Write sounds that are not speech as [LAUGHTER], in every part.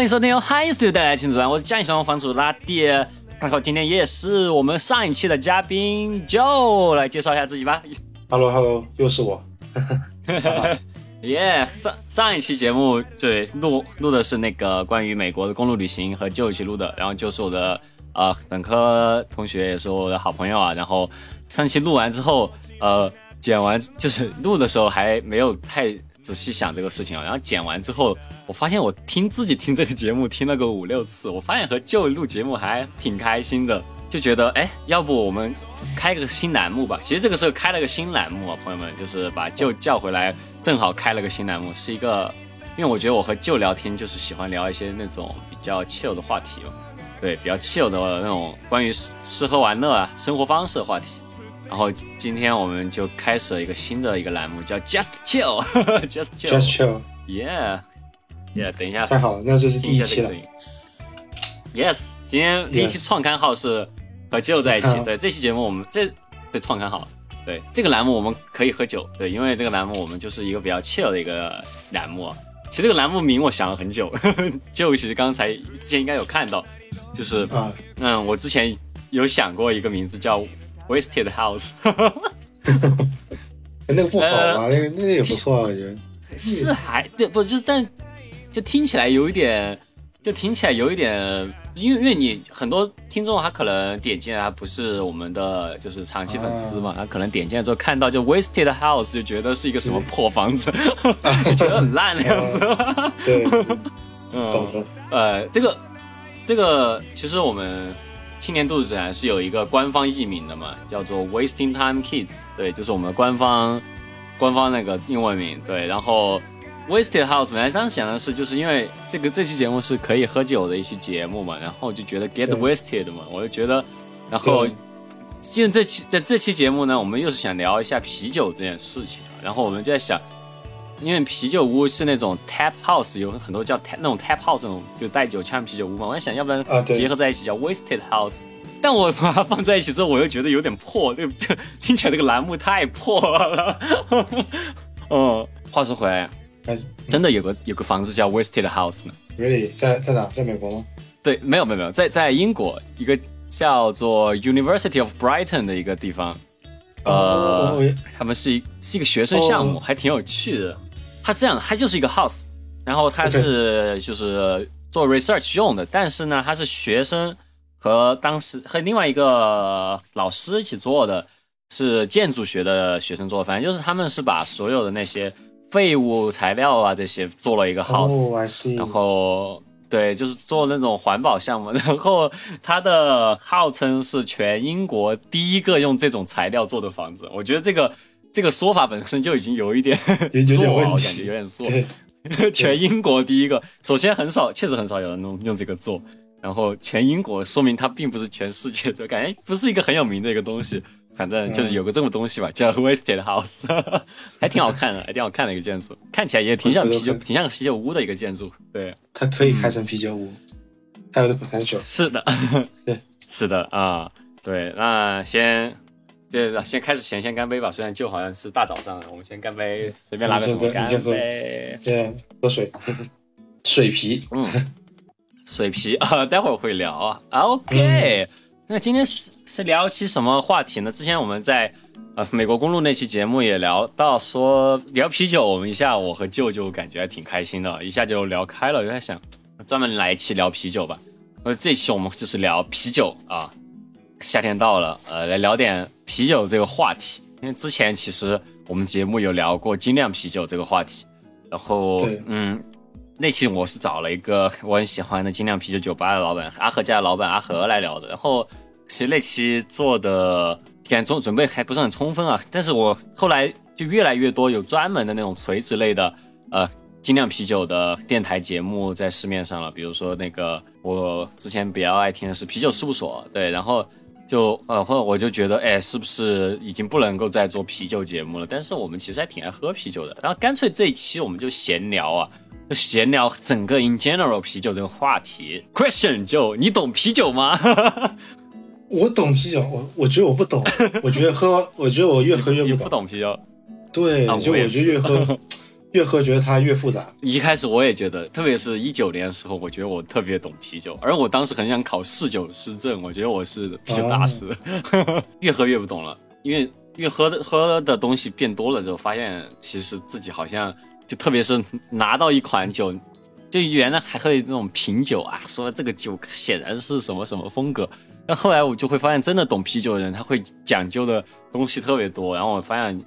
好，欢迎收听由 Hi Studio 带来的青组我是江小房主拉蒂。然后今天也是我们上一期的嘉宾 Joe 来介绍一下自己吧。Hello Hello，又是我。[LAUGHS] 耶，上上一期节目对录录的是那个关于美国的公路旅行和 Joe 一起录的，然后就是我的呃本科同学，也是我的好朋友啊。然后上期录完之后，呃剪完就是录的时候还没有太。仔细想这个事情啊，然后剪完之后，我发现我听自己听这个节目听了个五六次，我发现和舅录节目还挺开心的，就觉得哎，要不我们开个新栏目吧？其实这个时候开了个新栏目啊，朋友们，就是把舅叫回来，正好开了个新栏目，是一个，因为我觉得我和舅聊天就是喜欢聊一些那种比较 chill 的话题嘛，对，比较 chill 的那种关于吃喝玩乐啊、生活方式的话题。然后今天我们就开始了一个新的一个栏目，叫 Just Chill，Just [LAUGHS] Chill，Just Chill，Yeah，Yeah，等一下，太好了，那这是第一期了。Yes，今天第一期创刊号是和 Joe 在一起。对，这期节目我们这对创刊号，对这个栏目我们可以喝酒，对，因为这个栏目我们就是一个比较 chill 的一个栏目。其实这个栏目名我想了很久，[LAUGHS] Joe 其实刚才之前应该有看到，就是嗯，我之前有想过一个名字叫。Wasted House，[LAUGHS] 那个不好吧？那个那个也不错，啊我觉得是还对不就是但就听起来有一点，就听起来有一点，因为因为你很多听众他可能点进来不是我们的就是长期粉丝嘛，他可能点进来之后看到就 Wasted House 就觉得是一个什么破房子，[LAUGHS] 觉得很烂的样子。对，[LAUGHS] 嗯，懂的。呃，这个这个其实我们。青年度指南是有一个官方译名的嘛，叫做 Wasting Time Kids，对，就是我们的官方官方那个英文名，对。然后 Wasted House 本来当时想的是，就是因为这个这期节目是可以喝酒的一期节目嘛，然后就觉得 Get Wasted 嘛，我就觉得，然后既然这期在这期节目呢，我们又是想聊一下啤酒这件事情，然后我们就在想。因为啤酒屋是那种 tap house，有很多叫 tap 那种 tap house 那种就带酒枪啤酒屋嘛。我在想，要不然结合在一起叫 wasted house。但我把它放在一起之后，我又觉得有点破，这个听起来这个栏目太破了。嗯，[LAUGHS] 话说回来，真的有个有个房子叫 wasted house 呢？Really？在在哪？在美国吗？对，没有没有没有，在在英国一个叫做 University of Brighton 的一个地方。呃，他们是一是一个学生项目，还挺有趣的。它这样，它就是一个 house，然后它是就是做 research 用的，但是呢，它是学生和当时和另外一个老师一起做的，是建筑学的学生做的，反正就是他们是把所有的那些废物材料啊这些做了一个 house，然后对，就是做那种环保项目，[LAUGHS] 然后它的号称是全英国第一个用这种材料做的房子，我觉得这个。这个说法本身就已经有一点错我感觉有点错。[LAUGHS] 全英国第一个，首先很少，确实很少有人用用这个做。然后全英国，说明它并不是全世界，就感觉不是一个很有名的一个东西。反正就是有个这么东西吧，叫 Wasted House，[LAUGHS] 还挺好看的，还挺好看的一个建筑，看起来也挺像啤酒，挺像啤酒屋的一个建筑。对，它可以开成啤酒屋，还有的很久。是的，对，[LAUGHS] 是的啊，对，那先。这先开始前先干杯吧，虽然就好像是大早上，我们先干杯，随便拿个什么干杯。对，喝水，水皮。嗯，水皮啊，待会儿会聊啊。OK，那今天是是聊期什么话题呢？之前我们在呃美国公路那期节目也聊到说聊啤酒，我们一下我和舅舅感觉还挺开心的，一下就聊开了，就在想专门来一期聊啤酒吧。呃，这期我们就是聊啤酒啊。夏天到了，呃，来聊点啤酒这个话题。因为之前其实我们节目有聊过精酿啤酒这个话题，然后嗯，那期我是找了一个我很喜欢的精酿啤酒酒吧的老板阿和家的老板阿和来聊的。然后其实那期做的感准准备还不是很充分啊，但是我后来就越来越多有专门的那种垂直类的呃精酿啤酒的电台节目在市面上了，比如说那个我之前比较爱听的是啤酒事务所，对，然后。就呃，或者我就觉得，哎，是不是已经不能够再做啤酒节目了？但是我们其实还挺爱喝啤酒的。然后干脆这一期我们就闲聊啊，就闲聊整个 in general 啤酒这个话题。Question 就你懂啤酒吗？[LAUGHS] 我懂啤酒，我我觉得我不懂。我觉得喝，我觉得我越喝越不懂。[LAUGHS] 不懂啤酒。对，就我觉得越喝越喝觉得它越复杂。一开始我也觉得，特别是一九年的时候，我觉得我特别懂啤酒，而我当时很想考侍酒师证，我觉得我是啤酒大师。[LAUGHS] 越喝越不懂了，因为越喝的喝的东西变多了之后，发现其实自己好像就特别是拿到一款酒，就原来还喝那种品酒啊，说这个酒显然是什么什么风格。但后来我就会发现，真的懂啤酒的人，他会讲究的东西特别多。然后我发现。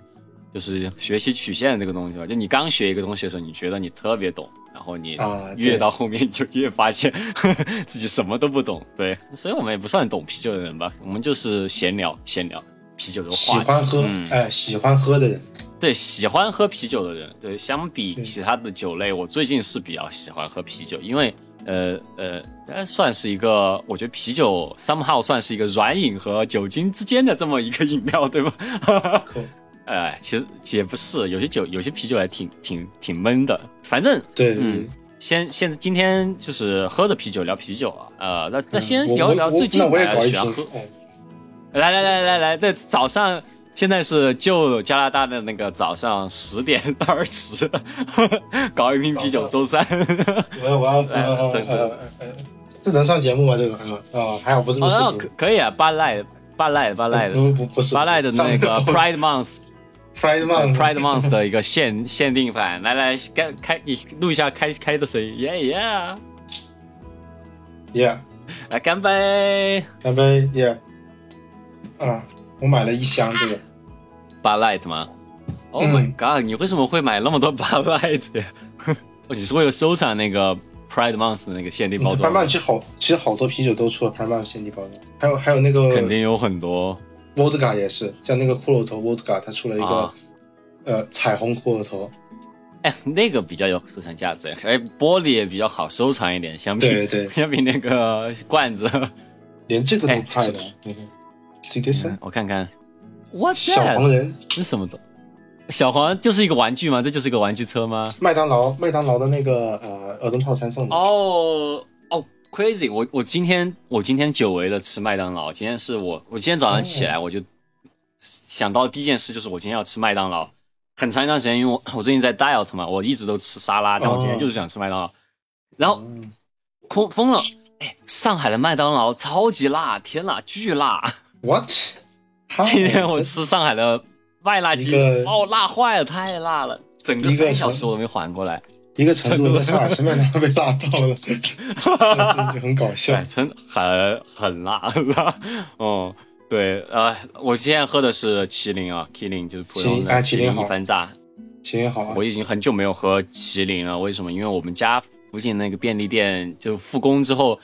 就是学习曲线这个东西吧，就你刚学一个东西的时候，你觉得你特别懂，然后你越到后面就越发现自己什么都不懂。对，[LAUGHS] 所以我们也不算懂啤酒的人吧，我们就是闲聊闲聊啤酒的话。喜欢喝，哎，喜欢喝的人，对，喜欢喝啤酒的人，对，相比其他的酒类，我最近是比较喜欢喝啤酒，因为呃呃，算是一个，我觉得啤酒 somehow 算是一个软饮和酒精之间的这么一个饮料，对吧？[LAUGHS] 哎，其实也不是，有些酒，有些啤酒还挺挺挺闷的。反正对，嗯，先现在今天就是喝着啤酒聊啤酒啊。呃，那那先聊一聊最近来喜欢喝。来来来来来，对，早上现在是就加拿大的那个早上十点 [LAUGHS] 二十，搞一瓶啤酒周三。我要我要 [LAUGHS] 呃呃呃，这能上节目吗？这个啊，还好不是录视频。可以啊，巴赖巴赖巴赖的不不不是巴赖的那个 Pride Month。Pride Month Pride Month 的一个限限定版，来来开开你录一下开开的声音，Yeah Yeah Yeah，来干杯干杯 Yeah，啊，我买了一箱这个 Bar Light 吗？Oh my God，你为什么会买那么多 Bar Light 呀？你是为了收藏那个 Pride Month 的那个限定包装？Pride Month 其实好，其实好多啤酒都出了 Pride Month 限定包装，还有还有那个肯定有很多。沃德嘎也是，像那个骷髅头沃德嘎，它出了一个呃彩虹骷髅头，哎，那个比较有收藏价值，哎，玻璃也比较好收藏一点，相比对对，[LAUGHS] 相比那个罐子，[LAUGHS] 连这个都拍了，C D C，我看看，哇小黄人这什么的？小黄就是一个玩具吗？这就是一个玩具车吗？麦当劳麦当劳的那个呃儿童套餐送的哦。Crazy，我我今天我今天久违的吃麦当劳。今天是我我今天早上起来我就想到第一件事就是我今天要吃麦当劳。很长一段时间，因为我我最近在 diet 嘛，我一直都吃沙拉，但我今天就是想吃麦当劳。然后空疯了，哎，上海的麦当劳超级辣，天呐，巨辣！What？[LAUGHS] 今天我吃上海的麦辣鸡，把我辣坏了，太辣了，整个三小时我都没缓过来。一个成 [LAUGHS] 都的上海吃麦当劳被辣到了，[LAUGHS] 就很搞笑。真很很辣，很辣。哦，对，呃，我现在喝的是麒麟啊，麒麟就是普通的麒麟一番炸。麒麟好。我已经很久没有喝麒麟了，为什么？因为我们家附近那个便利店就复工之后，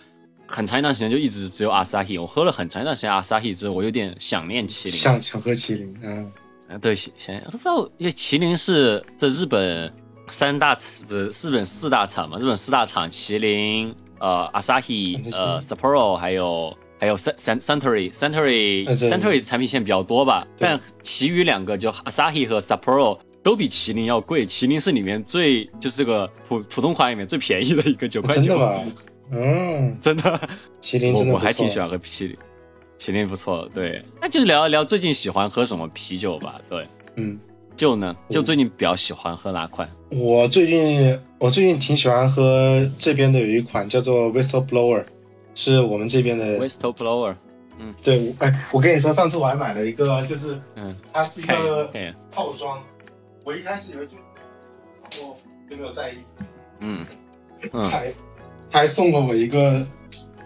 很长一段时间就一直只有阿萨希。我喝了很长一段时间阿萨希之后，我有点想念麒麟。想想喝麒麟，嗯，啊，对，想想，因为麒麟是在日本。三大不是日本四大厂嘛？日本四大厂，麒麟、呃，Asahi、呃，Sapporo，还有还有 Sun Suntory Suntory Suntory 产品线比较多吧？但其余两个就 Asahi 和 Sapporo 都比麒麟要贵。麒麟是里面最就是这个普普通款里面最便宜的一个九块九。真的吗？[LAUGHS] 嗯，真的。麒麟真的我还挺喜欢喝麒麟，麒麟不错。对，那就聊一聊最近喜欢喝什么啤酒吧。对，嗯。就呢，就最近比较喜欢喝哪款？我最近我最近挺喜欢喝这边的有一款叫做 Whistle Blower，是我们这边的 Whistle Blower。嗯，对，哎，我跟你说，上次我还买了一个，就是嗯，它是一个套装。我一开始以为就我有没有在意？嗯 [LAUGHS] 嗯，还还送了我一个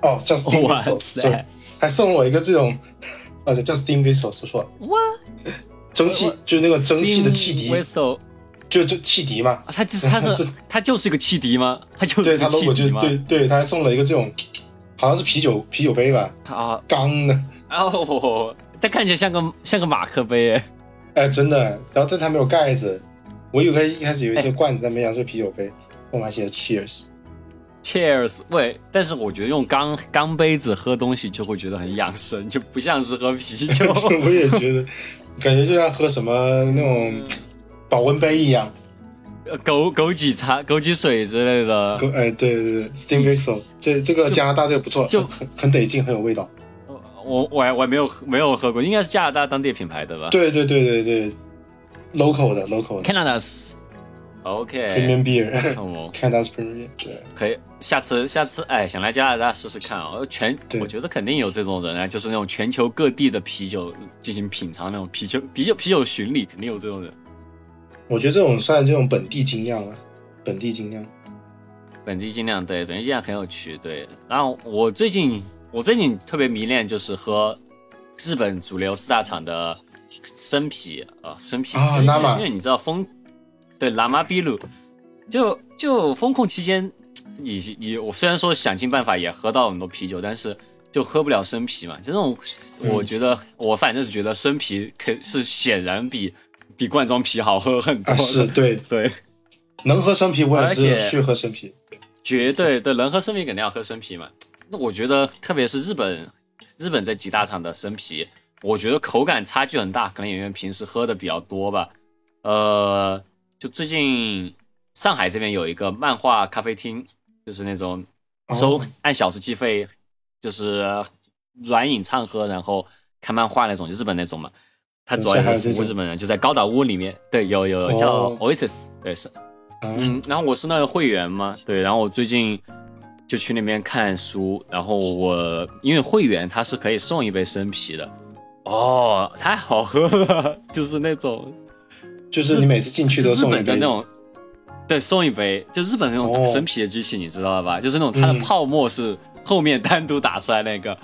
哦，叫 Steam Whistle，还送了我一个这种，呃，叫 Steam Whistle，说错了。What？蒸汽就是那个蒸汽的汽笛，就这汽笛嘛。它就是它是 [LAUGHS] 它就是一个汽笛吗？它就对它 logo 就是对对，它还送了一个这种，好像是啤酒啤酒杯吧？啊，钢的。哦，它看起来像个像个马克杯哎。哎，真的。然后但它没有盖子，我以为一开始有一些罐子，但没想到是啤酒杯。后面写 Cheers。Cheers，喂！但是我觉得用钢钢杯子喝东西就会觉得很养生，就不像是喝啤酒。[LAUGHS] 我也觉得。感觉就像喝什么那种保温杯一样，枸枸杞茶、枸杞水之类的。哎，对对对，Steam Vixel 这这个加拿大这个不错，就很很得劲，很有味道。我我还我还没有没有喝过，应该是加拿大当地品牌的吧？对对对对对，local 的 local。Canada's OK，Premium Beer，哦，[LAUGHS] Canada's Premium，对，可以，下次下次，哎，想来加拿大试试看啊！全，我觉得肯定有这种人啊，就是那种全球各地的啤酒进行品尝那种啤酒啤酒啤酒巡礼，肯定有这种人。我觉得这种算这种本地精酿啊，本地精酿，本地精酿，对，本地精酿很有趣，对。然后我最近我最近特别迷恋就是喝日本主流四大厂的生啤啊，生啤啊，因为你知道风。对，拉玛比鲁，就就封控期间，你你我虽然说想尽办法也喝到很多啤酒，但是就喝不了生啤嘛。这种我觉得我反正是觉得生啤可是显然比比罐装啤好喝很多。是，对对，能喝生啤我也是去喝生啤，绝对对，能喝生啤肯定要喝生啤嘛。那我觉得特别是日本日本这几大厂的生啤，我觉得口感差距很大，可能因为平时喝的比较多吧，呃。就最近上海这边有一个漫画咖啡厅，就是那种收按小时计费，就是软饮畅喝，然后看漫画那种，就日本那种嘛。他主要是服务日本人，就在高岛屋里面。对，有有有叫 Oasis，对是。嗯，然后我是那个会员嘛，对，然后我最近就去那边看书，然后我因为会员他是可以送一杯生啤的，哦，太好喝了，[LAUGHS] 就是那种。就是你每次进去都送一杯那种，对，送一杯，就日本那种生啤的机器，你知道了吧？就是那种它的泡沫是后面单独打出来那个，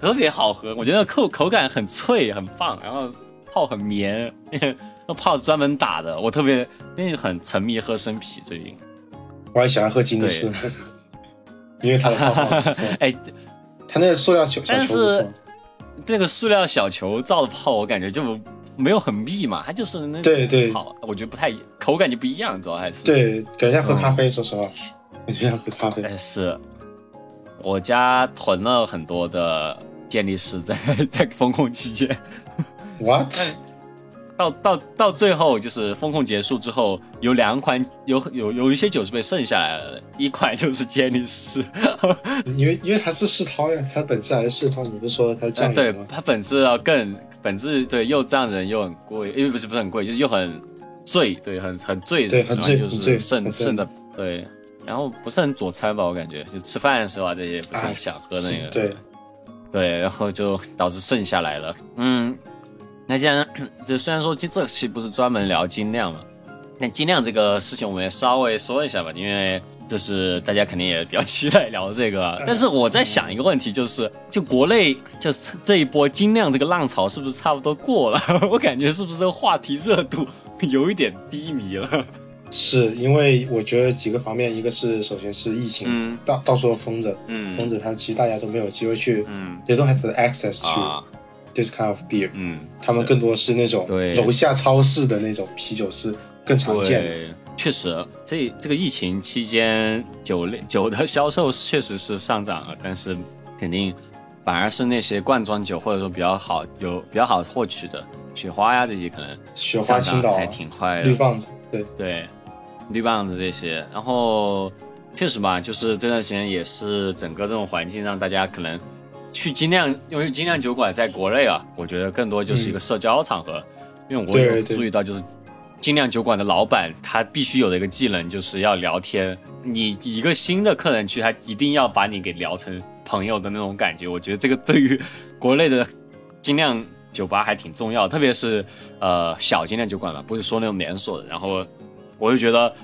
特别好喝。我觉得口口感很脆，很棒，然后泡很绵，[LAUGHS] 那泡是专门打的。我特别因为很沉迷喝生啤，最近我还喜欢喝金士，[LAUGHS] 因为它的泡，[LAUGHS] 哎，它那个塑料球，但是那个塑料小球造的泡，我感觉就。没有很密嘛，它就是那对对，好，我觉得不太口感就不一样，主要还是对，感觉像喝咖啡，说实话，感觉像喝咖啡。哎，是我家囤了很多的健力士，在在风控期间。What？到到到最后，就是风控结束之后，有两款有有有一些酒是被剩下来了，一款就是健力士，因为因为它是世涛呀，它本质还是世涛，你不是说它酱油吗？它本质要更。本质对又胀人又很贵，因为不是不是很贵，就是又很醉，对，很很醉，对，很醉，就是剩剩的，对，然后不是很佐餐吧，我感觉就吃饭的时候啊这些不是很想喝那个，对，对，然后就导致剩下来了，嗯，那既然 [COUGHS] 就虽然说这这期不是专门聊精酿嘛，那精酿这个事情我们也稍微说一下吧，因为。就是大家肯定也比较期待聊这个，但是我在想一个问题，就是就国内就是这一波精酿这个浪潮是不是差不多过了？[LAUGHS] 我感觉是不是这个话题热度有一点低迷了？是因为我觉得几个方面，一个是首先是疫情到到时候封着，嗯，封着，他其实大家都没有机会去，嗯，they don't have the access to this kind of beer，嗯，他们更多是那种楼下超市的那种啤酒是更常见的。确实，这这个疫情期间酒类酒的销售确实是上涨了，但是肯定反而是那些罐装酒或者说比较好有比较好获取的雪花呀这些可能雪花青岛还挺快的。绿棒子对。对绿棒子这些，然后确实吧，就是这段时间也是整个这种环境让大家可能去精酿，因为精酿酒馆在国内啊，我觉得更多就是一个社交场合，因为我有注意到就是。精酿酒馆的老板，他必须有的一个技能就是要聊天。你一个新的客人去，他一定要把你给聊成朋友的那种感觉。我觉得这个对于国内的精酿酒吧还挺重要，特别是呃小精酿酒馆嘛，不是说那种连锁的。然后我就觉得，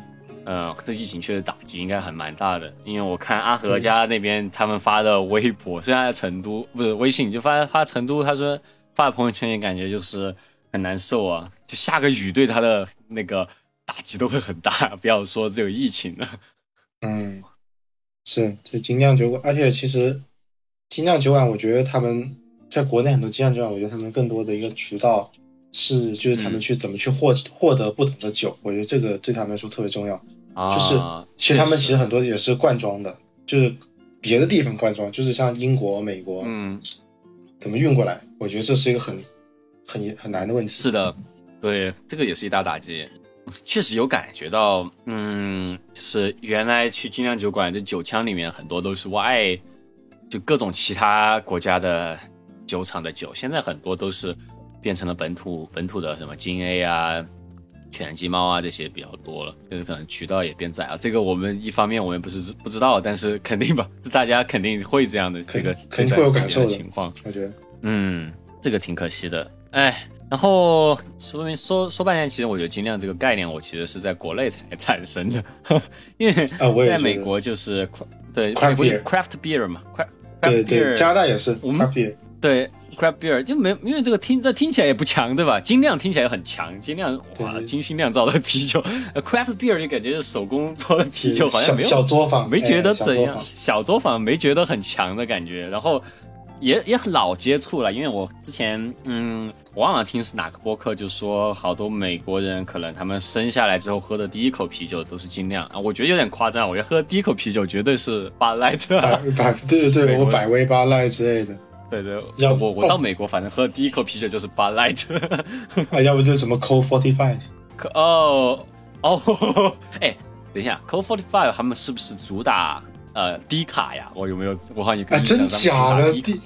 嗯，这疫情确实打击应该还蛮大的，因为我看阿和家那边他们发的微博，虽然在成都，不是微信就发发成都，他说发朋友圈也感觉就是。很难受啊！就下个雨对他的那个打击都会很大，不要说这有疫情了。嗯，是这精酿酒馆，而且其实精酿酒馆，我觉得他们在国内很多精酿酒馆，我觉得他们更多的一个渠道是，就是他们去怎么去获获得不同的酒，我觉得这个对他们来说特别重要。啊，就是其实他们其实很多也是罐装的，就是别的地方罐装，就是像英国、美国，嗯，怎么运过来？我觉得这是一个很。很很难的问题。是的，对，这个也是一大打击。确实有感觉到，嗯，就是原来去精酿酒馆的酒腔里面很多都是外，就各种其他国家的酒厂的酒，现在很多都是变成了本土本土的什么金 A 啊、犬鸡猫啊这些比较多了，就是可能渠道也变窄了。这个我们一方面我们不是不知道，但是肯定吧，是大家肯定会这样的这个肯定会有感受的情况。我觉得，嗯，这个挺可惜的。哎，然后说明说说半天，其实我觉得精酿这个概念，我其实是在国内才 [LAUGHS] 产生的，因为在美国就是对美国 craft beer 嘛，craft 对对，加拿大也是 craft beer，对。Craft beer 就没，因为这个听这听起来也不强，对吧？精酿听起来很强，精酿哇，精心酿造的啤酒。Craft beer 就感觉是手工做的啤酒，好像没有小作坊，没觉得怎样。小作坊没觉得很强的感觉，然后也也很老接触了，因为我之前嗯，我忘了听是哪个播客，就说好多美国人可能他们生下来之后喝的第一口啤酒都是精酿啊，我觉得有点夸张，我觉得喝第一口啤酒绝对是巴莱特，百对对对，我百威巴莱之类的。对对，要我我到美国，反正喝的第一口啤酒就是巴莱特啊，要不就是什么 Cold Forty Five，[LAUGHS] 可哦哦，[LAUGHS] 哎，等一下，Cold Forty Five 他们是不是主打呃低卡呀？我有没有？我好像也可以。真假的低，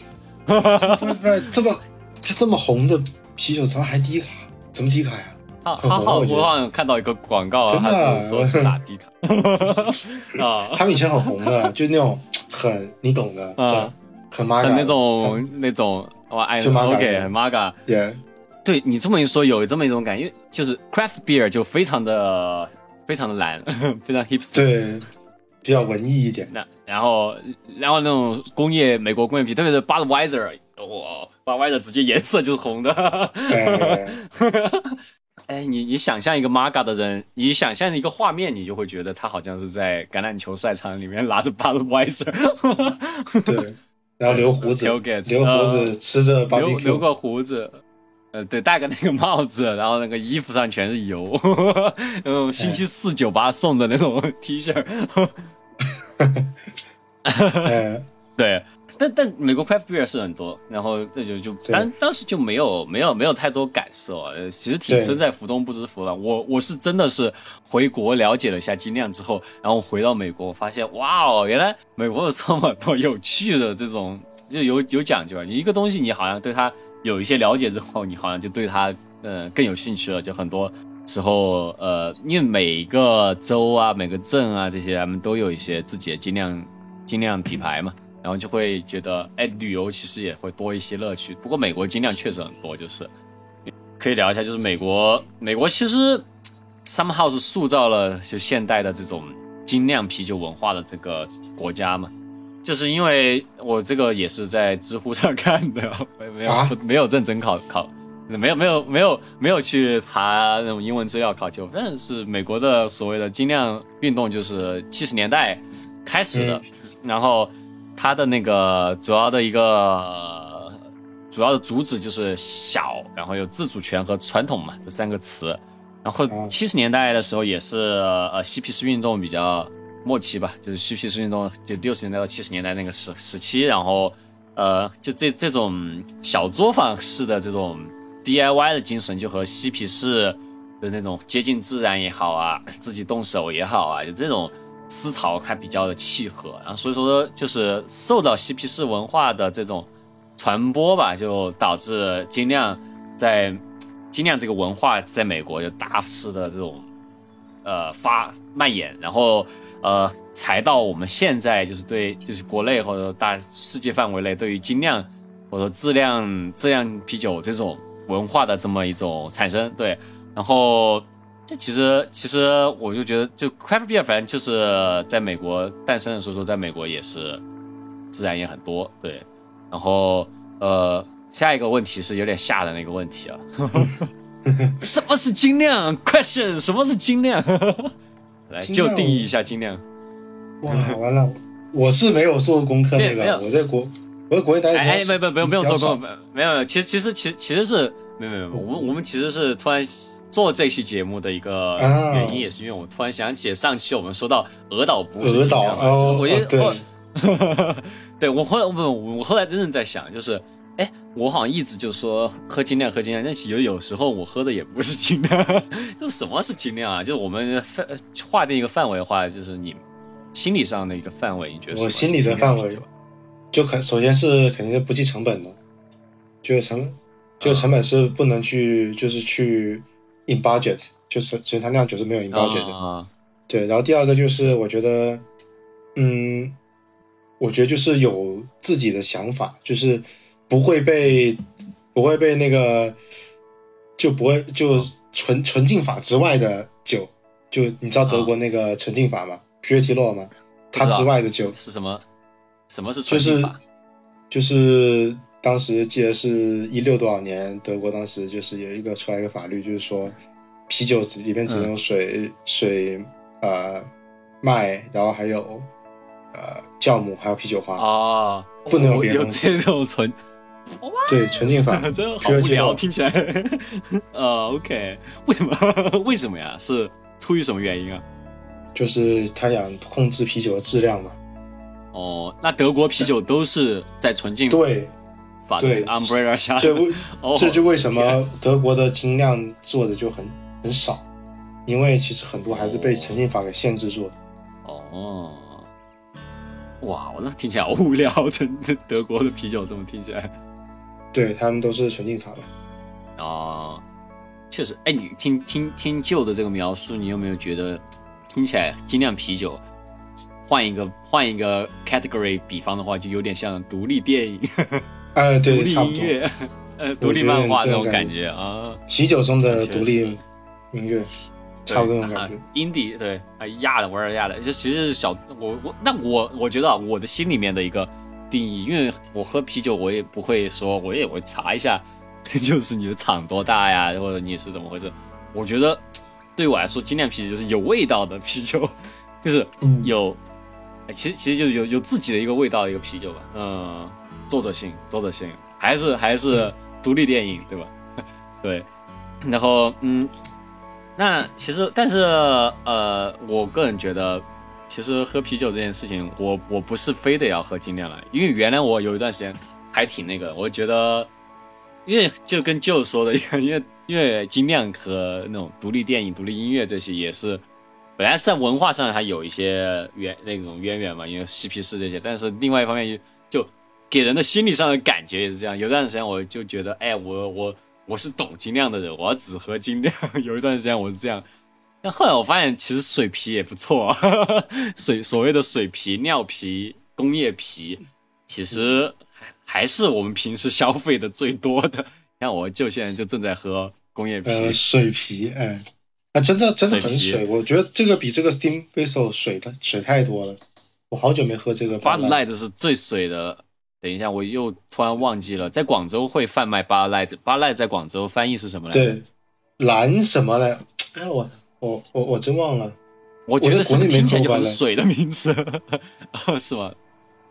[LAUGHS] 这么他这么红的啤酒怎么还低卡？怎么低卡呀？好好好，我好像看到一个广告，他是说主打低卡 [LAUGHS] 啊，[LAUGHS] 他们以前很红的，就那种很你懂的啊。很那种那种我爱 OK Maga，对你这么一说，有这么一种感觉，就是 Craft Beer 就非常的非常的蓝，非常 hipster，对，比较文艺一点。那然后然后那种工业美国工业啤，特别是 Budweiser，哇，Budweiser 直接颜色就是红的。[LAUGHS] 哎，你你想象一个 Maga 的人，你想象一个画面，你就会觉得他好像是在橄榄球赛场里面拿着 Budweiser。对。然后留胡子，[LAUGHS] 留胡子，吃着留留个胡子，呃，对，戴个那个帽子，然后那个衣服上全是油，[LAUGHS] 那种星期四酒吧送的那种 T 恤，[LAUGHS] 对。但但美国 craft beer 是很多，然后这就就当当时就没有没有没有太多感受，呃，其实挺身在福中不知福的。我我是真的是回国了解了一下精酿之后，然后回到美国发现，哇哦，原来美国有这么多有趣的这种，就有有讲究。你一个东西，你好像对它有一些了解之后，你好像就对它呃更有兴趣了。就很多时候，呃，因为每个州啊、每个镇啊这些，他们都有一些自己的精酿精酿品牌嘛。然后就会觉得，哎，旅游其实也会多一些乐趣。不过美国精酿确实很多，就是可以聊一下，就是美国，美国其实 somehow 是塑造了就现代的这种精酿啤酒文化的这个国家嘛。就是因为我这个也是在知乎上看的，[LAUGHS] 没有没有认真考考，没有没有没有没有去查那种英文资料考究。反正是美国的所谓的精酿运动，就是七十年代开始的，然后。它的那个主要的一个主要的主旨就是小，然后有自主权和传统嘛这三个词。然后七十年代的时候也是呃嬉皮士运动比较末期吧，就是嬉皮士运动就六十年代到七十年代那个时时期。然后呃就这这种小作坊式的这种 DIY 的精神，就和嬉皮士的那种接近自然也好啊，[LAUGHS] 自己动手也好啊，就这种。思潮还比较的契合，然后所以说就是受到嬉皮士文化的这种传播吧，就导致精酿在精酿这个文化在美国就大肆的这种呃发蔓延，然后呃才到我们现在就是对就是国内或者大世界范围内对于精酿或者质量质量啤酒这种文化的这么一种产生，对，然后。这其实，其实我就觉得，就 craft beer 反正就是在美国诞生的时候，说在美国也是自然也很多，对。然后，呃，下一个问题是有点吓的那个问题啊，[LAUGHS] 什么是精酿？Question，什么是精酿？[LAUGHS] 来，就定义一下精酿。哇，完了，我是没有做功课那个，我在国，哎，没没不用不用做功课，没有，其实其实其实其实是没有没有，我们我们其实是突然。做这期节目的一个原因，也是因为我突然想起上期我们说到鹅岛不是精酿嘛，我一后，对 [LAUGHS] 我后来我我后来真正在想，就是，哎，我好像一直就说喝精酿喝精酿，但其实有时候我喝的也不是精酿，[LAUGHS] 就什么是精酿啊？就是我们范划定一个范围的话，就是你心理上的一个范围，你觉得？我心理的范围，就肯首先是肯定是不计成本的，就是成，就成本是不能去，就是去。in budget 就是所以它酿酒是没有 in budget 的。对，然后第二个就是我觉得，嗯，我觉得就是有自己的想法，就是不会被不会被那个就不会就纯纯净法之外的酒，就你知道德国那个纯净法吗？Purity Law 吗？它之外的酒是什么？什么是纯净法？就是当时记得是一六多少年，德国当时就是有一个出来一个法律，就是说啤酒里面只能有水水呃麦，然后还有呃酵母，还有啤酒花啊，不能有别的东西。有这种纯对纯净法，[LAUGHS] 真的好无聊，听起来。呃，[LAUGHS] OK，为什么？[LAUGHS] 为什么呀？是出于什么原因啊？就是他想控制啤酒的质量嘛。哦，那德国啤酒都是在纯净对法对 umbrella 下，这为这就为什么德国的精酿做的就很很少，因为其实很多还是被纯净法给限制住了。哦，哇，我那听起来好无聊，真的德国的啤酒这么听起来，对他们都是纯净法的。哦，确实，哎，你听听听旧的这个描述，你有没有觉得听起来精酿啤酒？换一个换一个 category，比方的话，就有点像独立电影，哎，对，独立音乐，[LAUGHS] 呃，独立漫画那种感觉啊。啤酒中的独立音乐，差不多那种感觉。indie 对，啊，亚的玩儿压的，就其实是小我我那我我觉得啊，我的心里面的一个定义，因为我喝啤酒，我也不会说，我也会查一下，[LAUGHS] 就是你的厂多大呀，或者你是怎么回事。我觉得对我来说，精酿啤酒就是有味道的啤酒，[LAUGHS] 就是有。其实其实就是有有自己的一个味道的一个啤酒吧，嗯，作者性，作者性，还是还是独立电影，对吧？[LAUGHS] 对，然后嗯，那其实但是呃，我个人觉得，其实喝啤酒这件事情，我我不是非得要喝精酿了，因为原来我有一段时间还挺那个，我觉得，因为就跟舅说的一样，因为因为精酿和那种独立电影、独立音乐这些也是。本来是在文化上还有一些渊那种渊源嘛，因为嬉皮士这些，但是另外一方面就给人的心理上的感觉也是这样。有段时间我就觉得，哎，我我我是懂精酿的人，我要只喝精酿。有一段时间我是这样，但后来我发现其实水啤也不错，[LAUGHS] 水所谓的水啤、尿啤、工业啤，其实还是我们平时消费的最多的。像我舅现在就正在喝工业啤，水啤，哎。啊，真的真的很水，我觉得这个比这个 Steam Whistle 水的水太多了。我好久没喝这个。Bud Light 是最水的。等一下，我又突然忘记了，在广州会贩卖 Bud Light。Bud Light 在广州翻译是什么来着？对，蓝什么来？哎，我我我我真忘了。我觉得是听起来就很水的名字，[LAUGHS] 是吗？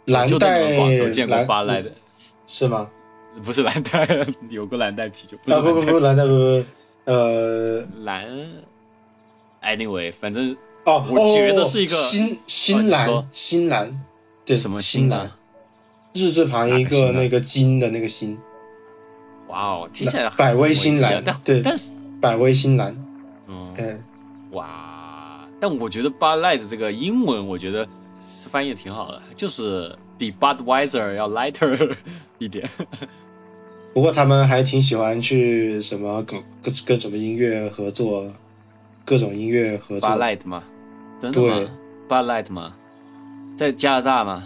蓝带广州见过 Bud Light，是吗？不是蓝带，[LAUGHS] 有个蓝带啤酒。啊不不不，蓝带不不。呃，蓝，anyway，反正哦，我觉得是一个新新蓝，新蓝，对，什么新蓝？日字旁一个那个金的那个新。哇哦，听起来百威新蓝，对，但是百威新蓝，嗯，哇，但我觉得 Bud Light 这个英文，我觉得翻译的挺好的，就是比 Budweiser 要 lighter [LAUGHS] 一点。不过他们还挺喜欢去什么搞跟跟什么音乐合作，各种音乐合作。Bud Light 吗？真的吗？Bud Light 吗？在加拿大吗？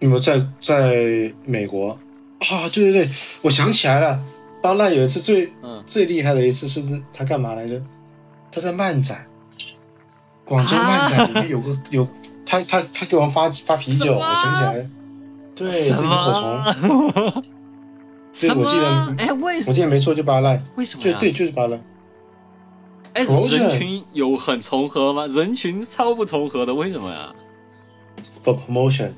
有没有在在美国？啊，对对对，我想起来了，Bud Light 有一次最嗯最厉害的一次是他干嘛来着？他在漫展，广州漫展里面有个 [LAUGHS] 有他他他给我们发发啤酒，我想起来，对，什么？[LAUGHS] 什么？哎，为什么？我记得没错，就巴赖。为什么对对，就是巴赖。哎，人群有很重合吗？人群超不重合的，为什么呀？For promotion，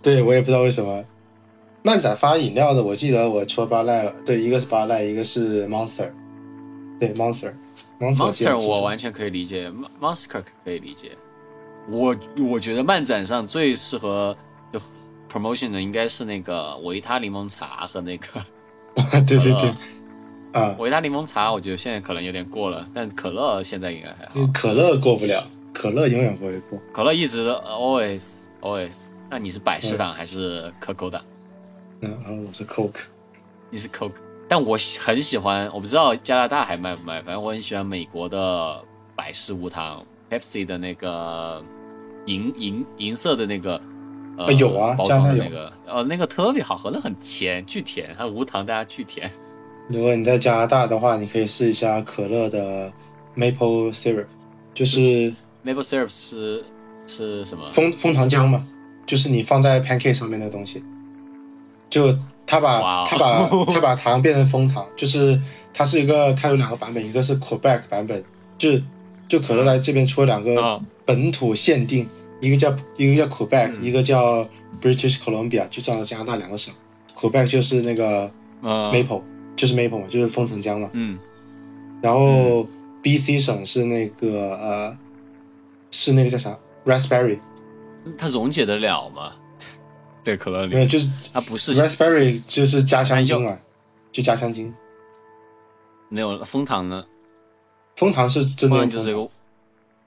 对我也不知道为什么。漫展发饮料的，我记得我除了巴赖，对，一个是巴赖，一个是 Monster。对，Monster。Monster 我完全可以理解，Monster 可以理解。我我觉得漫展上最适合就。promotion 的应该是那个维他柠檬茶和那个，[LAUGHS] 对对对，啊，维他柠檬茶我觉得现在可能有点过了，但可乐现在应该还好。可乐过不了，可乐永远不会过。可乐一直 always always。那你是百事党还是可口党？嗯，我是 Coke。你是 Coke。但我很喜欢，我不知道加拿大还卖不卖，反正我很喜欢美国的百事无糖 Pepsi 的那个银银银色的那个呃有啊，包装的那个，呃那个特别好喝，那很甜，巨甜，它无糖，大家巨甜。如果你在加拿大的话，你可以试一下可乐的 Maple Syrup，就是 Maple Syrup 是是什么？蜂蜂糖浆嘛，就是你放在 pancake 上面的东西，就。他把他把他把糖变成蜂糖，就是它是一个，它有两个版本，一个是 Quebec 版本，就就可乐来这边出了两个本土限定，一个叫一个叫 Quebec，一个叫 British Columbia，就叫加拿大两个省，Quebec 就是那个 Maple，就是 Maple 嘛，就是枫糖浆嘛，嗯，然后 BC 省是那个呃，是那个叫啥 Raspberry，它溶解得了吗？对可乐里没有，就是它不是 raspberry，就是加香精啊，就加香精。没有枫糖呢？枫糖是真的就是个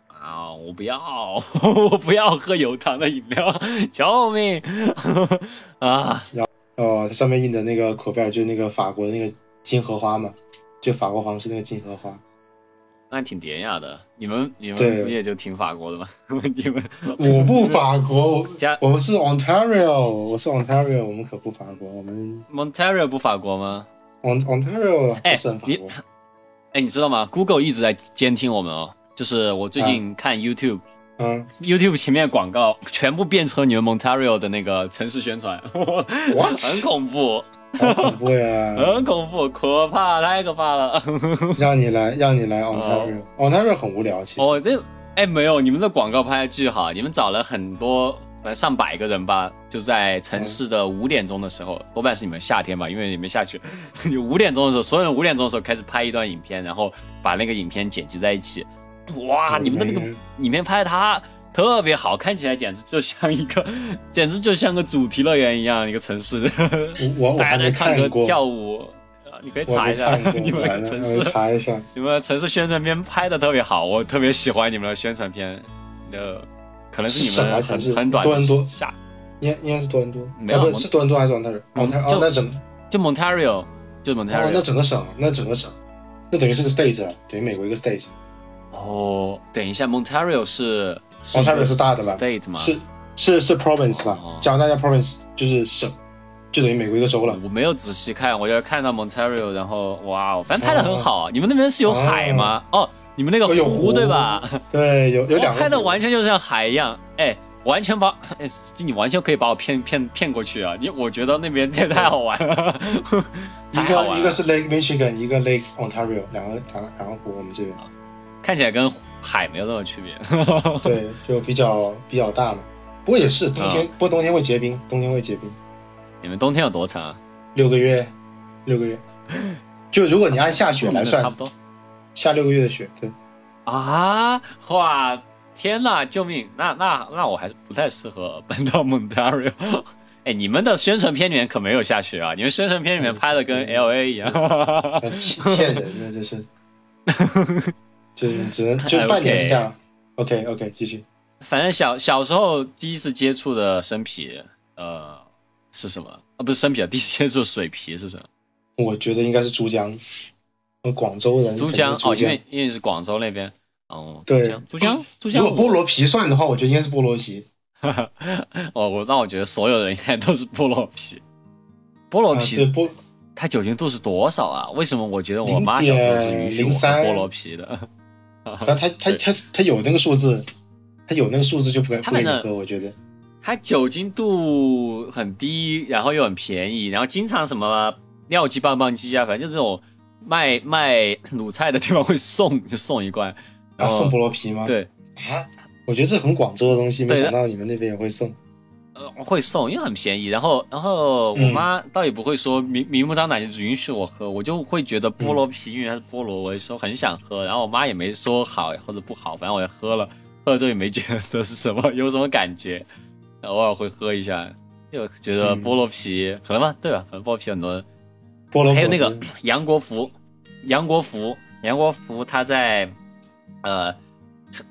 啊！我不要，[LAUGHS] 我不要喝有糖的饮料，救命 [LAUGHS] 啊！然后哦，它上面印的那个口标就是那个法国的那个金荷花嘛，就法国皇室那个金荷花。那挺典雅的，你们你们不也就挺法国的吗？[LAUGHS] 你们我不法国，加我们是 Ontario，我是 Ontario，我们可不法国，我们 Ontario 不法国吗？On Ontario 哎，你哎，你知道吗？Google 一直在监听我们哦，就是我最近看 YouTube，嗯，YouTube 前面广告全部变成你们 Ontario 的那个城市宣传，[LAUGHS] 很恐怖。好恐怖呀！[LAUGHS] 很恐怖，可怕，太可怕了。[LAUGHS] 让你来，让你来 Ontario，Ontario 很无聊，其实。哦，这哎没有，你们的广告拍的巨好，你们找了很多，上百个人吧，就在城市的五点钟的时候，多半是你们夏天吧，因为你们下雪。[LAUGHS] 五点钟的时候，所有人五点钟的时候开始拍一段影片，然后把那个影片剪辑在一起。哇，你们的那个影片拍的他。特别好看起来，简直就像一个，[LAUGHS] 简直就像个主题乐园一样一个城市。我 [LAUGHS] 大家在唱歌跳舞，你可以查一下 [LAUGHS] 你们的城市，查一下你们城市宣传片拍的特别好，我特别喜欢你们的宣传片。呃，可能是你们很很短。多伦多下，应应该是多伦多，没有是多伦多还是蒙特利尔？哦，那整就 Montreal，就 Montreal。那整个省，那整个省，那等于是个 state，等于美国一个 state。哦，等一下，Montreal 是。Ontario 是大的吧？是是是 province 吧？加拿大叫 province 就是省，就等于美国一个州了。我没有仔细看，我就看到 Ontario，然后哇哦，反正拍的很好。你们那边是有海吗？哦，你们那个湖对吧？对，有有两个。拍的完全就像海一样，哎，完全把，你完全可以把我骗骗骗过去啊！你我觉得那边也 [LAUGHS] 太好玩了。一个一个是 Lake Michigan，一个 Lake Ontario，两个两个两个湖，我们这边。看起来跟海没有任何区别，[LAUGHS] 对，就比较比较大嘛。不过也是冬天，不过冬天会结冰，冬天会结冰。你们冬天有多长？六个月，六个月。就如果你按下雪来算，差不多下六个月的雪，对。啊！哇！天呐！救命！那那那我还是不太适合搬到蒙特利尔。[LAUGHS] 哎，你们的宣传片里面可没有下雪啊！你们宣传片里面拍的跟 L A 一样。[LAUGHS] 骗人，的这是。就 [LAUGHS] 只能就半年这样，OK OK，继续。反正小小时候第一次接触的生啤，呃，是什么？啊，不是生啤啊，第一次接触水啤是什么？我觉得应该是珠江，广州人。珠江哦，因为因为是广州那边，哦，对，珠江珠江。如果菠萝啤算的话，我觉得应该是菠萝啤。[LAUGHS] 哦，我那我觉得所有人应该都是菠萝啤。菠萝啤，菠，它酒精度是多少啊？为什么我觉得我妈小时候是允许我喝菠萝啤的？反正他他他他有那个数字，他有那个数字就不不能喝。我觉得他酒精度很低，然后又很便宜，然后经常什么尿鸡棒棒鸡啊，反正就这种卖卖卤菜的地方会送就送一罐，然后送菠萝啤吗？对啊，我觉得这很广州的东西，没想到你们那边也会送。呃，会送，因为很便宜。然后，然后我妈倒也不会说明明目张胆就允许我喝，我就会觉得菠萝啤，因为它是菠萝，我就说很想喝。然后我妈也没说好或者不好，反正我就喝了，喝了之后也没觉得是什么，有什么感觉。偶尔会喝一下，就觉得菠萝啤可能吧，对吧？可能菠萝啤很多人。菠萝还有那个杨国福，杨国福，杨国福他在，呃，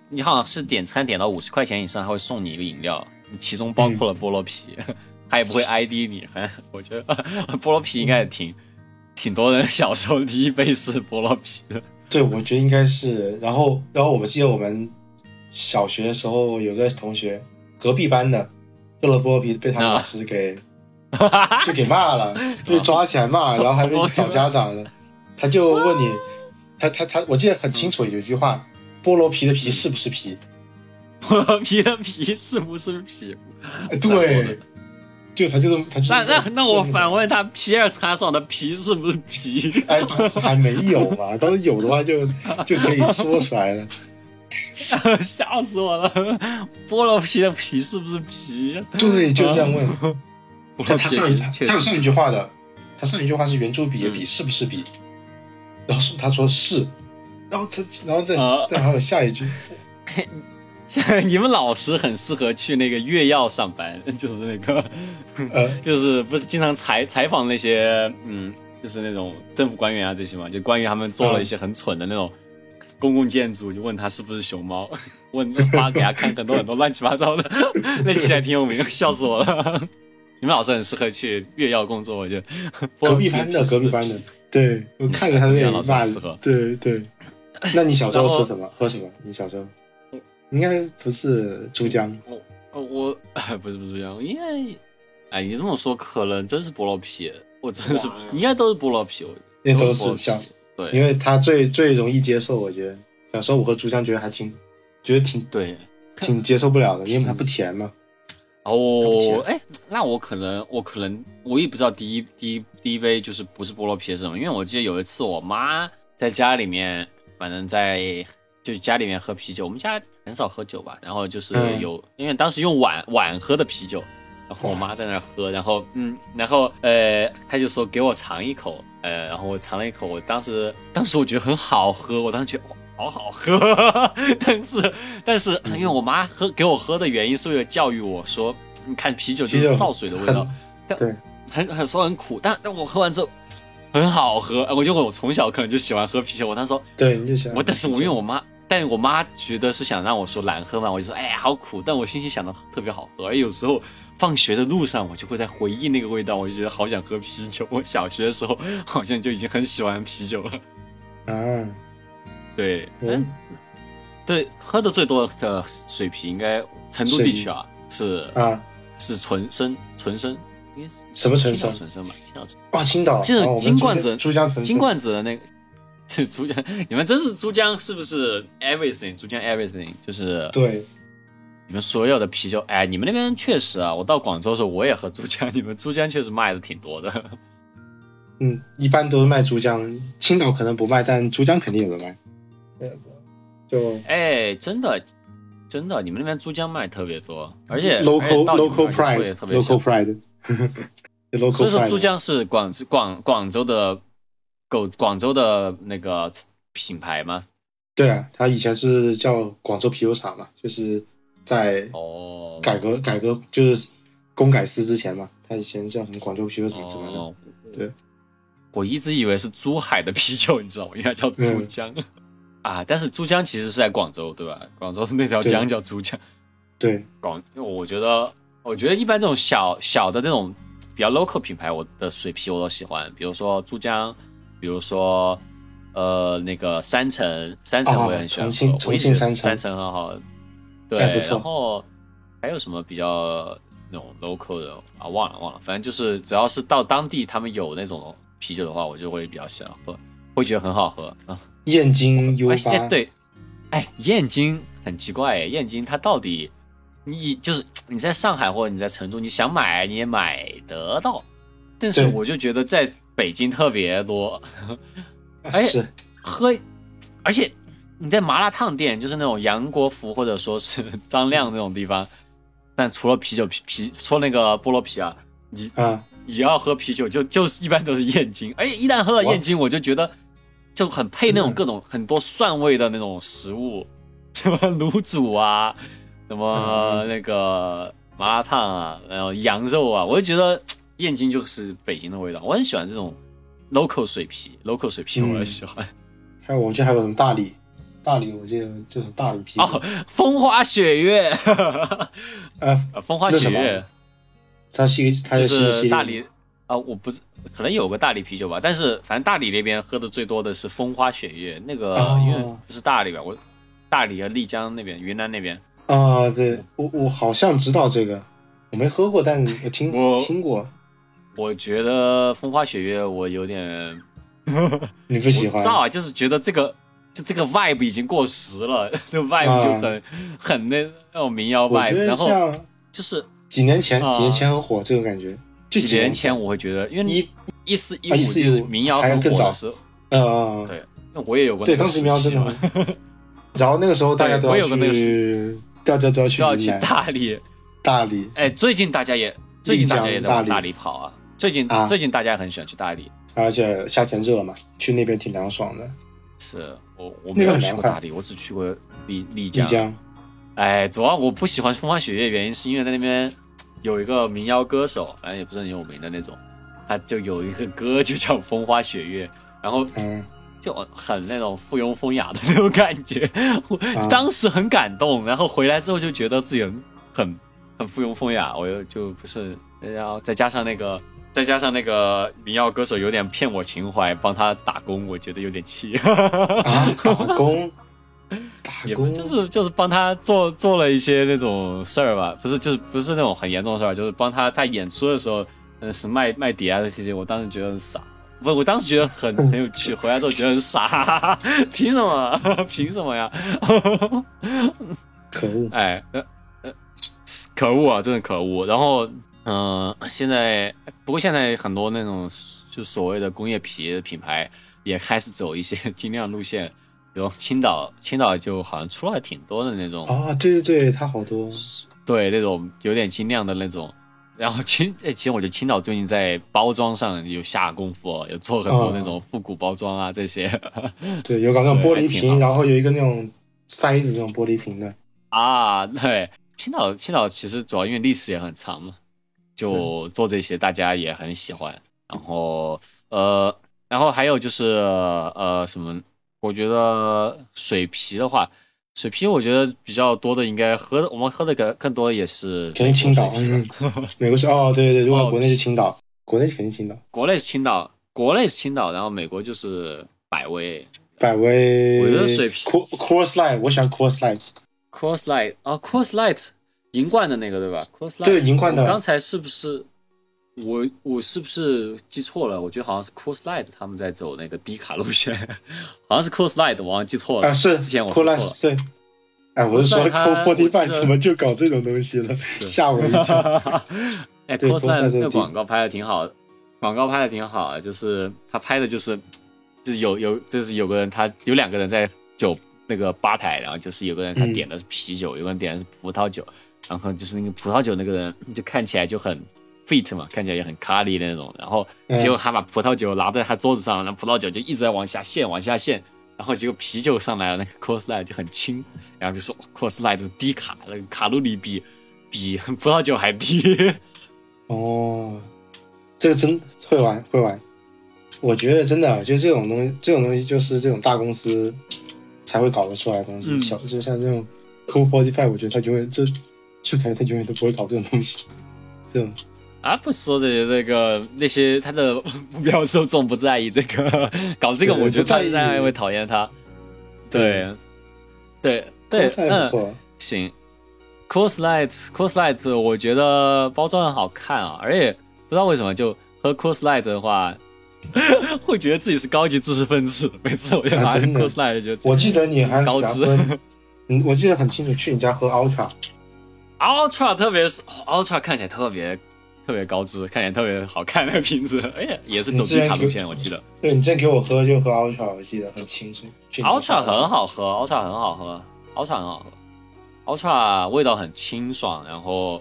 你好像是点餐点到五十块钱以上，他会送你一个饮料。其中包括了菠萝啤，[LAUGHS] 他也不会 ID 你。反 [LAUGHS] 正我觉得菠萝皮应该也挺挺多人小时候第一杯是菠萝皮的。[LAUGHS] 对，我觉得应该是。然后，然后我们记得我们小学的时候有个同学，隔壁班的喝了菠萝皮，被他老师给就给骂了，被抓起来骂，然后还被找家长了。他就问你，他他他，我记得很清楚，有一句话：菠萝皮的皮是不是皮？菠萝啤的皮是不是皮？对。就他就是他，那那那我反问他，皮尔茶爽的皮是不是皮？哎，当时还没有嘛，[LAUGHS] 当时有的话就就可以说出来了。[LAUGHS] 吓死我了！菠萝皮的皮是不是皮？对，就这样问。他上一他有上一句话的，他上一句话是圆珠笔的笔是不是笔？然后他说是，然后他然后再再还有下一句。[LAUGHS] [LAUGHS] 你们老师很适合去那个月药上班，[LAUGHS] 就是那个，[LAUGHS] 就是不是经常采采访那些，嗯，就是那种政府官员啊这些嘛，就关于他们做了一些很蠢的那种公共建筑，就问他是不是熊猫，问发给他看很多很多乱七八糟的，那期还挺有名，笑死我了。你们老师很适合去月药工作，我觉得。隔壁班的，隔壁班的，对我看着他那样骂，对对。那你小时候吃什么？喝什么？你小时候？应该不是珠江，我我 [LAUGHS] 不是不是珠江，应该，哎，你这么说可能真是菠萝啤，我真是应该都是菠萝啤，那都是像对，因为它最最容易接受，我觉得小时候我和珠江觉得还挺，觉得挺对，挺接受不了的，因为它不甜嘛。哦，哎，那我可能我可能我也不知道第一第一第一杯就是不是菠萝啤是什么，因为我记得有一次我妈在家里面，反正在。就家里面喝啤酒，我们家很少喝酒吧。然后就是有，因为当时用碗碗喝的啤酒，然后我妈在那喝，然后嗯，然后呃，她就说给我尝一口，呃，然后我尝了一口，我当时当时我觉得很好喝，我当时觉得哇好好喝，[LAUGHS] 但是但是因为我妈喝给我喝的原因是为了教育我说，你看啤酒就是潲水的味道，对，很很说很苦，但但我喝完之后。很好喝，我觉得我从小可能就喜欢喝啤酒。我当时说，对，你就喜欢。我但是我因为我妈，但我妈觉得是想让我说难喝嘛，我就说，哎呀，好苦。但我心里想的特别好喝。而有时候放学的路上，我就会在回忆那个味道，我就觉得好想喝啤酒。我小学的时候好像就已经很喜欢啤酒了。[LAUGHS] 嗯，对，嗯，对，喝的最多的水啤应该成都地区啊，是啊，是纯生，纯生。什么纯生？纯生吧，青岛纯。哇，青岛就是金罐子，珠江金罐子的那个是珠江。你们真是珠江，是不是？Everything，珠江 Everything，就是对。你们所有的啤酒，哎，你们那边确实啊。我到广州的时候，我也喝珠江。[LAUGHS] 你们珠江确实卖的挺多的。嗯，一般都是卖珠江，青岛可能不卖，但珠江肯定有的卖。对，就哎，真的。真的，你们那边珠江卖特别多，而且 local local pride，local pride，[LAUGHS] 所以说珠江是广广广州的狗广州的那个品牌吗？对啊，它以前是叫广州啤酒厂嘛，就是在哦改革改革就是公改私之前嘛，它以前叫什么广州啤酒厂什么的。对，我一直以为是珠海的啤酒，你知道吗？应该叫珠江。[LAUGHS] 啊，但是珠江其实是在广州，对吧？广州那条江叫珠江。对，广，我觉得，我觉得一般这种小小的这种比较 local 品牌，我的水啤我都喜欢，比如说珠江，比如说呃那个山城，山城我也很喜欢喝，我一直山城很好。对，然后还有什么比较那种 local 的啊？忘了忘了，反正就是只要是到当地他们有那种啤酒的话，我就会比较喜欢喝。会觉得很好喝啊！燕京 [LAUGHS] U 八对，哎，燕京很奇怪哎，燕京它到底你就是你在上海或者你在成都，你想买你也买得到，但是我就觉得在北京特别多，哎，喝，而且你在麻辣烫店，就是那种杨国福或者说是 [LAUGHS] 张亮那种地方，但除了啤酒啤啤，除了那个菠萝啤啊，你啊。也要喝啤酒，就就是一般都是燕京，而且一旦喝了燕京，我就觉得就很配那种各种很多蒜味的那种食物，什么卤煮啊，什么那个麻辣烫啊，然后羊肉啊，我就觉得 [TSK] 燕京就是北京的味道，我很喜欢这种 local 水皮，local 水皮我也喜欢。还有我记得还有什么大理，大理我记得就是大理啤哦，风花雪月，[LAUGHS] 呃，风花雪月。它是一个，它是大理啊，我不是，可能有个大理啤酒吧，但是反正大理那边喝的最多的是风花雪月，那个因为不是大理吧，我大理啊丽江那边，云南那边。啊，对我我好像知道这个，我没喝过，但我听听过。我觉得风花雪月我有点，[LAUGHS] 你不喜欢？知道啊，就是觉得这个就这个 vibe 已经过时了，这个 vibe 就很很那那种民谣 vibe，然后就是几年前几年前很火这种感觉，几年前我会觉得，因为一一四一五就是民谣很火的时候，嗯，对，那我也有过，对，当时民谣真的，然后那个时候大家都要去，大家都要去都要去大理，大理，哎，最近大家也最近大家也在往大理。跑啊。最近最近大家很喜欢去大理，而且夏天热嘛，去那边挺凉爽的。是我我没有去过大理，我只去过丽丽江。丽江，哎，主要我不喜欢风花雪月，原因是因为在那边有一个民谣歌手，反正也不是很有名的那种，他就有一个歌就叫风花雪月，然后就很那种附庸风雅的那种感觉，我当时很感动，然后回来之后就觉得自己很很很附庸风雅，我又就不是，然后再加上那个。再加上那个民谣歌手有点骗我情怀，帮他打工，我觉得有点气。啊，打工，[LAUGHS] 打工？就是就是帮他做做了一些那种事儿吧，不是就是不是那种很严重的事儿，就是帮他他演出的时候，嗯，是卖卖碟啊这些，我当时觉得很傻，不，我当时觉得很很有趣，回来之后觉得很傻，凭什么？[LAUGHS] 凭什么呀？可恶！哎，呃呃，可恶啊，真的可恶。然后。嗯，现在不过现在很多那种就所谓的工业皮的品牌也开始走一些 [LAUGHS] 精酿路线，比如青岛，青岛就好像出了挺多的那种啊，对对对，它好多，对那种有点精酿的那种。然后青，其实我觉得青岛最近在包装上有下功夫，有做很多那种复古包装啊这些。[LAUGHS] 对，有搞那种玻璃瓶，然后有一个那种塞子那种玻璃瓶的啊。对，青岛青岛其实主要因为历史也很长嘛。就做这些，大家也很喜欢。然后，呃，然后还有就是，呃，什么？我觉得水皮的话，水啤我觉得比较多的应该喝，我们喝的更更多也是肯定青岛，美国是哦，对对对，如果国内是青岛，国内肯定青岛，国内是青岛，国内是青岛，然后美国就是百威，百威，我觉得水啤，Coors Light，我喜欢 Coors Light，Coors Light 啊，Coors Light。银冠的那个对吧？对银冠的。刚才是不是我我是不是记错了？我觉得好像是 Coors Light 他们在走那个低卡路线，好像是 Coors Light，我好像记错了。啊，是之前我说错了。对，哎，我是说 Coors Forty Five 怎么就搞这种东西了？吓我一跳。[LAUGHS] 哎，Coors Light 那广告拍的挺好，广告拍的挺好，就是他拍的就是就是有有就是有个人他有两个人在酒那个吧台，然后就是有个人他点的是啤酒，有个人点的是葡萄酒。然后就是那个葡萄酒那个人，就看起来就很 fit 嘛，看起来也很咖喱的那种。然后结果他把葡萄酒拿在他桌子上，然后葡萄酒就一直在往下陷，往下陷。然后结果啤酒上来了，那个 Coors Light 就很轻，然后就说 Coors Light 低卡，那个卡路里比比葡萄酒还低。哦，这个真会玩会玩。我觉得真的就这种东西，这种东西就是这种大公司才会搞得出来的东西。小就像这种 Cool Forty Five，我觉得他永远这。就感觉他永远都不会搞这种东西，这种啊，不说这些这个那些他的目标受众不在意这个搞这个，我觉得大家会讨厌他。对，对对，嗯，行。Coors Light，Coors Light，我觉得包装很好看啊，而且不知道为什么就喝 Coors Light 的话，[LAUGHS] 会觉得自己是高级知识分子。每次我拿 Coors Light 觉得，我记得你还高知，[LAUGHS] 嗯，我记得很清楚，去你家喝 Ultra。Ultra 特别是 Ultra 看起来特别特别高知，看起来特别好看那个瓶子，[LAUGHS] 哎呀，也是走低卡路线，我记得。对你之前给我喝就喝 Ultra，我记得很清楚。Ultra 很好喝，Ultra 很好喝，Ultra 很好喝，Ultra 味道很清爽，然后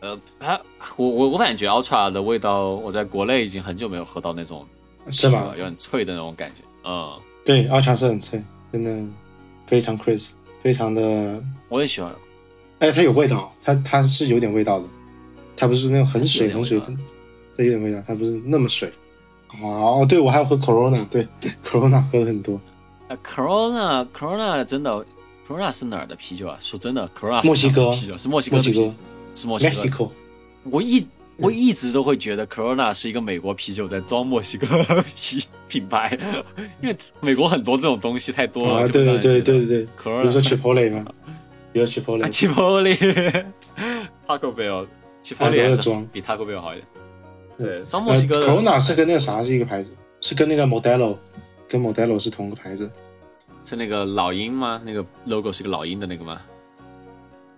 呃，它我我我感觉 Ultra 的味道，我在国内已经很久没有喝到那种是吧？有很脆的那种感觉，嗯，对，Ultra 是很脆，真的非常 crisp，非常的，我也喜欢。哎，它有味道，它它是有点味道的，它不是那种很水很水的，对有点味道，它不是那么水。哦，对，我还要喝 Corona，对，Corona 喝了很多。啊，Corona Corona 真的，Corona 是哪儿的啤酒啊？说真的，Corona 墨西哥啤酒是墨西哥，墨西哥是墨西哥。我一我一直都会觉得 Corona 是一个美国啤酒在装墨西哥 [LAUGHS] 啤品牌，因为美国很多这种东西太多了。对对对对对对，比如说 Chipotle 嘛，比如 Chipotle，Chipotle，Taco [LAUGHS] Bell，Chipotle 装比 Taco Bell 好一点。对，装墨西哥。Corona 是跟那个啥是一个牌子，是跟那个 Modelo，跟 Modelo 是同个牌子。是那个老鹰吗？那个 logo 是个老鹰的那个吗？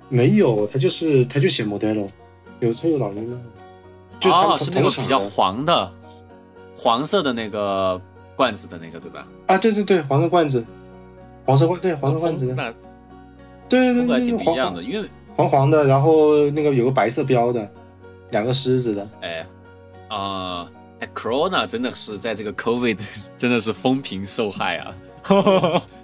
没有，他就是他就写 Modelo，有他有老鹰的。哦，是那个比较黄的，黄色的那个罐子的那个，对吧？啊，对对对，黄色罐子，黄色罐，对黄色罐子。对对对对，不一样的，因为黄黄的，然后那个有个白色标的，两个狮子的。哎，啊，哎，Corona 真的是在这个 COVID [LAUGHS] 真的是风评受害啊！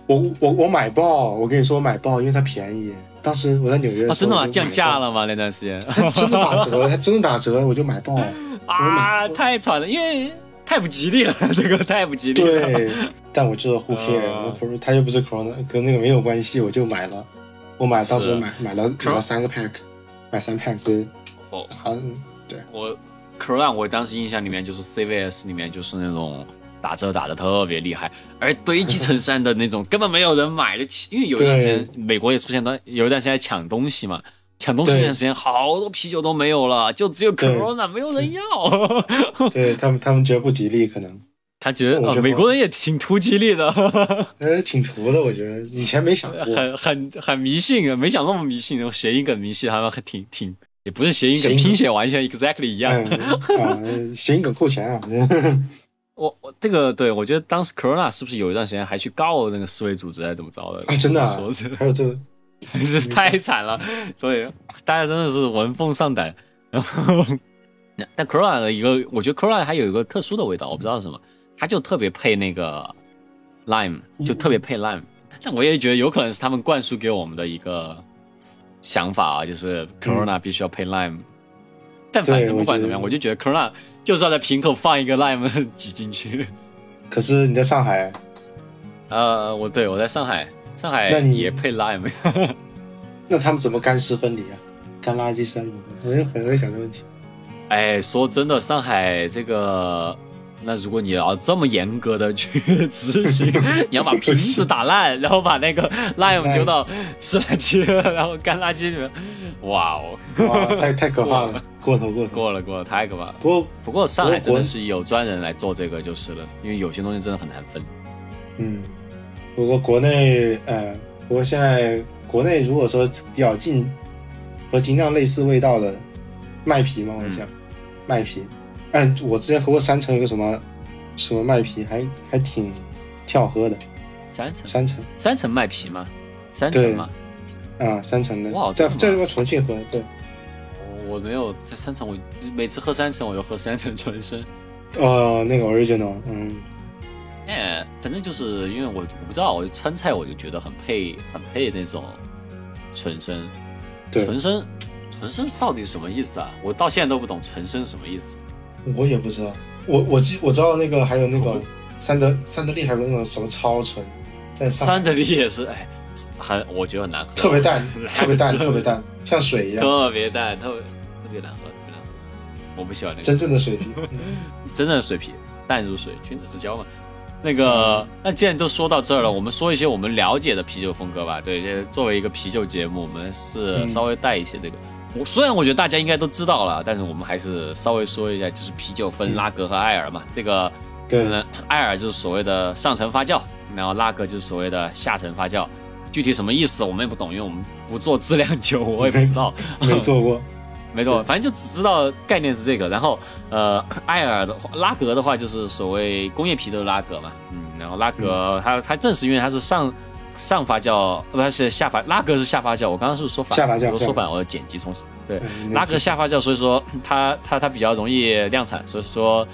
我我我买爆，我跟你说买爆，因为它便宜。当时我在纽约，真的吗？降价了吗？那段时间 [LAUGHS] 真的打折，它真的打折，我就买爆。[LAUGHS] 啊，太惨了，因为太不吉利了，这个太不吉利了。对，但我知道 Who care？他又不是 Corona，跟那个没有关系，我就买了。我买当时买买了买了三个 pack，买三 pack 是哦，好，对我 Corona，我当时印象里面就是 CVS 里面就是那种。打折打的特别厉害，而堆积成山的那种根本没有人买得起，因为有一段时间美国也出现段有一段时间抢东西嘛，抢东西那段时间好多啤酒都没有了，就只有 Corona 没有人要。[LAUGHS] 对他们，他们觉得不吉利，可能他觉得美国人也挺突击力的，呃，[LAUGHS] 挺图的，我觉得以前没想过，很很很迷信啊，没想那么迷信，谐音梗迷信他们还挺挺，也不是谐音梗，拼写完全 exactly 一样，[LAUGHS] 谐音梗扣钱啊。[LAUGHS] 我我这个对我觉得当时 Corona 是不是有一段时间还去告那个世卫组织还是怎么着的？啊，真的，还有这个，是太惨了。所以大家真的是闻风丧胆。然后，但 Corona 的一个，我觉得 Corona 还有一个特殊的味道，我不知道是什么，它就特别配那个 lime，就特别配 lime。但我也觉得有可能是他们灌输给我们的一个想法啊，就是 Corona 必须要配 lime。但反正不管怎么样，我就觉得 Corona。就是要在瓶口放一个 lime 挤进去，可是你在上海，呃，我对我在上海，上海那你也配 lime，[LAUGHS] 那他们怎么干湿分离啊？干垃圾分离？我就很会想这个问题。哎，说真的，上海这个。那如果你要这么严格的去执行，你要把瓶子打烂，然后把那个 lime 丢到湿垃圾，然后干垃圾里面，哇哦，哇，太太可怕了，过头过头，过了过了，太可怕了。不过不过上海真的是有专人来做这个就是了，因为有些东西真的很难分。嗯，不过国内，呃，不过现在国内如果说比较近和精酿类似味道的麦皮嘛，我想麦皮。哎，我之前喝过三层，有个什么什么麦皮，还还挺挺好喝的。三层，三层，三层麦皮吗？三层吗？啊，三层的。哇，在在重庆喝，对。我没有在三层，我每次喝三层，我就喝三层纯生。哦，那个 original，嗯。哎，反正就是因为我我不知道，我川菜我就觉得很配，很配那种纯生。对纯生，纯生到底什么意思啊？我到现在都不懂纯生什么意思。我也不知道，我我记我知道那个还有那个三德三德利还有那种什么超纯，在三德利也是哎，很我觉得很难喝，特别淡，[LAUGHS] 特别淡，特别淡，像水一样，特别淡，特别特别难喝，特别难喝，我不喜欢那个。真正的水啤，[LAUGHS] 真正的水啤淡如水，君子之交嘛。那个那既然都说到这儿了，我们说一些我们了解的啤酒风格吧。对，作为一个啤酒节目，我们是稍微带一些这个。我虽然我觉得大家应该都知道了，但是我们还是稍微说一下，就是啤酒分拉格和艾尔嘛。这个，对，艾尔就是所谓的上层发酵，然后拉格就是所谓的下层发酵。具体什么意思我们也不懂，因为我们不做质量酒，我也不知道。[LAUGHS] 没做过，[LAUGHS] 没做，反正就只知道概念是这个。然后，呃，艾尔的拉格的话就是所谓工业啤的拉格嘛，嗯，然后拉格它它正是因为它是上。上发酵不是下发，拉格是下发酵。我刚刚是不是说反？下发酵。我说反，我剪辑重新。对，拉格下发酵，所以说它它它比较容易量产，所以说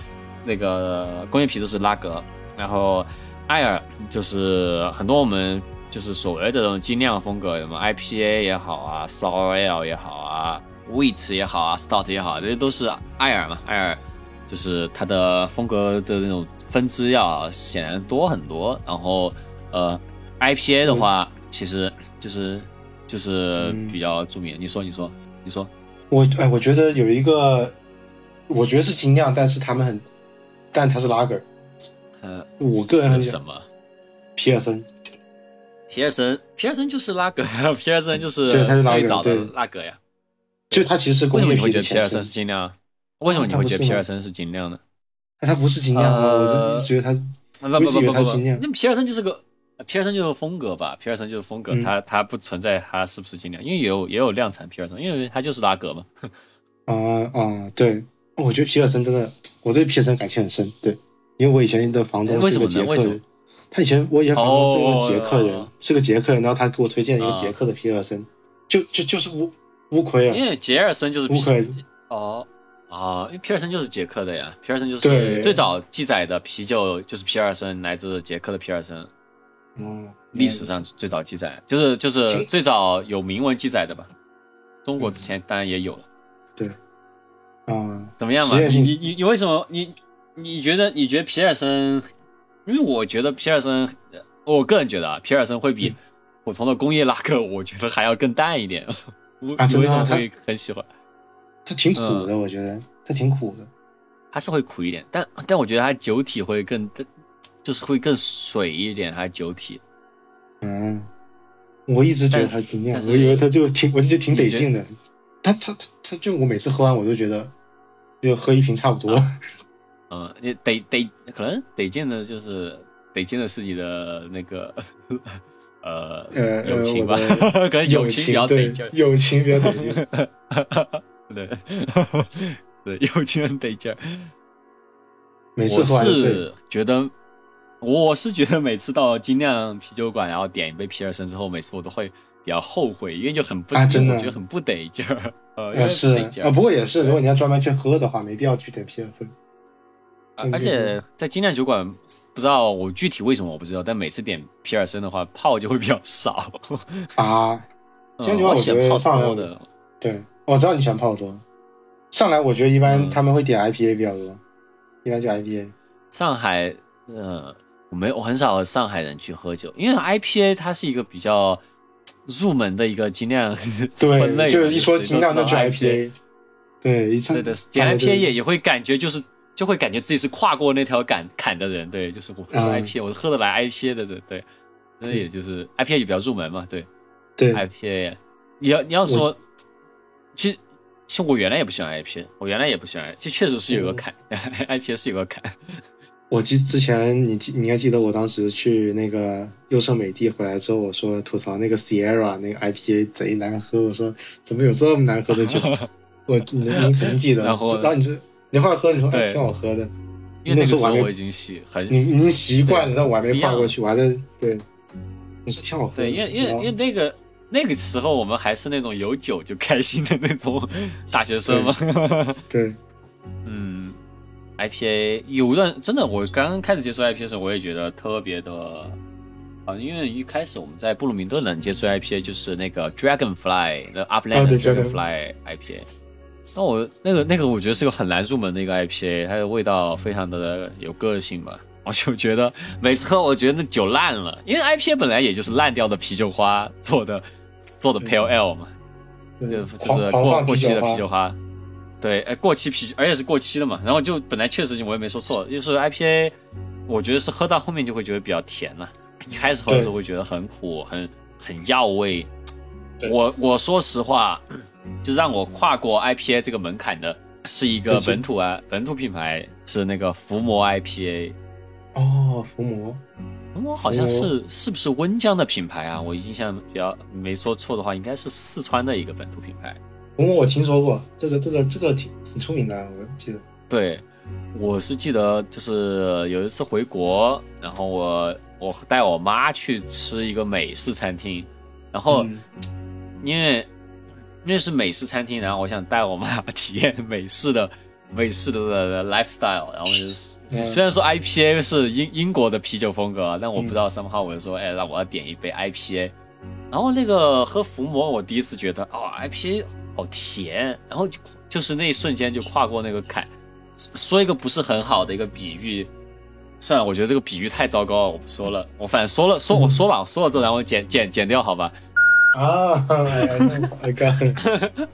那个工业啤都是拉格。然后艾尔就是很多我们就是所谓的这种精酿风格，什么 IPA 也好啊，Sour Ale 也好啊，Wheat 也好啊，Stout 也好，这些都是艾尔嘛。艾尔就是它的风格的那种分支要显然多很多。然后呃。IPA 的话，其实就是就是比较著名。你说，你说，你说，我哎，我觉得有一个我觉得是精酿，但是他们很，但它是拉格。呃，我个人很什么？皮尔森。皮尔森，皮尔森就是拉格，[LAUGHS] 皮尔森就是最早的拉格呀。就他其实是为什么你会觉得皮尔森是精酿？为什么你会觉得皮尔森是精酿呢？他不是精酿，我是一直觉得它，不不不不不，那皮尔森就是个皮尔森就是风格吧？皮尔森就是风格，它它不存在它是不是精酿，因为也有也有量产皮尔森，因为它就是拉格嘛。[LAUGHS] 啊啊，对，我觉得皮尔森真的，我对皮尔森感情很深，对，因为我以前的房东是个捷克人。他以前我以前房东是一个捷克人，是个捷克人，然后他给我推荐了一个捷克的皮尔森，就就就是乌乌奎啊，因为杰尔森就是乌奎哦哦，因为皮尔森就是捷克的呀，皮尔森就是最早记载的啤酒就是皮尔森，来自捷克的皮尔森，嗯，历史上最早记载就是就是最早有明文记载的吧，中国之前当然也有了，对，嗯，怎么样嘛？你你你你为什么你你觉得你觉得皮尔森？因为我觉得皮尔森，我个人觉得啊，皮尔森会比普通的工业拉克，我觉得还要更淡一点。[LAUGHS] 啊，真的，会很喜欢。他挺苦的，我觉得他挺苦的。他是会苦一点，但但我觉得他酒体会更，就是会更水一点，还酒体。嗯，我一直觉得它精酿，我以为它就挺，我就觉得挺得劲的。它它它它就我每次喝完我都觉得，就喝一瓶差不多。嗯，你得得可能得劲的，就是得劲的是你的那个 [LAUGHS] 呃友情吧，[LAUGHS] 可能友情比较得劲，友情比较得劲，[LAUGHS] 对对，友情很得劲。每次我是觉得，我是觉得每次到精酿啤酒馆，然后点一杯皮尔森之后，每次我都会比较后悔，因为就很不，真的觉得很不得劲儿。呃，[LAUGHS] 是啊，不过也是，如果你要专门去喝的话，没必要去点皮尔森。而且在精酿酒馆，不知道我具体为什么我不知道，但每次点皮尔森的话，泡就会比较少 [LAUGHS] 啊。精酿酒馆我喜欢泡多的，对，我知道你喜欢泡多。上来我觉得一般他们会点 IPA 比较多，一般就 IPA。上海，呃，我没我很少和上海人去喝酒，因为 IPA 它是一个比较入门的一个精酿分类，就是一说精酿那就 IPA。对，一对的，点 IPA 也也会感觉就是。就会感觉自己是跨过那条坎坎的人，对，就是我喝 IPA，我是喝得来 IPA 的人，对，那也就是 IPA 就比较入门嘛，对，对，IPA，你要你要说，其实其实我原来也不喜欢 IPA，我原来也不喜欢，就确实是有个坎，[LAUGHS] IPA 是有个坎。我记之前你记你应该记得我当时去那个优胜美地回来之后，我说吐槽那个 Sierra 那个 IPA 贼难喝，我说怎么有这么难喝的酒？[LAUGHS] 我你你肯定记得，然后然后你这。你后来喝，你说哎，挺好喝的，因为那时候我已经习很，你已经习惯了，但我还没跨过去，我还在对，你是挺好喝。对，因为因为因为那个那个时候我们还是那种有酒就开心的那种 [LAUGHS] 大学生嘛。对，[LAUGHS] 嗯，IPA 有段真的，我刚刚开始接触 IPA 的时候，我也觉得特别的啊，因为一开始我们在布鲁明顿能接触 IPA 就是那个 Dragonfly 的 Upland Dragonfly IPA。那我那个那个，我觉得是个很难入门的一个 IPA，它的味道非常的有个性吧。我就觉得每次喝，我觉得那酒烂了，因为 IPA 本来也就是烂掉的啤酒花做的做的 Pale Ale 嘛，就就是过过期的啤酒花。对，哎，过期啤酒，而且是过期的嘛。然后就本来确实我也没说错，就是 IPA，我觉得是喝到后面就会觉得比较甜了。一开始喝的时候会觉得很苦，很很药味。我我说实话。就让我跨过 IPA 这个门槛的是一个本土啊，本土品牌是那个伏魔 IPA。哦，伏魔，伏魔好像是是不是温江的品牌啊？我印象比较没说错的话，应该是四川的一个本土品牌。伏魔我听说过，这个这个这个挺挺出名的，我记得。对，我是记得就是有一次回国，然后我我带我妈去吃一个美式餐厅，然后因为。因为是美式餐厅，然后我想带我妈 [LAUGHS] 体验美式的美式的 lifestyle，然后就是虽然说 IPA 是英英国的啤酒风格，但我不知道什么话，我就说，哎，那我要点一杯 IPA。然后那个喝伏魔，我第一次觉得，哦，IPA 好甜，然后就就是那一瞬间就跨过那个坎。说一个不是很好的一个比喻，算了，我觉得这个比喻太糟糕了，我不说了，我反正说了说我说吧，我说了之后，然后剪剪剪掉，好吧。[LAUGHS] 啊，I got，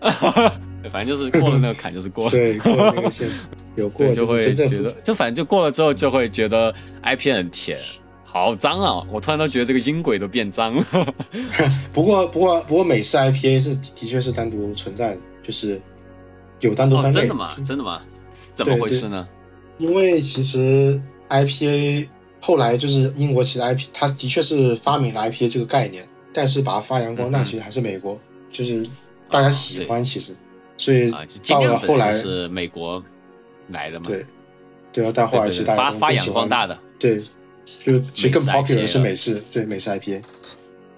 [LAUGHS] 反正就是过了那个坎就是过了。对，过了那个线，有过就会觉得，就反正就过了之后就会觉得 IPA 很甜，好脏啊！我突然都觉得这个音轨都变脏了。[LAUGHS] 不过不过不过美式 IPA 是的确是单独存在的，就是有单独分类。真的吗？真的吗？怎么回事呢？因为其实 IPA 后来就是英国其实 IP 它的确是发明了 IPA 这个概念，但是把它发扬光大其实还是美国，就是大家喜欢其实。所以到了后来是美国来的嘛？对，对啊，但后来是大发发扬光大的。对，就其实更 popular 是美式，对美式 IPA。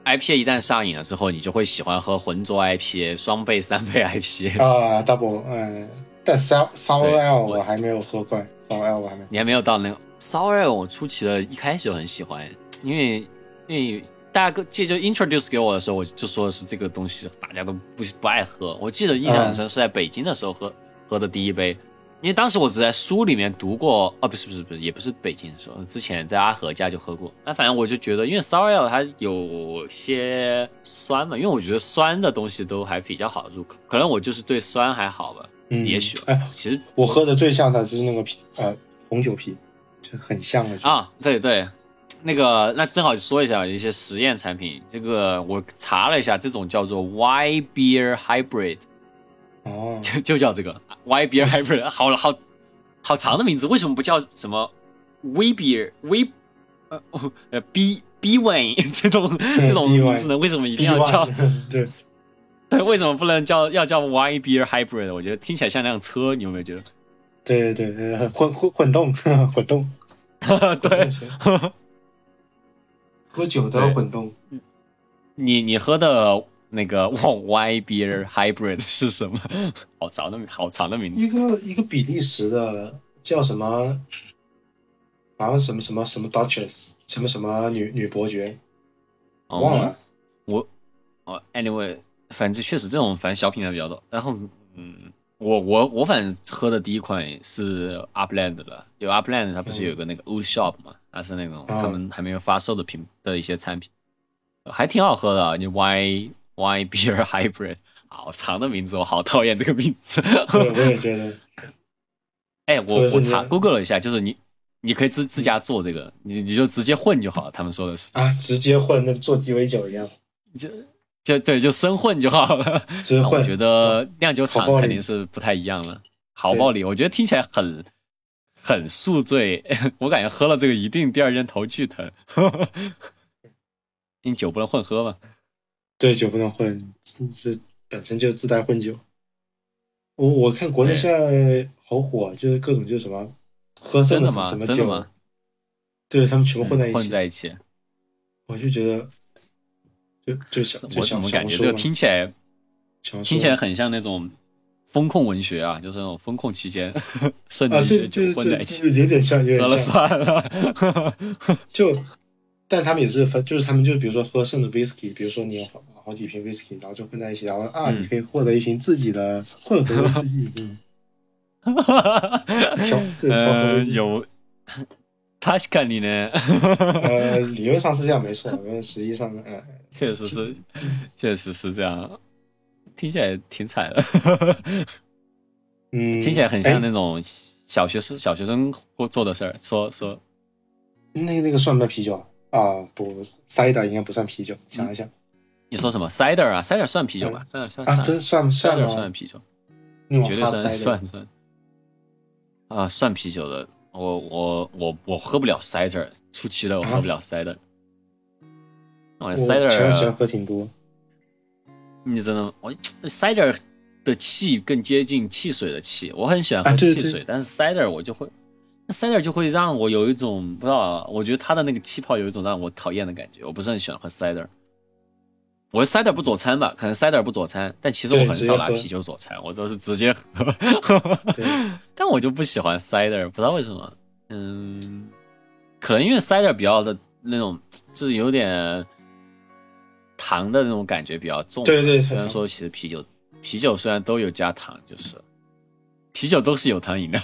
IPA 一旦上瘾了之后，你就会喜欢喝浑浊 IPA、双倍、三倍 IPA。啊，double，嗯，但 sour sour ale 我还没有喝过，sour ale 我还没。你还没有到那个 sour ale，我初期的一开始就很喜欢，因为因为。大家这就 introduce 给我的时候，我就说的是这个东西大家都不不爱喝。我记得印象很深，是在北京的时候喝喝的第一杯，因为当时我只在书里面读过，哦，不是不是不是，也不是北京的时候，之前在阿和家就喝过。那反正我就觉得，因为 sour ale 它有些酸嘛，因为我觉得酸的东西都还比较好入口，可能我就是对酸还好吧。嗯，也许。哎，其实我喝的最像的就是那个啤，呃，红酒啤，就很像的啊，对对。那个，那正好说一下一些实验产品。这个我查了一下，这种叫做 Y Beer Hybrid，哦，就 [LAUGHS] 就叫这个 Y Beer Hybrid，好好好长的名字，为什么不叫什么 We Beer We 呃呃 B B Wine [LAUGHS] 这种这种名字呢？为什么一定要叫？[LAUGHS] 对对，为什么不能叫要叫 Y Beer Hybrid？我觉得听起来像辆车，你有没有觉得？对对对，混混混动混动，对。喝酒都要混动。你你喝的那个 [LAUGHS] Y Beer Hybrid 是什么？[LAUGHS] 好长的好长的名字。一个一个比利时的叫什么？好像什么什么什么 Duchess，什么什么女女伯爵，忘了。我哦，Anyway，反正确实这种反正小品牌比较多。然后嗯，我我我反正喝的第一款是 Upland 的，有 Upland 它不是有个那个 Old Shop 嘛？它是那种他们还没有发售的品的一些产品，还挺好喝的。你 Y Y Beer [LAUGHS] Hybrid，好长的名字，我好讨厌这个名字。[LAUGHS] 我也觉得。[LAUGHS] 哎，我我查 Google 了一下，就是你你可以自自家做这个，你你就直接混就好了。他们说的是啊，直接混，那做鸡尾酒一样，就就对，就生混就好了。直接混，我觉得酿酒厂肯定是不太一样了。好暴力，我觉得听起来很。很宿醉，我感觉喝了这个一定第二天头巨疼。你酒不能混喝吗？对，酒不能混，这本身就自带混酒。我我看国内现在好火，就是各种就是什么喝真的吗？什么酒吗？对他们全部混在一起。混在一起。我就觉得，就就想，我怎么感觉这个听起来，听起来很像那种。风控文学啊，就是那种风控期间 [LAUGHS] 剩的一些酒混在一起，有点像，有点像。喝了算了。就，但他们也是分，就是他们就比如说喝剩的 whisky，比如说你有好好几瓶 whisky，然后就混在一起，然后啊，你可以获得一瓶自己的混合威士忌。嗯。哈哈哈呃，有，他是看你呢。呃，[LAUGHS] 理论上是这样没错，因为实际上，呃，确实是，[LAUGHS] 确实是这样。听起来挺惨的，嗯，听起来很像那种小学生小学生做的事儿。说说，那那个算不算啤酒啊？不，cider 应该不算啤酒。想一想，你说什么 cider 啊？cider 算啤酒吧？算算啊，真算算算啤酒，绝对算算算啊，算啤酒的。我我我我喝不了 cider，初期的我喝不了 cider。我 cider 喜欢喝挺多。你真的，我 cider 的气更接近汽水的气，我很喜欢喝汽水，但是 cider 我就会，cider 就会让我有一种不知道，我觉得它的那个气泡有一种让我讨厌的感觉，我不是很喜欢喝 cider。我 cider 不佐餐吧，可能 cider 不佐餐，但其实我很少拿啤酒佐餐，我都是直接喝。[LAUGHS] 但我就不喜欢 cider，不知道为什么，嗯，可能因为 cider 比较的那种，就是有点。糖的那种感觉比较重，对对。虽然说其实啤酒，啤酒虽然都有加糖，就是啤酒都是有糖饮料，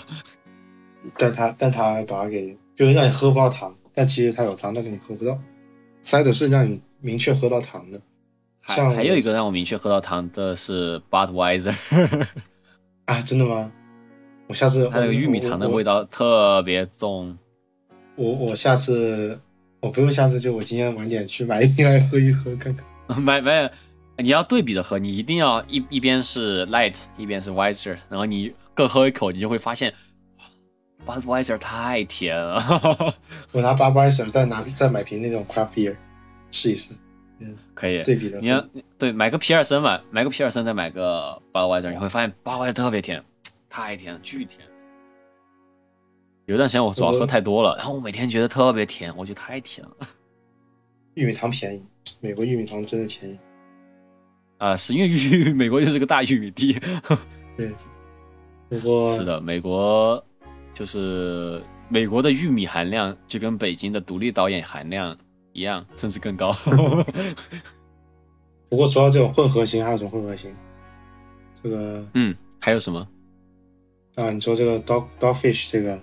但他但他把它给就是让你喝不到糖，但其实它有糖，但是你喝不到。cider 是让你明确喝到糖的，还还有一个让我明确喝到糖的是 Budweiser。[LAUGHS] 啊，真的吗？我下次它那个玉米糖的味道特别重。我我下次我不用下次，就我今天晚点去买一瓶来喝一喝看看。买买，你要对比着喝，你一定要一一边是 light，一边是 wiser，然后你各喝一口，你就会发现，Budweiser 太甜了。我拿 Budweiser 再拿再买瓶那种 craft beer 试一试。嗯，可以对比的。你要对买个皮尔森吧，买个皮尔森再买个 Budweiser，你会发现 Budweiser 特别甜，太甜，巨甜。有段时间我主要喝太多了，然后我每天觉得特别甜，我觉得太甜了。[LAUGHS] 玉米糖便宜，美国玉米糖真的便宜。啊，是因为玉美国就是个大玉米地。[LAUGHS] 对，不过是的，美国就是美国的玉米含量就跟北京的独立导演含量一样，甚至更高。[LAUGHS] 不过说到这种混合型，还有什么混合型？这个嗯，还有什么？啊，你说这个 dog dogfish 这个。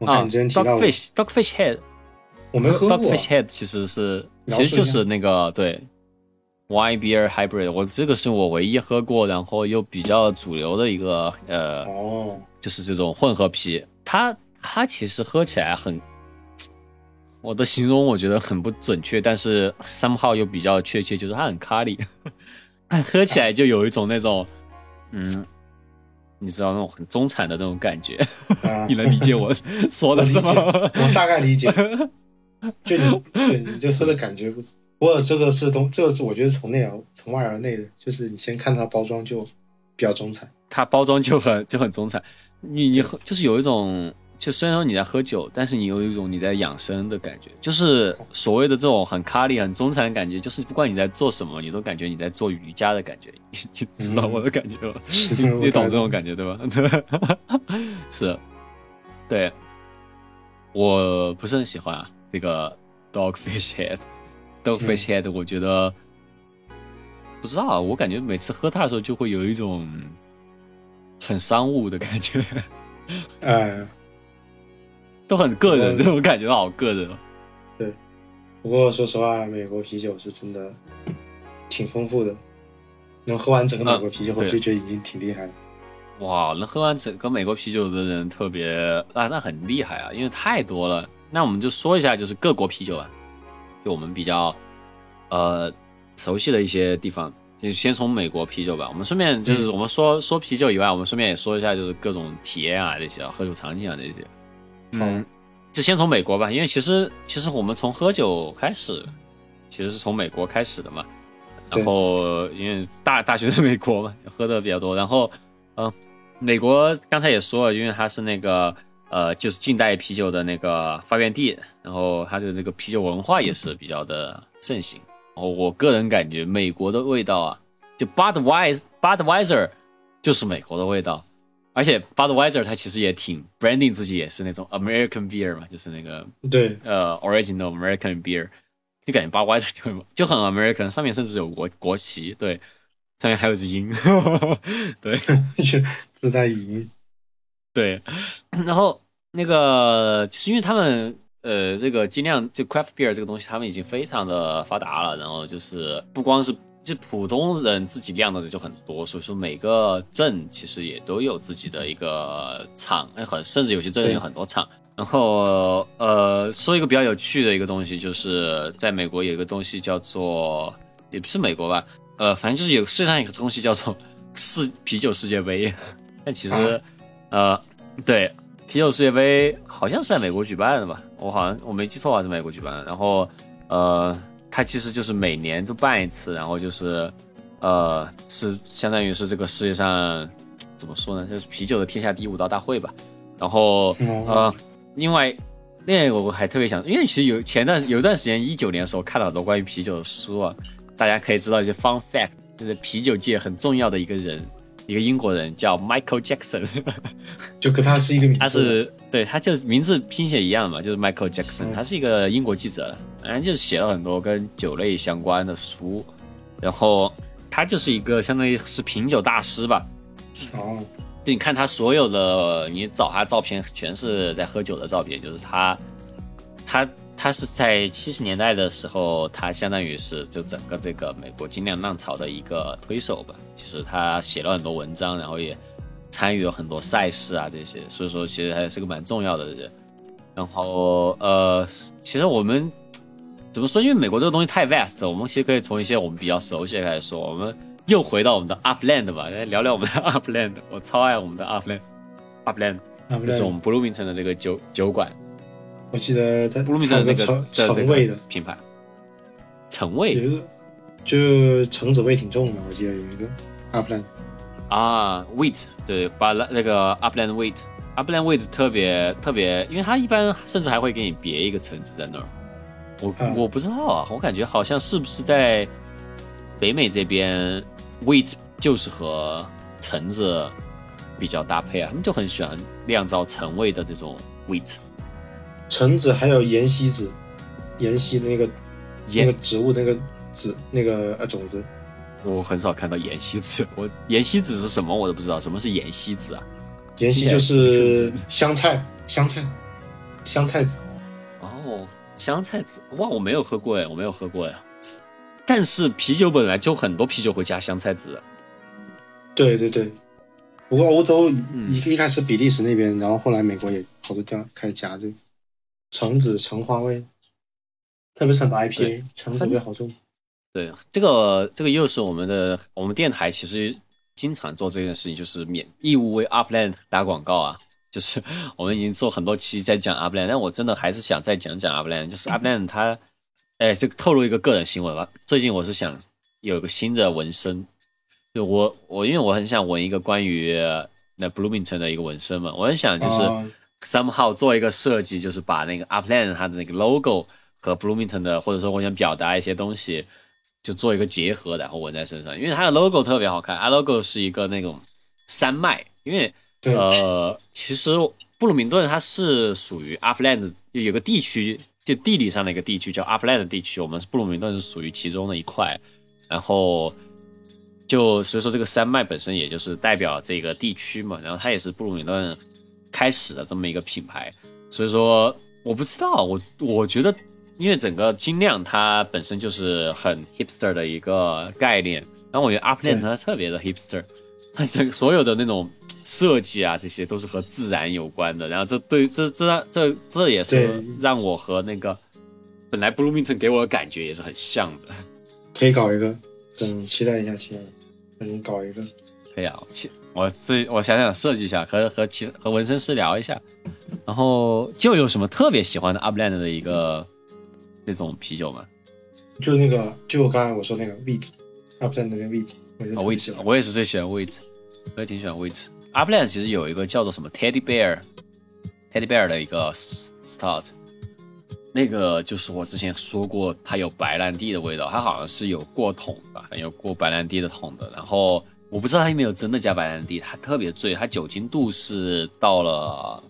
啊，dogfish dogfish head，我没喝过。dogfish head 其实是，其实就是那个对，Y beer hybrid。我这个是我唯一喝过，然后又比较主流的一个呃，哦，就是这种混合啤。它它其实喝起来很，我的形容我觉得很不准确，但是 somehow 又比较确切，就是它很咖喱，喝起来就有一种那种，嗯。你知道那种很中产的那种感觉，[LAUGHS] 你能理解我 [LAUGHS] 说的是吗？我大概理解，[LAUGHS] 就你对你就说的感觉。不过这个是从，这个是我觉得从内而从外而内的，就是你先看它包装就比较中产，它包装就很就很中产。你你喝就是有一种。就虽然说你在喝酒，但是你有一种你在养生的感觉，就是所谓的这种很咖喱、很中产的感觉，就是不管你在做什么，你都感觉你在做瑜伽的感觉。你知道我的感觉吗？[LAUGHS] 你懂这种感觉对吧？[LAUGHS] 是，对，我不是很喜欢啊，这个 dogfish head，dogfish [LAUGHS] head，我觉得不知道，我感觉每次喝它的时候就会有一种很商务的感觉，[LAUGHS] 哎。都很个人，这种感觉好个人。对，不过说实话，美国啤酒是真的挺丰富的，能喝完整个美国啤酒，我就觉得已经挺厉害了。哇，能喝完整个美国啤酒的人特别啊，那很厉害啊，因为太多了。那我们就说一下，就是各国啤酒啊，就我们比较呃熟悉的一些地方，就先从美国啤酒吧。我们顺便就是我们说说啤酒以外，我们顺便也说一下，就是各种体验啊这些，喝酒场景啊这些。嗯，就先从美国吧，因为其实其实我们从喝酒开始，其实是从美国开始的嘛。然后因为大大学在美国嘛，喝的比较多。然后，嗯，美国刚才也说了，因为它是那个呃，就是近代啤酒的那个发源地，然后它的那个啤酒文化也是比较的盛行。然后我个人感觉，美国的味道啊，就 Budweiser Budweiser 就是美国的味道。而且 Budweiser 它其实也挺 branding 自己也是那种 American beer 嘛，就是那个对呃 original American beer，就感觉 Budweiser 就就很 American，上面甚至有国国旗，对，上面还有只鹰，对，自带语音，对，然后那个就是因为他们呃这个精酿就 craft beer 这个东西，他们已经非常的发达了，然后就是不光是。就普通人自己酿的就很多，所以说每个镇其实也都有自己的一个厂，很甚至有些镇有很多厂。然后呃，说一个比较有趣的一个东西，就是在美国有一个东西叫做，也不是美国吧，呃，反正就是有世界上有个东西叫做 [LAUGHS] 世啤酒世界杯。[LAUGHS] 但其实呃，对，啤酒世界杯好像是在美国举办的吧？我好像我没记错啊，是美国举办的。然后呃。它其实就是每年都办一次，然后就是，呃，是相当于是这个世界上怎么说呢？就是啤酒的天下第一武道大会吧。然后呃，另外另一个我还特别想，因为其实有前段有一段时间一九年的时候看了很多关于啤酒的书啊，大家可以知道一些 fun fact，就是啤酒界很重要的一个人。一个英国人叫 Michael Jackson，[LAUGHS] 就跟他是一个名字。他是对，他就名字拼写一样嘛，就是 Michael Jackson。他是一个英国记者，反正就是写了很多跟酒类相关的书。然后他就是一个相当于是品酒大师吧。哦。就你看他所有的，你找他照片全是在喝酒的照片，就是他，他他是在七十年代的时候，他相当于是就整个这个美国精酿浪潮的一个推手吧。其实他写了很多文章，然后也参与了很多赛事啊这些，所以说其实还是个蛮重要的人。然后呃，其实我们怎么说？因为美国这个东西太 vast，我们其实可以从一些我们比较熟悉的开始说。我们又回到我们的 Upland 吧，来聊聊我们的 [LAUGHS] Upland。我超爱我们的 Upland，Upland 就是我们 Bloomington 的这个酒酒馆。我记得在 Bloomington 那个橙橙味的品牌，橙味有一个，就橙子味挺重的。我记得有一个 Upland 啊，Wheat 对，把那那个 Upland Wheat 特别特别，因为它一般甚至还会给你别一个橙子在那儿。我我不知道啊，我感觉好像是不是在北美这边 Wheat 就是和橙子比较搭配啊，他们就很喜欢酿造橙味的这种 Wheat。橙子还有岩西子，岩西的那个那个植物那个籽那个呃种子，我很少看到岩西子。我岩西子是什么我都不知道，什么是岩西子啊？岩西就是香菜香菜香菜籽。哦，香菜籽哇，我没有喝过哎，我没有喝过哎。但是啤酒本来就很多啤酒会加香菜籽。对对对，不过欧洲一一开始比利时那边，然后后来美国也好多地方开始加这个。橙子橙花味，特别是很多 IPA，橙子味好重。对，这个这个又是我们的我们电台其实经常做这件事情，就是免义务为 Upland 打广告啊。就是 [LAUGHS] 我们已经做很多期在讲 Upland，但我真的还是想再讲讲 Upland。就是 Upland 它，哎，这个透露一个个人新闻吧。最近我是想有个新的纹身，就我我因为我很想纹一个关于那 Bloomington 的一个纹身嘛，我很想就是。Somehow 做一个设计，就是把那个 Upland 它的那个 logo 和 Bloomington 的，或者说我想表达一些东西，就做一个结合，然后纹在身上。因为它的 logo 特别好看，logo 是一个那种山脉。因为呃，其实布鲁明顿它是属于 Upland 有个地区，就地理上的一个地区叫 Upland 地区，我们布鲁明顿是属于其中的一块。然后就所以说这个山脉本身也就是代表这个地区嘛，然后它也是布鲁明顿。开始的这么一个品牌，所以说我不知道，我我觉得，因为整个精酿它本身就是很 hipster 的一个概念，然后我觉得 Upland 它特别的 hipster，它整所有的那种设计啊，这些都是和自然有关的，然后这对这这这这也是让我和那个本来 Bloomington 给我的感觉也是很像的，可以搞一个，等期待一下，期待，等搞一个，可以啊，期。我自我想想设计一下，和和其和纹身师聊一下，然后就有什么特别喜欢的 Upland 的一个那种啤酒吗？就那个，就刚才我说那个 Wheat，Upland 那个 Wheat，啊 Wheat，我也是最喜欢 Wheat，我也挺喜欢 Wheat。Upland 其实有一个叫做什么 Teddy Bear，Teddy Bear 的一个 Start，那个就是我之前说过，它有白兰地的味道，它好像是有过桶吧，有过白兰地的桶的，然后。我不知道他有没有真的加白兰地，他特别醉，他酒精度是到了，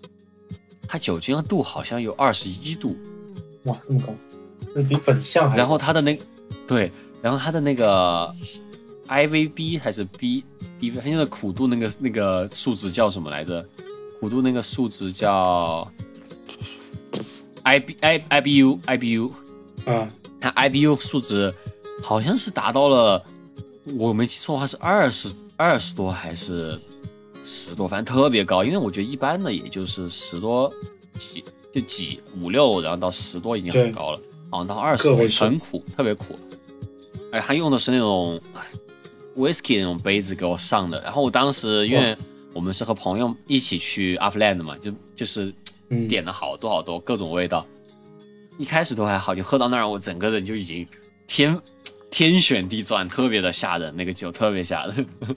他酒精度好像有二十一度，哇，这么高，那比粉象还。然后他的那，对，然后他的那个 I V B 还是 B B，他那个苦度那个那个数值叫什么来着？苦度那个数值叫 I B I I B U I B U，啊，他 I B U 数值好像是达到了。我没记错的话是二十二十多还是十多，反正特别高。因为我觉得一般的也就是十多几，就几五六，然后到十多已经很高了，好像到二十很苦，特别苦。哎，他用的是那种 whisky 那种杯子给我上的。然后我当时因为我们是和朋友一起去 Upland 嘛，就就是点了好多好多各种味道。一开始都还好，就喝到那儿，我整个人就已经天。天旋地转，特别的吓人，那个酒特别吓人。[LAUGHS]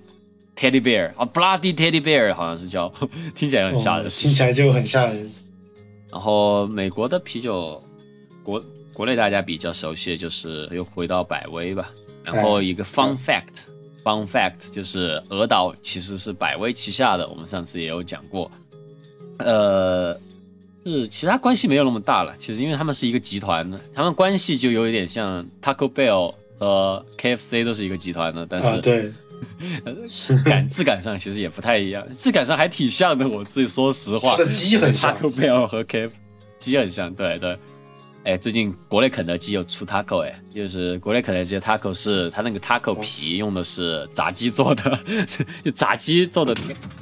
Teddy Bear 啊，Bloody Teddy Bear 好像是叫，[LAUGHS] 听起来很吓人，听起来就很吓人。然后美国的啤酒，国国内大家比较熟悉的就是又回到百威吧。然后一个 Fun Fact，Fun Fact 就是鹅岛其实是百威旗下的，我们上次也有讲过。呃，是其他关系没有那么大了，其实因为他们是一个集团的，他们关系就有一点像 Taco Bell。和 KFC 都是一个集团的，但是对 [LAUGHS] 感质感上其实也不太一样，质感上还挺像的。我自己说实话，鸡很像，Taco Bell 和 KFC 鸡很像，对对。哎，最近国内肯德基有出 taco，哎，就是国内肯德基的 taco 是它那个 taco 皮用的是炸鸡做的，就 [LAUGHS] 炸鸡做的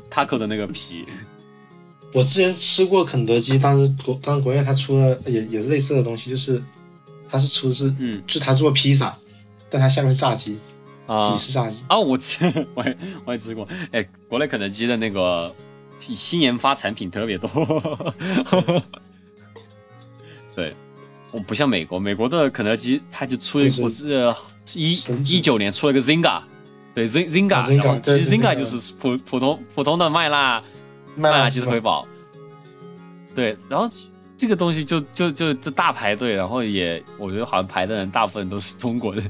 taco 的那个皮。我之前吃过肯德基，当时国当时国内它出了也也是类似的东西，就是它是出的是嗯，就它做披萨，但它下面是炸鸡，啊，底是炸鸡。啊，我吃我也我也吃过，哎，国内肯德基的那个。新研发产品特别多，[LAUGHS] 对，我不像美国，美国的肯德基它就出一个是一一九年出了个 Zinga，对 Z Zinga，然后其实 Zinga 就是普普通普通的麦辣麦辣鸡腿堡，对，然后这个东西就就就就大排队，然后也我觉得好像排的人大部分都是中国人，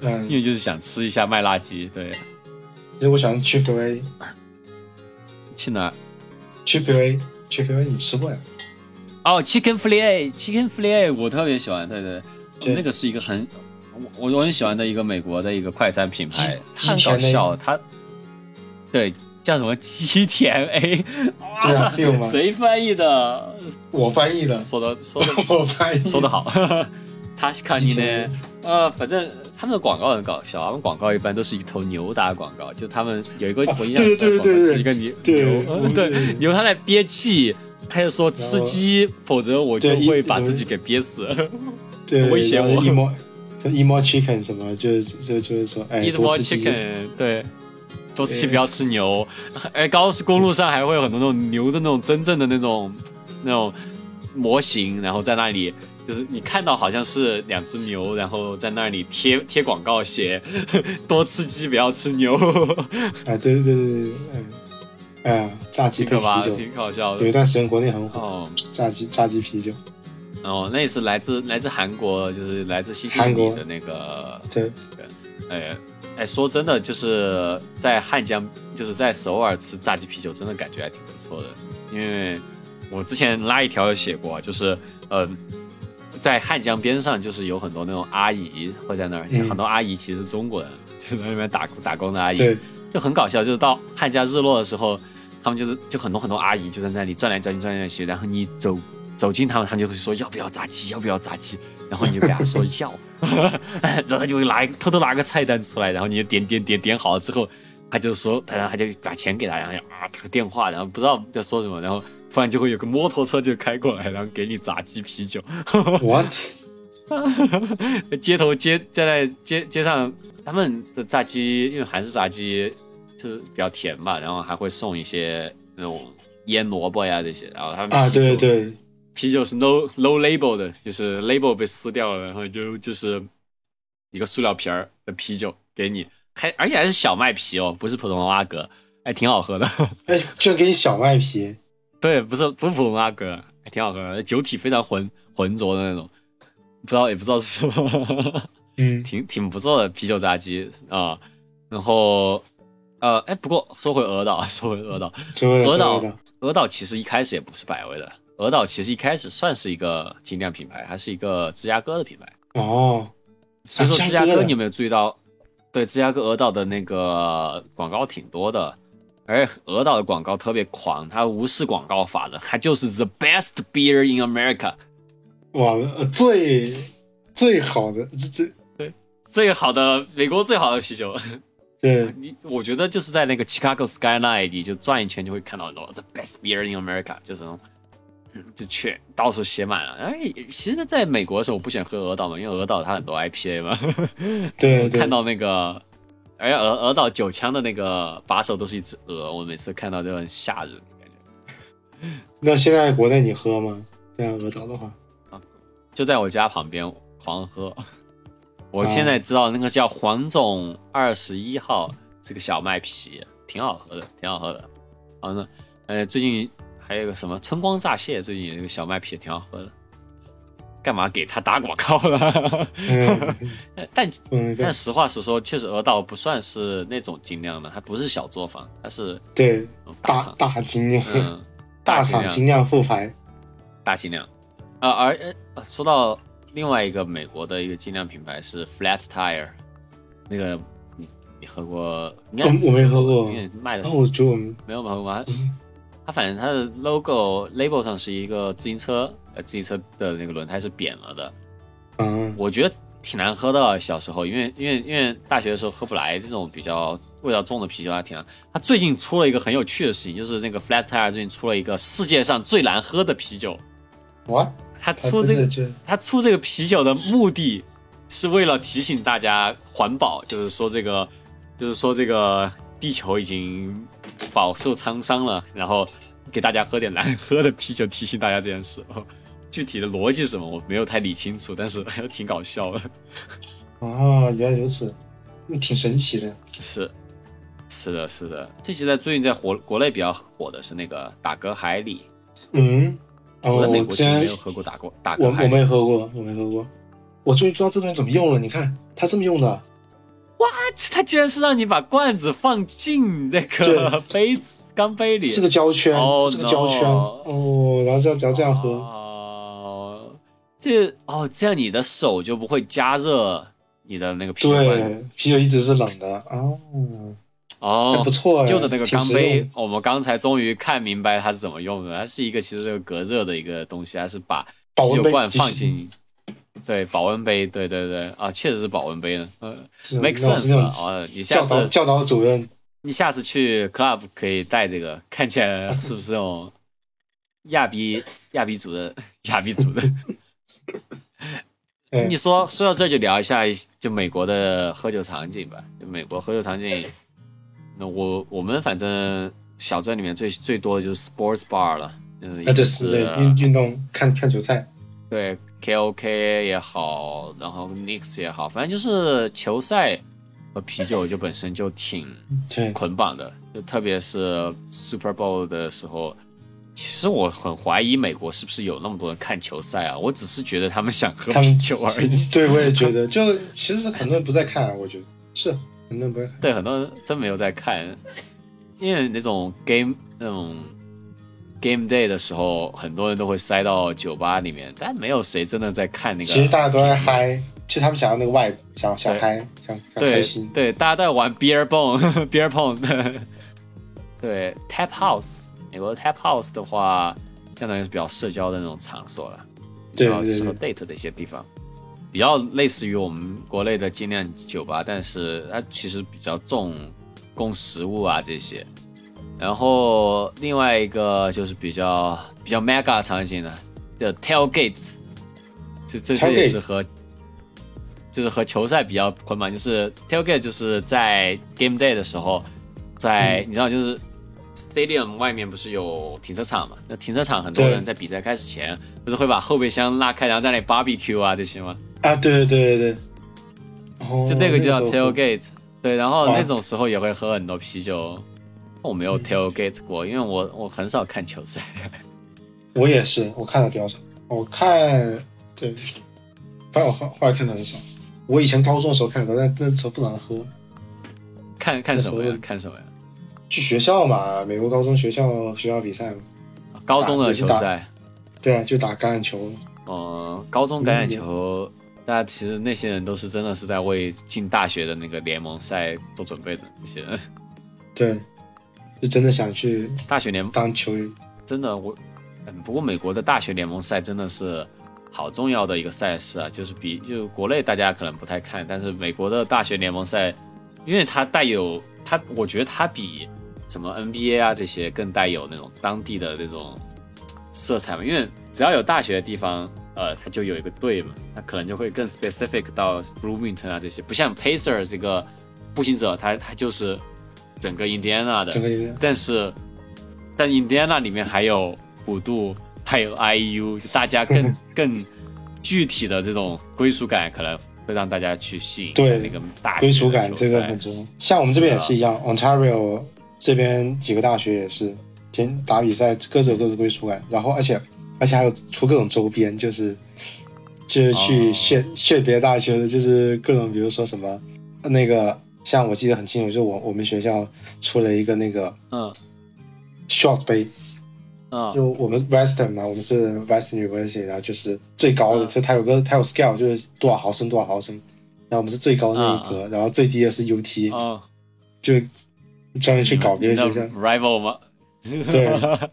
[LAUGHS] 因为就是想吃一下麦辣鸡，对，其实我想去福威。去哪？Chicken Fillet，Chicken Fillet 你吃过呀？哦，Chicken Fillet，Chicken Fillet 我特别喜欢，对对对，那个是一个很我我很喜欢的一个美国的一个快餐品牌，太搞笑，它对叫什么？鸡田 A，谁翻译的？我翻译的，说的说的 [LAUGHS] 我翻译，说的好，[LAUGHS] 他是看你呢，呃，反正。他们的广告很搞笑，他们广告一般都是一头牛打广告，就他们有一个我印象中广告是一个牛牛，对牛他在憋气，他就说吃鸡，否则我就会把自己给憋死，威胁我。eat more eat more chicken 什么，就就就是说，哎，eat more chicken，对，多吃鸡不要吃牛。[LAUGHS] 哎，高速公路上还会有很多那种牛的那种真正的那种那种模型，然后在那里。就是你看到好像是两只牛，然后在那里贴贴广告，写 [LAUGHS] 多吃鸡不要吃牛。哎，对对对对对，哎呀，炸鸡啤酒挺搞笑的。有一段时间国内很火，炸鸡炸鸡啤酒。哦，那也是来自来自韩国，就是来自西西里的那个。对。哎哎，说真的，就是在汉江，就是在首尔吃炸鸡啤酒，真的感觉还挺不错的。因为我之前拉一条有写过，就是嗯。在汉江边上，就是有很多那种阿姨会在那儿，就很多阿姨其实是中国人，就在那边打打工的阿姨，就很搞笑。就是到汉江日落的时候，他们就是就很多很多阿姨就在那里转来转去转来转去，然后你走走近他们，他们就会说要不要炸鸡，要不要炸鸡，然后你就给他说要，[LAUGHS] 然后他就会拿偷偷拿个菜单出来，然后你就点点点点好了之后，他就说，然后他就把钱给他，然后啊打个电话，然后不知道在说什么，然后。突然就会有个摩托车就开过来，然后给你炸鸡啤酒。What？街头街在那街街上，他们的炸鸡因为韩式炸鸡就是比较甜吧，然后还会送一些那种腌萝卜呀这些，然后他们啊对对，啤酒是 no no label 的，就是 label 被撕掉了，然后就就是一个塑料瓶儿的啤酒给你，还而且还是小麦啤哦，不是普通的拉格，还挺好喝的。[LAUGHS] 哎，就给你小麦啤。对，不是不是普通拉格，还挺好喝的，酒体非常浑浑浊的那种，不知道也不知道是什么，嗯，[LAUGHS] 挺挺不错的啤酒炸鸡啊。然后，呃，哎，不过说回鹅岛，[LAUGHS] 说回鹅岛，鹅岛，鹅岛其实一开始也不是百威的，鹅岛其实一开始算是一个精酿品牌，还是一个芝加哥的品牌哦。所以说芝加哥，你有没有注意到？对，芝加哥鹅岛的那个广告挺多的。而鹅岛的广告特别狂，它无视广告法的，它就是 the best beer in America，哇，最最好的最对最好的美国最好的啤酒，对 [LAUGHS] 你我觉得就是在那个 Chicago Skyline，你就转一圈就会看到很多 the best beer in America，就是就去到处写满了。哎，其实在美国的时候我不喜欢喝鹅岛嘛，因为鹅岛它很多 IPA 嘛，[LAUGHS] 对，看到那个。而且鹅鹅岛酒枪的那个把手都是一只鹅，我每次看到都很吓人感觉。[LAUGHS] 那现在国内你喝吗？这样鹅岛的话，啊，就在我家旁边狂喝。我现在知道那个叫黄总二十一号，是个小麦啤，挺好喝的，挺好喝的。好呢，呃，最近还有个什么春光乍泄，最近有一个小麦啤挺好喝的。干嘛给他打广告了？[LAUGHS] 但但实话实说，确实鹅岛不算是那种精酿的，它不是小作坊，它是对大大精酿，大厂精酿复牌，大精酿。啊，而说到另外一个美国的一个精酿品牌是 Flat Tire，那个你你喝过？我没喝过，卖的我觉得没有喝过。它反正它的 logo label 上是一个自行车，呃，自行车的那个轮胎是扁了的。嗯，我觉得挺难喝的。小时候，因为因为因为大学的时候喝不来这种比较味道重的啤酒，还挺难。它最近出了一个很有趣的事情，就是那个 Flat Tire 最近出了一个世界上最难喝的啤酒。What？他出这个，他出这个啤酒的目的是为了提醒大家环保，就是说这个，就是说这个地球已经饱受沧桑了，然后给大家喝点难喝的啤酒，提醒大家这件事哦。具体的逻辑是什么，我没有太理清楚，但是 [LAUGHS] 还挺搞笑的。啊，原来如此，那挺神奇的。是，是的，是的。这期在最近在国国内比较火的是那个打嗝海里。嗯。我在美国其实没有喝过打过打我我没喝过，我没喝过。我终于知道这东西怎么用了。你看，它这么用的。What？它居然是让你把罐子放进那个杯子钢杯里。是个胶圈，是个胶圈。哦，然后要只要这样喝。哦，这哦，这样你的手就不会加热你的那个啤酒。对，啤酒一直是冷的。哦。哦，不错，旧的那个钢杯，我们刚才终于看明白它是怎么用的。它是一个其实这个隔热的一个东西，它是把啤酒罐放进，对，保温杯，对对对，啊，确实是保温杯呢。嗯，make sense 啊。你下次教导主任，你下次去 club 可以带这个，看起来是不是那种亚比亚比主任亚比主任？[LAUGHS] 你说说到这就聊一下就美国的喝酒场景吧，就美国喝酒场景。那我我们反正小镇里面最最多的就是 sports bar 了，嗯，就是运运动看看球赛，对，KOK 也好，然后 Knicks 也好，反正就是球赛和啤酒就本身就挺捆绑的，就特别是 Super Bowl 的时候，其实我很怀疑美国是不是有那么多人看球赛啊？我只是觉得他们想喝啤酒而已。[LAUGHS] 对，我也觉得，[LAUGHS] 就其实很多人不在看，我觉得是很多人不在看。对，很多人真没有在看，因为那种 game 那种 game day 的时候，很多人都会塞到酒吧里面，但没有谁真的在看那个。其实大家都在嗨，其实他们想要那个 vibe，想想嗨，想想开心。对，大家都在玩 beer pong，beer [LAUGHS] pong。对，tap house，美国的 tap house 的话，相当于是比较社交的那种场所了，比较适合 date 的一些地方。比较类似于我们国内的精酿酒吧，但是它其实比较重供食物啊这些。然后另外一个就是比较比较 mega 场景的叫 tailgate，这这这也是和就是和球赛比较捆绑，就是 tailgate 就是在 game day 的时候，在你知道就是 stadium 外面不是有停车场嘛？那停车场很多人在比赛开始前不是会把后备箱拉开，然后在那 barbecue 啊这些吗？啊，对对对对对，就那个就叫 tailgate，对，然后那种时候也会喝很多啤酒。我没有 tailgate 过，因为我我很少看球赛。[LAUGHS] 我也是，我看的比较少。我看，对，反正我后后来看的很少。我以前高中的时候看的多，但那时候不能喝。看看什么呀？看什么呀？去学校嘛，美国高中学校学校比赛嘛。高中的球赛。对啊，就打橄榄球。嗯，高中橄榄球。大家其实那些人都是真的是在为进大学的那个联盟赛做准备的那些人，对，是真的想去大学联当球员。真的，我嗯，不过美国的大学联盟赛真的是好重要的一个赛事啊，就是比就是国内大家可能不太看，但是美国的大学联盟赛，因为它带有它，我觉得它比什么 NBA 啊这些更带有那种当地的那种色彩嘛，因为只要有大学的地方。呃，他就有一个队嘛，那可能就会更 specific 到 Bloomington 啊这些，不像 Pacer 这个步行者，他他就是整个 Indiana 的，但是但 Indiana 里面还有普渡，还有 IU，就大家更 [LAUGHS] 更具体的这种归属感，可能会让大家去吸引对那个大归属感这个很重要。像我们这边也是一样，Ontario 这边几个大学也是天打比赛，各种各种归属感，然后而且。而且还有出各种周边，就是就是去炫炫别的大学的，就是各种，比如说什么那个，像我记得很清楚，就是我我们学校出了一个那个嗯，Short 杯，嗯，就我们 Western 嘛，我们是 Western University，然后就是最高的，就它有个它有 scale，就是多少毫升多少毫升，然后我们是最高那一格，然后最低的是 UT，哦，就专门去搞别的学校，rival 吗？对。[LAUGHS]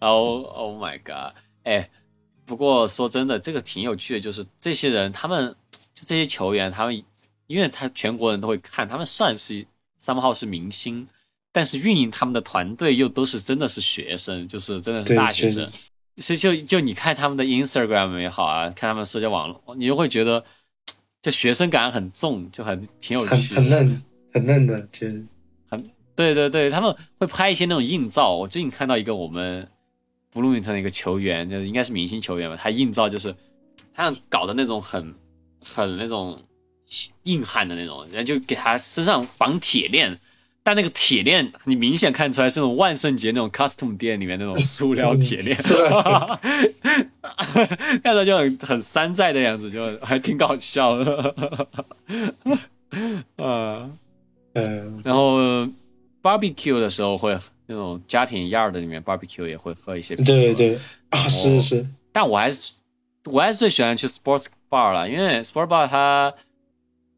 Oh Oh my God！哎，不过说真的，这个挺有趣的，就是这些人，他们就这些球员，他们因为他全国人都会看，他们算是三号是明星，但是运营他们的团队又都是真的是学生，就是真的是大学生。所以就就你看他们的 Instagram 也好啊，看他们社交网络，你就会觉得就学生感很重，就很挺有趣，很嫩，很嫩的，其实很对对对，他们会拍一些那种硬照。我最近看到一个我们布鲁明特的一个球员，就是应该是明星球员吧，他硬照就是他搞的那种很很那种硬汉的那种，然后就给他身上绑铁链。但那个铁链，你明显看出来是那种万圣节那种 custom 店里面那种塑料铁链，看着 [LAUGHS] 就很很山寨的样子，就还挺搞笑的。[LAUGHS] 啊，嗯，然后 barbecue 的时候会那种家庭 yard 里面 barbecue 也会喝一些啤酒。对对啊，是是。但我还是我还是最喜欢去 sports bar 了，因为 sports bar 它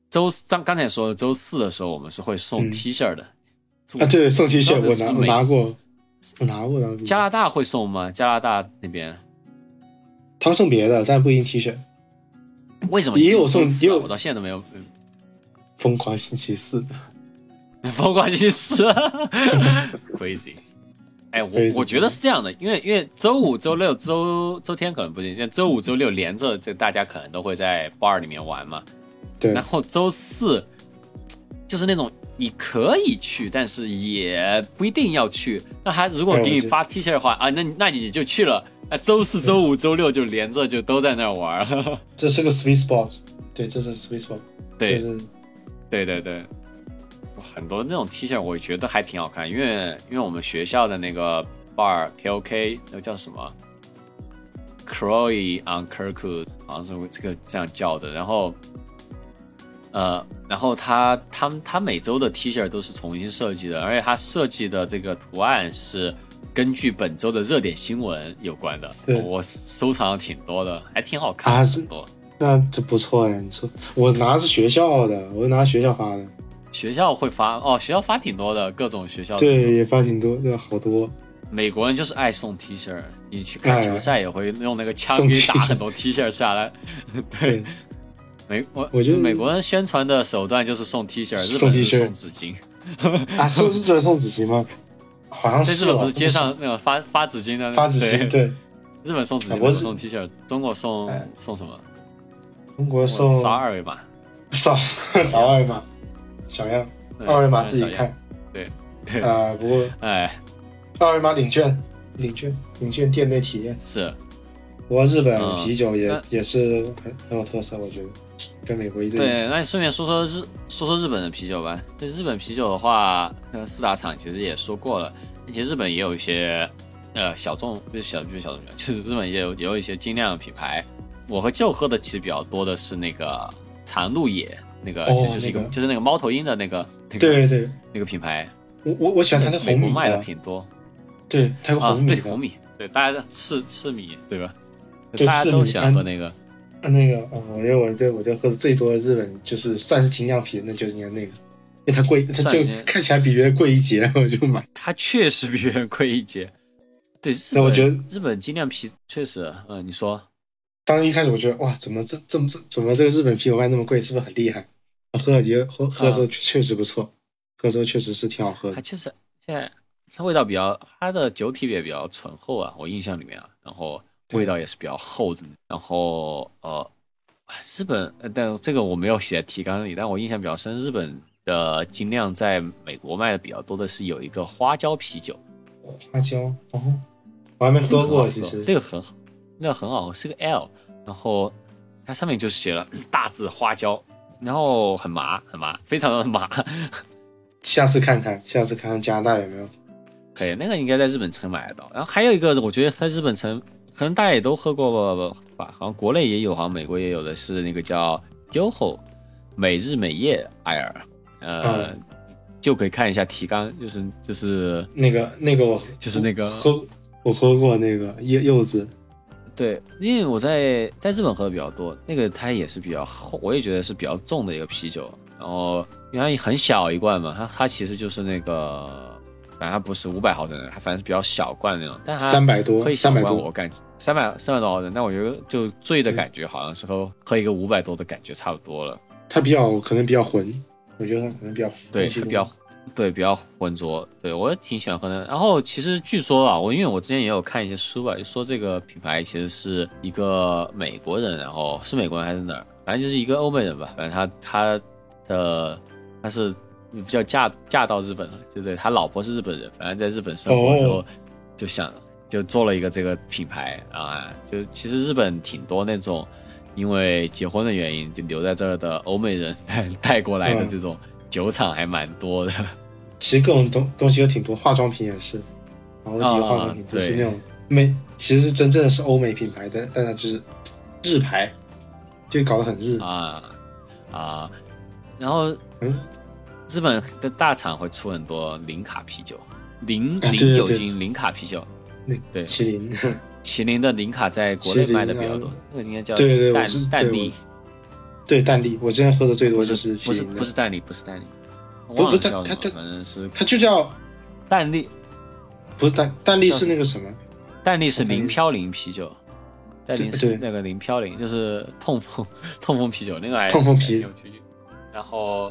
周刚刚才说的周四的时候，我们是会送 T 恤的。啊，对，送 T 恤我拿我拿过，我拿过拿过。加拿大会送吗？加拿大那边，他送别的，但不一定 T 恤。为什么也有送？也有，我到现在都没有。疯狂星期四，疯狂星期四，[LAUGHS] crazy。哎，我我觉得是这样的，因为因为周五、周六、周周天可能不行，像周五、周六连着，这大家可能都会在 bar 里面玩嘛。对。然后周四就是那种。你可以去，但是也不一定要去。那他如果给你发 T 恤的话啊，那那你就去了。那周四周五周六就连着就都在那儿玩。[LAUGHS] 这是个 sweet spot，对，这是 sweet spot。对，对对对，很多那种 T 恤我觉得还挺好看，因为因为我们学校的那个 bar K O K 那个叫什么 Croy on Kirkwood，好像是这个这样叫的，然后。呃，然后他他他每周的 T 恤都是重新设计的，而且他设计的这个图案是根据本周的热点新闻有关的。对我收藏了挺多的，还挺好看。很多，那这不错呀！你说我拿的是学校的，我拿学校发的。学校会发哦，学校发挺多的，各种学校对也发挺多，对好多。美国人就是爱送 T 恤，你去看球赛也会用那个枪给你打很多 T 恤下来。[LAUGHS] 对。美我我觉得美国人宣传的手段就是送 T 恤，日本是送纸巾。[LAUGHS] 啊，送日本送纸巾吗？好像是。日本不是街上那个发发纸巾的？发纸巾对。日本送纸巾，不是送 T 恤。中国送送什么？中国送扫二维码。[LAUGHS] 扫扫二维码，小样，二维码自己看。对对啊，不过 [LAUGHS] 哎，二维码领券，领券领券店内体验是。不过日本啤酒也也是很很有特色，我觉得。跟美国一对，对，那你顺便说说日说说日本的啤酒吧。对日本啤酒的话，那四大厂其实也说过了，而且日本也有一些呃小众，不是小不是小众就是日本也有也有一些精酿的品牌。我和舅喝的其实比较多的是那个长鹿野，那个就是一个就是那个猫头鹰的那个，对对，那个品牌。我我我喜欢它那红米卖的挺多。对，它有红米。对红米，对大家赤赤米，对吧？大家都喜欢喝那个。那个，嗯，我觉得我这我这喝的最多的日本就是算是精酿啤，那就是那个，因为它贵，它就看起来比别人贵一截，我就买。它确实比别人贵一截。对，那我觉得日本精酿啤确实，嗯，你说。当一开始我觉得哇，怎么这这么这怎么这个日本啤酒卖那么贵，是不是很厉害？喝了也喝喝的时候确实不错，喝的时候确实是挺好喝的。它确实现在它味道比较，它的酒体也比较醇厚啊，我印象里面啊，然后。味道也是比较厚的，然后呃，日本，但这个我没有写在提纲里，但我印象比较深，日本的精酿在美国卖的比较多的是有一个花椒啤酒，花椒，哦，我还没喝过，其实。这个很好，那个很好，是个 L，然后它上面就写了大字花椒，然后很麻，很麻，非常的麻，下次看看，下次看看加拿大有没有，可以，那个应该在日本城买得到，然后还有一个，我觉得在日本城。可能大家也都喝过吧，好像国内也有，好像美国也有的是那个叫 YOHO 每日每夜艾尔，呃，就可以看一下提纲，就是就是那个那个我就是那个喝我喝过那个柚柚子，对，因为我在在日本喝的比较多，那个它也是比较厚，我也觉得是比较重的一个啤酒，然后因为它很小一罐嘛，它它其实就是那个反正它不是五百毫升的，它反正是比较小罐那种，但它三百多，可以三百多，我感觉三百三百多毫升，但我觉得就醉的感觉好像是和喝一个五百多的感觉差不多了。它比较可能比较浑，我觉得它可能比较对，比较对比较浑浊，对我也挺喜欢喝的。然后其实据说啊，我因为我之前也有看一些书吧，就说这个品牌其实是一个美国人，然后是美国人还是哪儿，反正就是一个欧美人吧，反正他他的他是比较嫁嫁到日本了，就对？他老婆是日本人，反正在日本生活之后就想就做了一个这个品牌啊，就其实日本挺多那种。因为结婚的原因，就留在这儿的欧美人带过来的这种酒厂还蛮多的。其实各种东东西都挺多，化妆品也是，然后几个化妆品都是那种美，其实是真正的是欧美品牌的，但它就是日牌，就搞得很日啊啊。然后，嗯，日本的大厂会出很多零卡啤酒，零零酒精零卡啤酒，对，麒麟。[LAUGHS] 麒麟的零卡在国内卖的比较多，那个应该叫对对对，是蛋力，对蛋力，我之前喝的最多就是不是不是蛋力，不是蛋力，不不它它它反正是它就叫蛋力，不是蛋蛋力是那个什么？蛋力是零飘零啤酒，蛋力是那个零飘零，就是痛风 [LAUGHS] 痛风啤酒那个还痛风啤，然后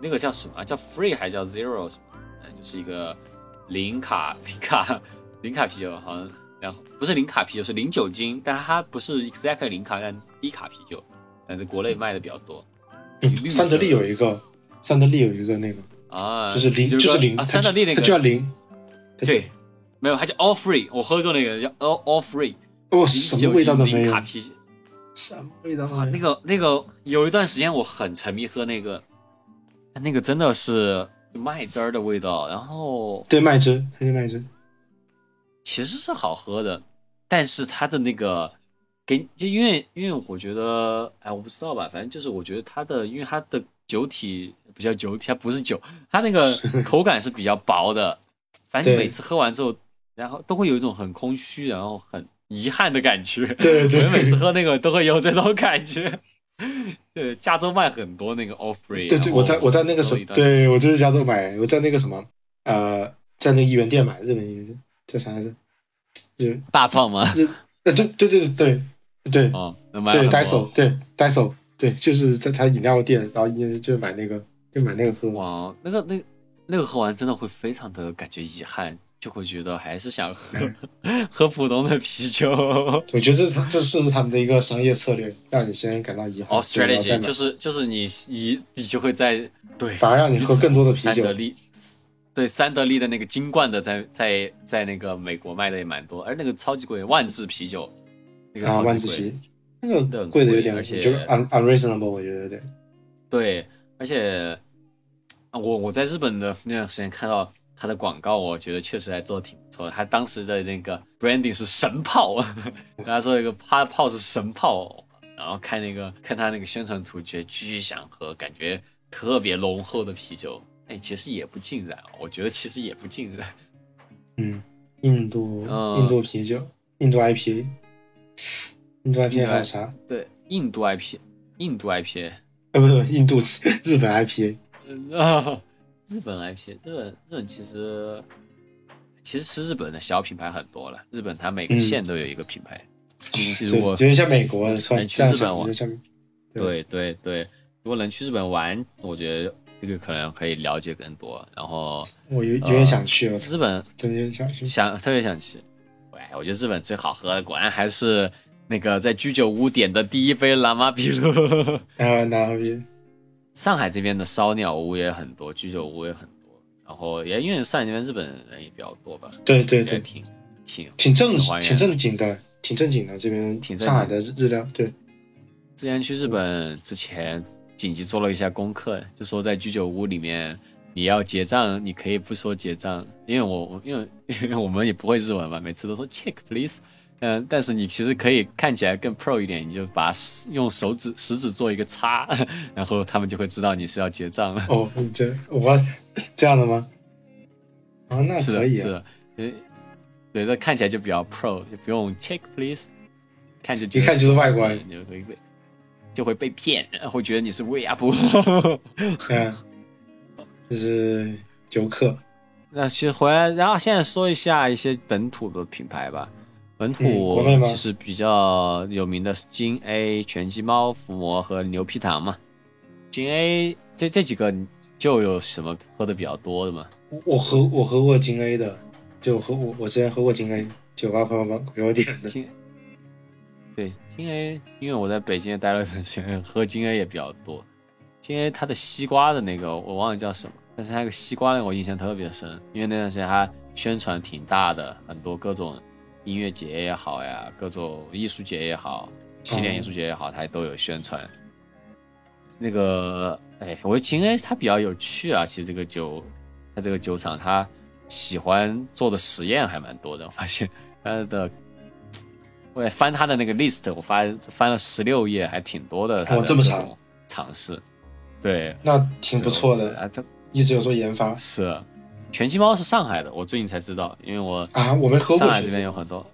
那个叫什么？叫 Free 还是叫 Zero 什么？嗯，就是一个零卡零卡零卡啤酒，好像。然后不是零卡啤酒，是零酒精，但它不是 exactly 零卡，但低卡啤酒，但是国内卖的比较多。三得利有一个，三得利有一个那个啊，就是零，就是零，三得利那个叫零，对，没有，它叫 all free，我喝过那个叫 all all free，哦，什么味道都没有。卡啤酒，什么味道啊？那个那个有一段时间我很沉迷喝那个，那个真的是麦汁儿的味道，然后对麦汁，它是麦汁。其实是好喝的，但是它的那个给就因为因为我觉得哎我不知道吧，反正就是我觉得它的因为它的酒体比较酒体，它不是酒，它那个 [LAUGHS] 口感是比较薄的。反正每次喝完之后，然后都会有一种很空虚，然后很遗憾的感觉。对对，我每次喝那个都会有这种感觉。对，加州卖很多那个 All Free。对对，我在我在那个什么，对我就是加州买，我在那个什么呃，在那个一元店买日本一元店。叫啥来着？就大创吗？就呃，对对对对对哦，对呆手，对呆手，对，就是在他饮料店，然后就买那个，就买那个喝。哇，那个那那个喝完真的会非常的感觉遗憾，就会觉得还是想喝 [LAUGHS] 喝普通的啤酒。[LAUGHS] 我觉得这是这是不是他们的一个商业策略，让你先感到遗憾。哦，strategy 就是就是你你你就会在对，反而让你喝更多的啤酒。对，三得利的那个金罐的，在在在那个美国卖的也蛮多，而那个超级贵，万字啤酒，那个万字啤，那个贵的有点，而且就是 un unreasonable，我觉得有点。对，而且我我在日本的那段时间看到他的广告，我觉得确实还做的挺不错的。他当时的那个 branding 是神炮，[LAUGHS] 大家说一个他炮是神炮，然后看那个看他那个宣传图，觉得巨想喝，感觉特别浓厚的啤酒。哎，其实也不尽然，我觉得其实也不尽然。[LAUGHS] 嗯，印度，印度啤酒，印度 IPA，印度 IPA 还有啥？对，印度 IPA，印度 IPA，呃，不是印度，日本 IPA。[LAUGHS] 啊，日本 IPA，日本日本其实其实吃日本的小品牌很多了，日本它每个县都有一个品牌。如果就像美国，能去日本玩，对对对，如果能去日本玩，我觉得。这个可能可以了解更多，然后我有有点想去日本，真的想去，想特别想去。喂，我觉得日本最好喝的果然还是那个在居酒屋点的第一杯蓝马啤露。啊，蓝马啤。上海这边的烧鸟屋也很多，居酒屋也很多，然后也因为上海那边日本人也比较多吧。对对对，挺挺挺正挺正经的，挺正经的这边。挺上海的日料，对。之前去日本之前。紧急做了一下功课，就说在居酒屋里面，你要结账，你可以不说结账，因为我因为因为我们也不会日文嘛，每次都说 check please，嗯，但是你其实可以看起来更 pro 一点，你就把用手指食指做一个叉，[LAUGHS] 然后他们就会知道你是要结账了。哦，这我这样的吗？啊，那可以，是的，嗯，对，这看起来就比较 pro，就不用 check please，看着一看就是外国人，就会被。就会被骗，会觉得你是 way up，嗯，就是游客，那其实回来，然后现在说一下一些本土的品牌吧。本土其实比较有名的是金 A、拳击猫、伏魔和牛皮糖嘛。金 A 这这几个就有什么喝的比较多的吗？我喝我喝过金 A 的，就喝我我之前喝过金 A，酒吧朋友们给我点的。对金 A，因为我在北京也待了段时间，[LAUGHS] 喝金 A 也比较多。金 A 它的西瓜的那个我忘了叫什么，但是它那个西瓜个我印象特别深，因为那段时间它宣传挺大的，很多各种。音乐节也好呀，各种艺术节也好，起点艺术节也好，它都有宣传。那个，哎，我觉得金 A 它比较有趣啊。其实这个酒，它这个酒厂它喜欢做的实验还蛮多的。我发现它的，我翻他的那个 list，我发翻了十六页，还挺多的。哦，这么长。尝试，对，那挺不错的啊。他一直有做研发。是。全鸡猫是上海的，我最近才知道，因为我啊，我没喝过。上海这边有很多。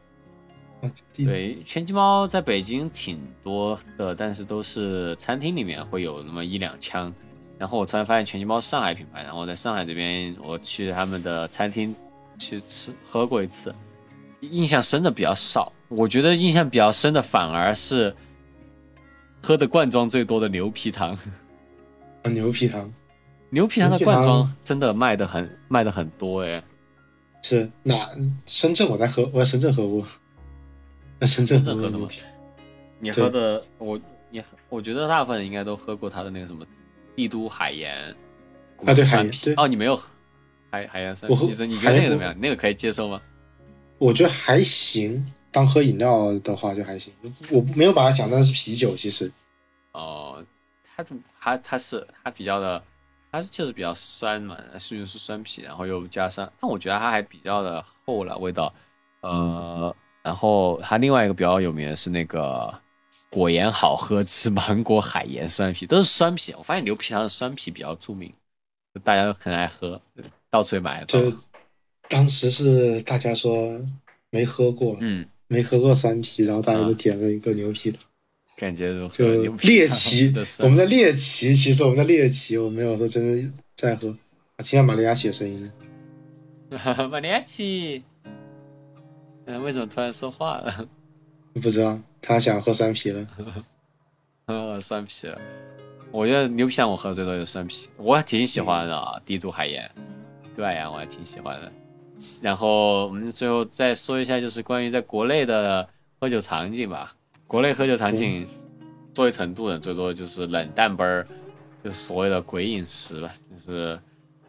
对，全鸡猫在北京挺多的，但是都是餐厅里面会有那么一两枪。然后我突然发现全鸡猫是上海品牌，然后我在上海这边我去他们的餐厅去吃喝过一次，印象深的比较少。我觉得印象比较深的反而是喝的罐装最多的牛皮糖。[LAUGHS] 啊，牛皮糖。牛皮糖的罐装真的卖的很卖的很多哎，是哪深圳我在喝我在深圳喝过，在深圳喝的吗？你喝的我你我觉得大部分人应该都喝过他的那个什么帝都海盐啊对海对哦你没有喝海海盐酸，你你觉得那个怎么样？那个可以接受吗？我觉得还行，当喝饮料的话就还行，我没有把它想当是啤酒其实。哦，它它它是它比较的。它是确实比较酸嘛，是是酸啤，然后又加上，但我觉得它还比较的厚了味道，呃，然后它另外一个比较有名的是那个果盐好喝吃芒果海盐酸啤，都是酸啤。我发现牛皮糖的酸啤比较著名，大家都很爱喝，到处也买。就当时是大家说没喝过，嗯，没喝过酸啤，然后大家都点了一个牛啤的。感觉就猎奇，[LAUGHS] 我们的猎奇，其实我们的猎奇，我没有说真的在喝。听下玛利亚奇的声音。[LAUGHS] 玛利亚奇，嗯，为什么突然说话了？不知道，他想喝酸啤了。[LAUGHS] 喝酸啤了。我觉得牛皮糖我喝的最多就是酸啤，我还挺喜欢的。帝都海盐，对呀，我还挺喜欢的。然后我们最后再说一下，就是关于在国内的喝酒场景吧。国内喝酒场景，作为成都人，最多就是冷淡杯儿，就所谓的鬼饮食吧，就是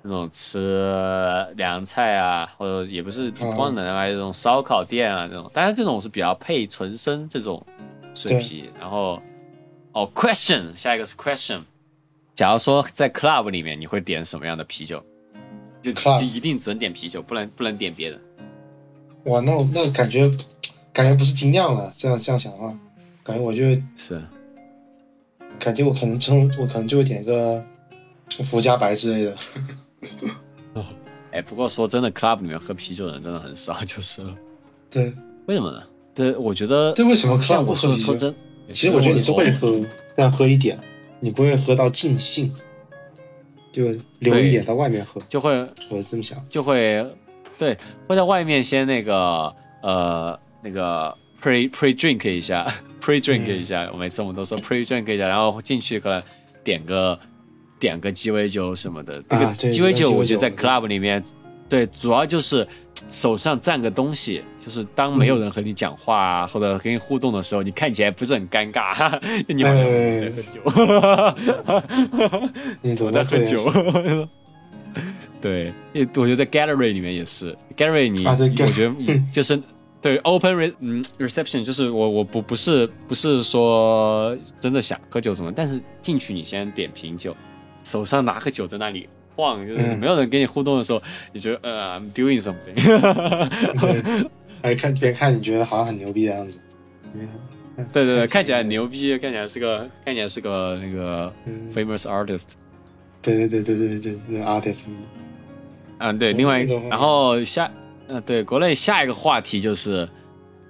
那种吃凉菜啊，或者也不是光冷淡杯，这种烧烤店啊这种。当然这种是比较配纯生这种水啤。然后，哦，question，下一个是 question。假如说在 club 里面，你会点什么样的啤酒？就就一定只能点啤酒，不能不能点别的。哇，那那感觉感觉不是精酿了，这样这样想的话。感觉我就是感觉我可能真我可能就会点个福加白之类的。[LAUGHS] 哎，不过说真的，club 里面喝啤酒的人真的很少，就是了。对，为什么呢？对，我觉得对，为什么 club 不喝啤酒？其实我觉得你是会喝，但喝一点，你不会喝到尽兴，就留一点到外面喝，就会我这么想，就会对，会在外面先那个呃那个 pre pre drink 一下。[LAUGHS] pre drink 一下，我每次我们都说 pre drink 一下，然后进去可能点个点个鸡尾酒什么的。这个鸡尾酒，我觉得在 club 里面，对，主要就是手上占个东西，就是当没有人和你讲话啊，或者跟你互动的时候，你看起来不是很尴尬。[LAUGHS] 你好像在喝酒，[LAUGHS] 我在喝酒。[LAUGHS] 对，我觉得在 gallery 里面也是 gallery，你我觉得就是。对，open re 嗯 reception 就是我我不不是不是说真的想喝酒什么，但是进去你先点瓶酒，手上拿个酒在那里晃，就是没有人跟你互动的时候，你觉得呃 I'm doing something，对，还 [LAUGHS] 看别人看你觉得好像很牛逼的样子，对对对，看起来很牛逼，看起来是个看起来是个那个 famous artist，对对对对对对对，artist，嗯对，另外然后下。嗯，对，国内下一个话题就是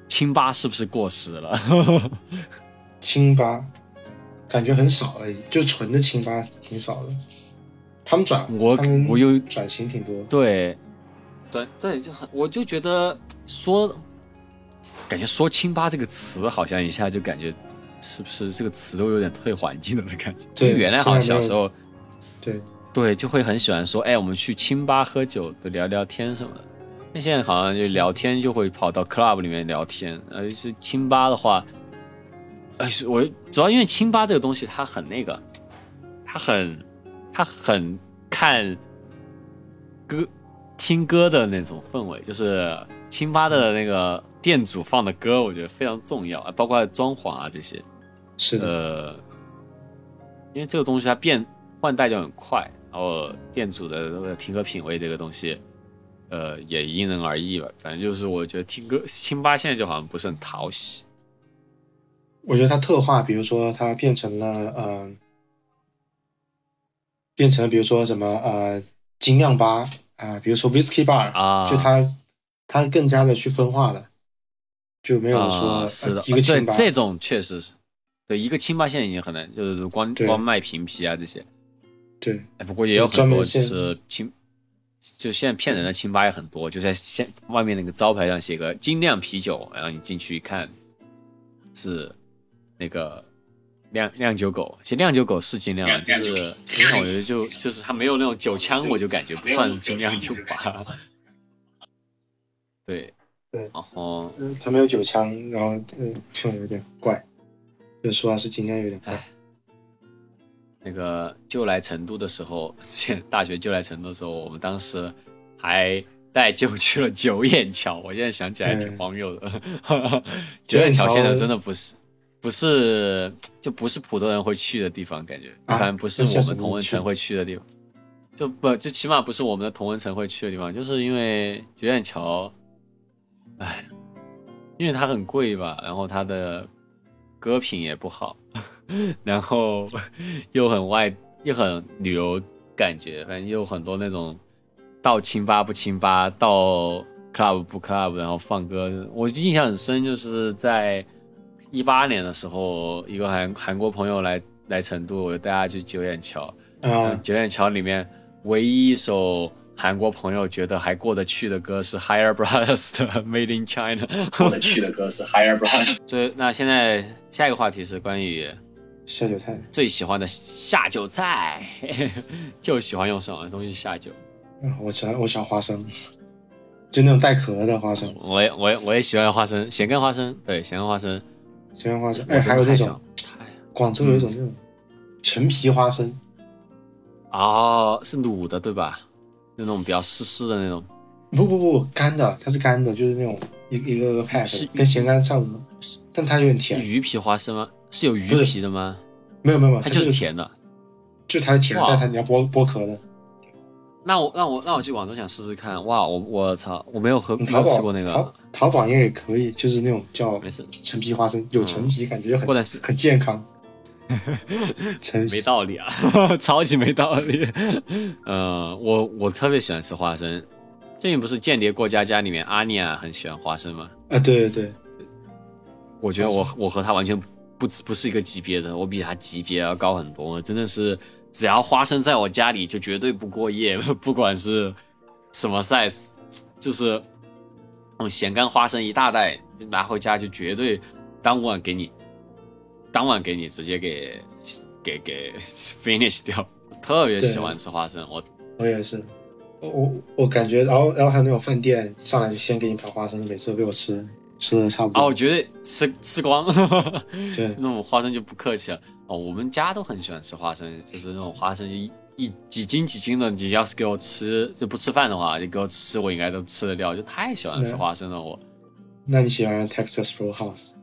清吧是不是过时了？清吧感觉很少了，就纯的清吧挺少的。他们转，我我又转型挺多。对，对对，就很，我就觉得说，感觉说“清吧”这个词，好像一下就感觉是不是这个词都有点退环境了的感觉。对，原来好像小时候，对对，就会很喜欢说，哎，我们去清吧喝酒的聊聊天什么的。那现在好像就聊天就会跑到 club 里面聊天，而是清吧的话，哎，我主要因为清吧这个东西它很那个，它很它很看歌。听歌的那种氛围，就是清吧的那个店主放的歌，我觉得非常重要啊，包括装潢啊这些。是的，因为这个东西它变换代就很快，然后店主的那个听歌品味这个东西，呃，也因人而异吧。反正就是我觉得听歌清吧现在就好像不是很讨喜。我觉得它特化，比如说它变成了呃，变成了比如说什么呃精酿吧。啊，比如说 Whisky Bar 啊，就它它更加的去分化了，就没有说是的一个清吧，这种确实是，对一个清吧现在已经很难，就是光光卖瓶啤啊这些，对，哎不过也有很多就是清，就现在骗人的清吧也很多，就在现外面那个招牌上写个精酿啤酒，然后你进去一看是那个。酿酿酒狗，其实酿酒狗是精酿，就是，我觉得就就是它没有那种酒腔，我就感觉不算精酿酒吧。对对，然后它没有酒腔，然后嗯，就有点怪，就说是精酿有点怪。那个就来成都的时候，[LAUGHS] 大学就来成都的时候，我们当时还带舅去了九眼桥，我现在想起来挺荒谬的。[LAUGHS] 九眼桥现在真的不是。不是，[TSK] 就不是普通人会去的地方，感觉，反正不是我们同文城会去的地方，就不，就起码不是我们的同文城会去的地方，就是因为九眼桥，哎，因为它很贵吧，然后它的歌品也不好，[LAUGHS] 然后又很外，又很旅游感觉，反正又很多那种到清吧不清吧，到 club 不 club，然后放歌，我印象很深，就是在。一八年的时候，一个韩韩国朋友来来成都，我就带他去九眼桥。嗯，九眼桥里面唯一一首韩国朋友觉得还过得去的歌是 Higher Brothers 的 Made in China。过得去的歌是 Higher Brothers。[LAUGHS] 所以，那现在下一个话题是关于下酒菜，最喜欢的下酒菜，[LAUGHS] 就喜欢用什么东西下酒？嗯，我喜欢我喜欢花生，就那种带壳的花生。我也我也我也喜欢花生，咸干花生，对，咸干花生。咸干花生，哎，还有那种，广州有一种那种陈皮花生，哦，是卤的对吧？那种比较湿湿的那种。不不不，干的，它是干的，就是那种一一个个派，跟咸干差不多，但它有点甜。鱼皮花生吗？是有鱼皮的吗？没有没有没有，它就是甜的，就它是甜，但它你要剥剥壳的。那我那我那我去广州想试试看，哇，我我操，我没有喝没有吃过那个，淘淘宝应该也可以，就是那种叫没事陈皮花生，有陈皮感觉很是很健康，[LAUGHS] 没道理啊，[LAUGHS] 超级没道理。呃，我我特别喜欢吃花生，最近不是《间谍过家家》里面阿尼亚很喜欢花生吗？啊，对对对，我觉得我我和他完全不不是一个级别的，我比他级别要高很多，真的是。只要花生在我家里，就绝对不过夜，[LAUGHS] 不管是什么 size，就是那种咸干花生一大袋拿回家，就绝对当晚给你，当晚给你直接给给给 [LAUGHS] finish 掉。特别喜欢吃花生，我我也是，我我感觉，然后然后还有那种饭店上来就先给你盘花生，每次都被我吃吃的差不多。哦，我绝对吃吃光，对，[LAUGHS] 那种花生就不客气了。哦，我们家都很喜欢吃花生，就是那种花生一一几斤几斤的。你要是给我吃，就不吃饭的话，你给我吃，我应该都吃得掉。就太喜欢吃花生了，我。那你喜欢 Texas Roadhouse？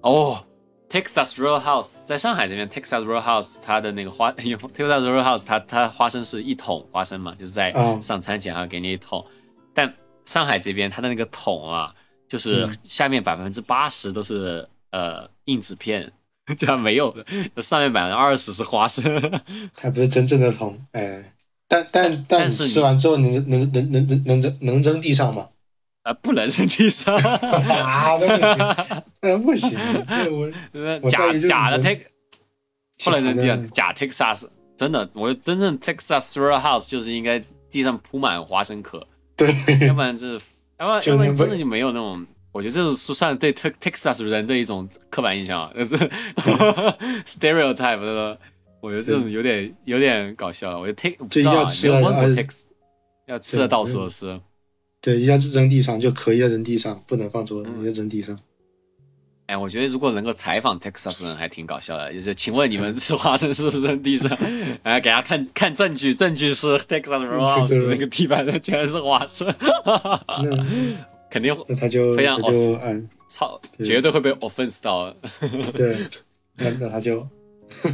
哦，Texas Roadhouse 在上海这边，Texas Roadhouse 它的那个花，[LAUGHS] Texas Roadhouse 它它花生是一桶花生嘛，就是在上餐前还给你一桶。但上海这边它的那个桶啊，就是下面百分之八十都是呃硬纸片。这样没有的，上面百分之二十是花生，[LAUGHS] 还不是真正的桶，哎，但但但吃完之后，能能能能能能扔能扔地上吗？啊，不能扔地上，[LAUGHS] 啊，那不行，那不行，[LAUGHS] 我假假的 take，不能扔地上，假 Texas，真的，我真正 Texas Roadhouse 就是应该地上铺满花生壳，对，要不然就是，要不然要不然真的就没有那种。我觉得这是算对 Texas 人的一种刻板印象啊，[LAUGHS] 就是 stereotype 的。我觉得这种有点有点搞笑。我觉得 Tex 不知道啊，没有问过 Tex，要吃的到处都是。对，一下子扔地上就可以扔地上，不能放桌子，要扔地上。哎，我觉得如果能够采访 Texas 人，还挺搞笑的。就是，请问你们吃花生是不是扔地上？[LAUGHS] 哎，给他看看证据，证据是 Texas Roadhouse 那个地板上全是花生。[LAUGHS] 肯定，那他就非常就嗯，操，绝对会被 offense 到。[LAUGHS] 对，那那他就，[LAUGHS]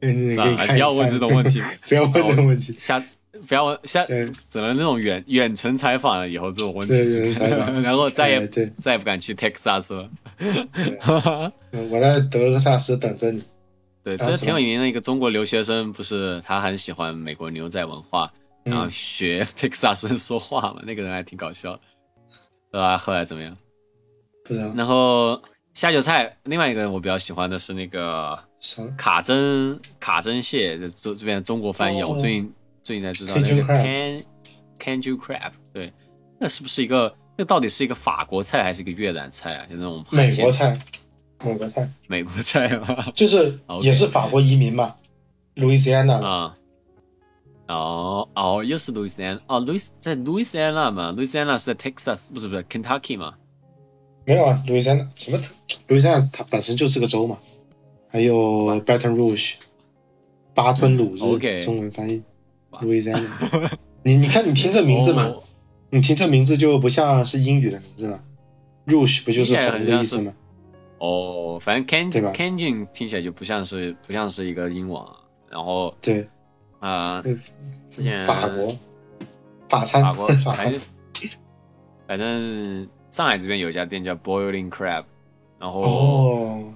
嗯，算了，不要问这种问题，[LAUGHS] 不要问这种问题，下不要问下，只能那种远远程采访了。以后这种问题，然后再也再也不敢去 Texas 了。我在德克萨斯等着你。对，这挺有名的一个中国留学生，不是他很喜欢美国牛仔文化。然后学 [LAUGHS] Texas 人说话嘛，那个人还挺搞笑，对吧？后来怎么样？不知道。然后下酒菜，另外一个我比较喜欢的是那个卡针卡针蟹，这这边中国翻译，我最近最近才知道那个 Can Canju Crab，对，那是不是一个？那到底是一个法国菜还是一个越南菜啊？就那种美国菜，美国菜，美国菜啊，[LAUGHS] 就是也是法国移民嘛路易斯安那啊。哦哦，又是路易斯安哦，路易斯在路易斯安那嘛，路易斯安那是在 Texas，不是不是 Kentucky 嘛？没有啊，路易斯安那什么？路易斯安那它本身就是个州嘛。还有 Baton Rouge，巴吞鲁日，中文翻译路易斯安那。你你看你听这名字嘛，你听这名字就不像是英语的名字嘛，Rouge 不就是红的意思吗？哦，反正 Ken Kenjin 听起来就不像是不像是一个英文，然后对。啊，之前法国法餐，法国反正反正上海这边有一家店叫 Boiling Crab，然后哦，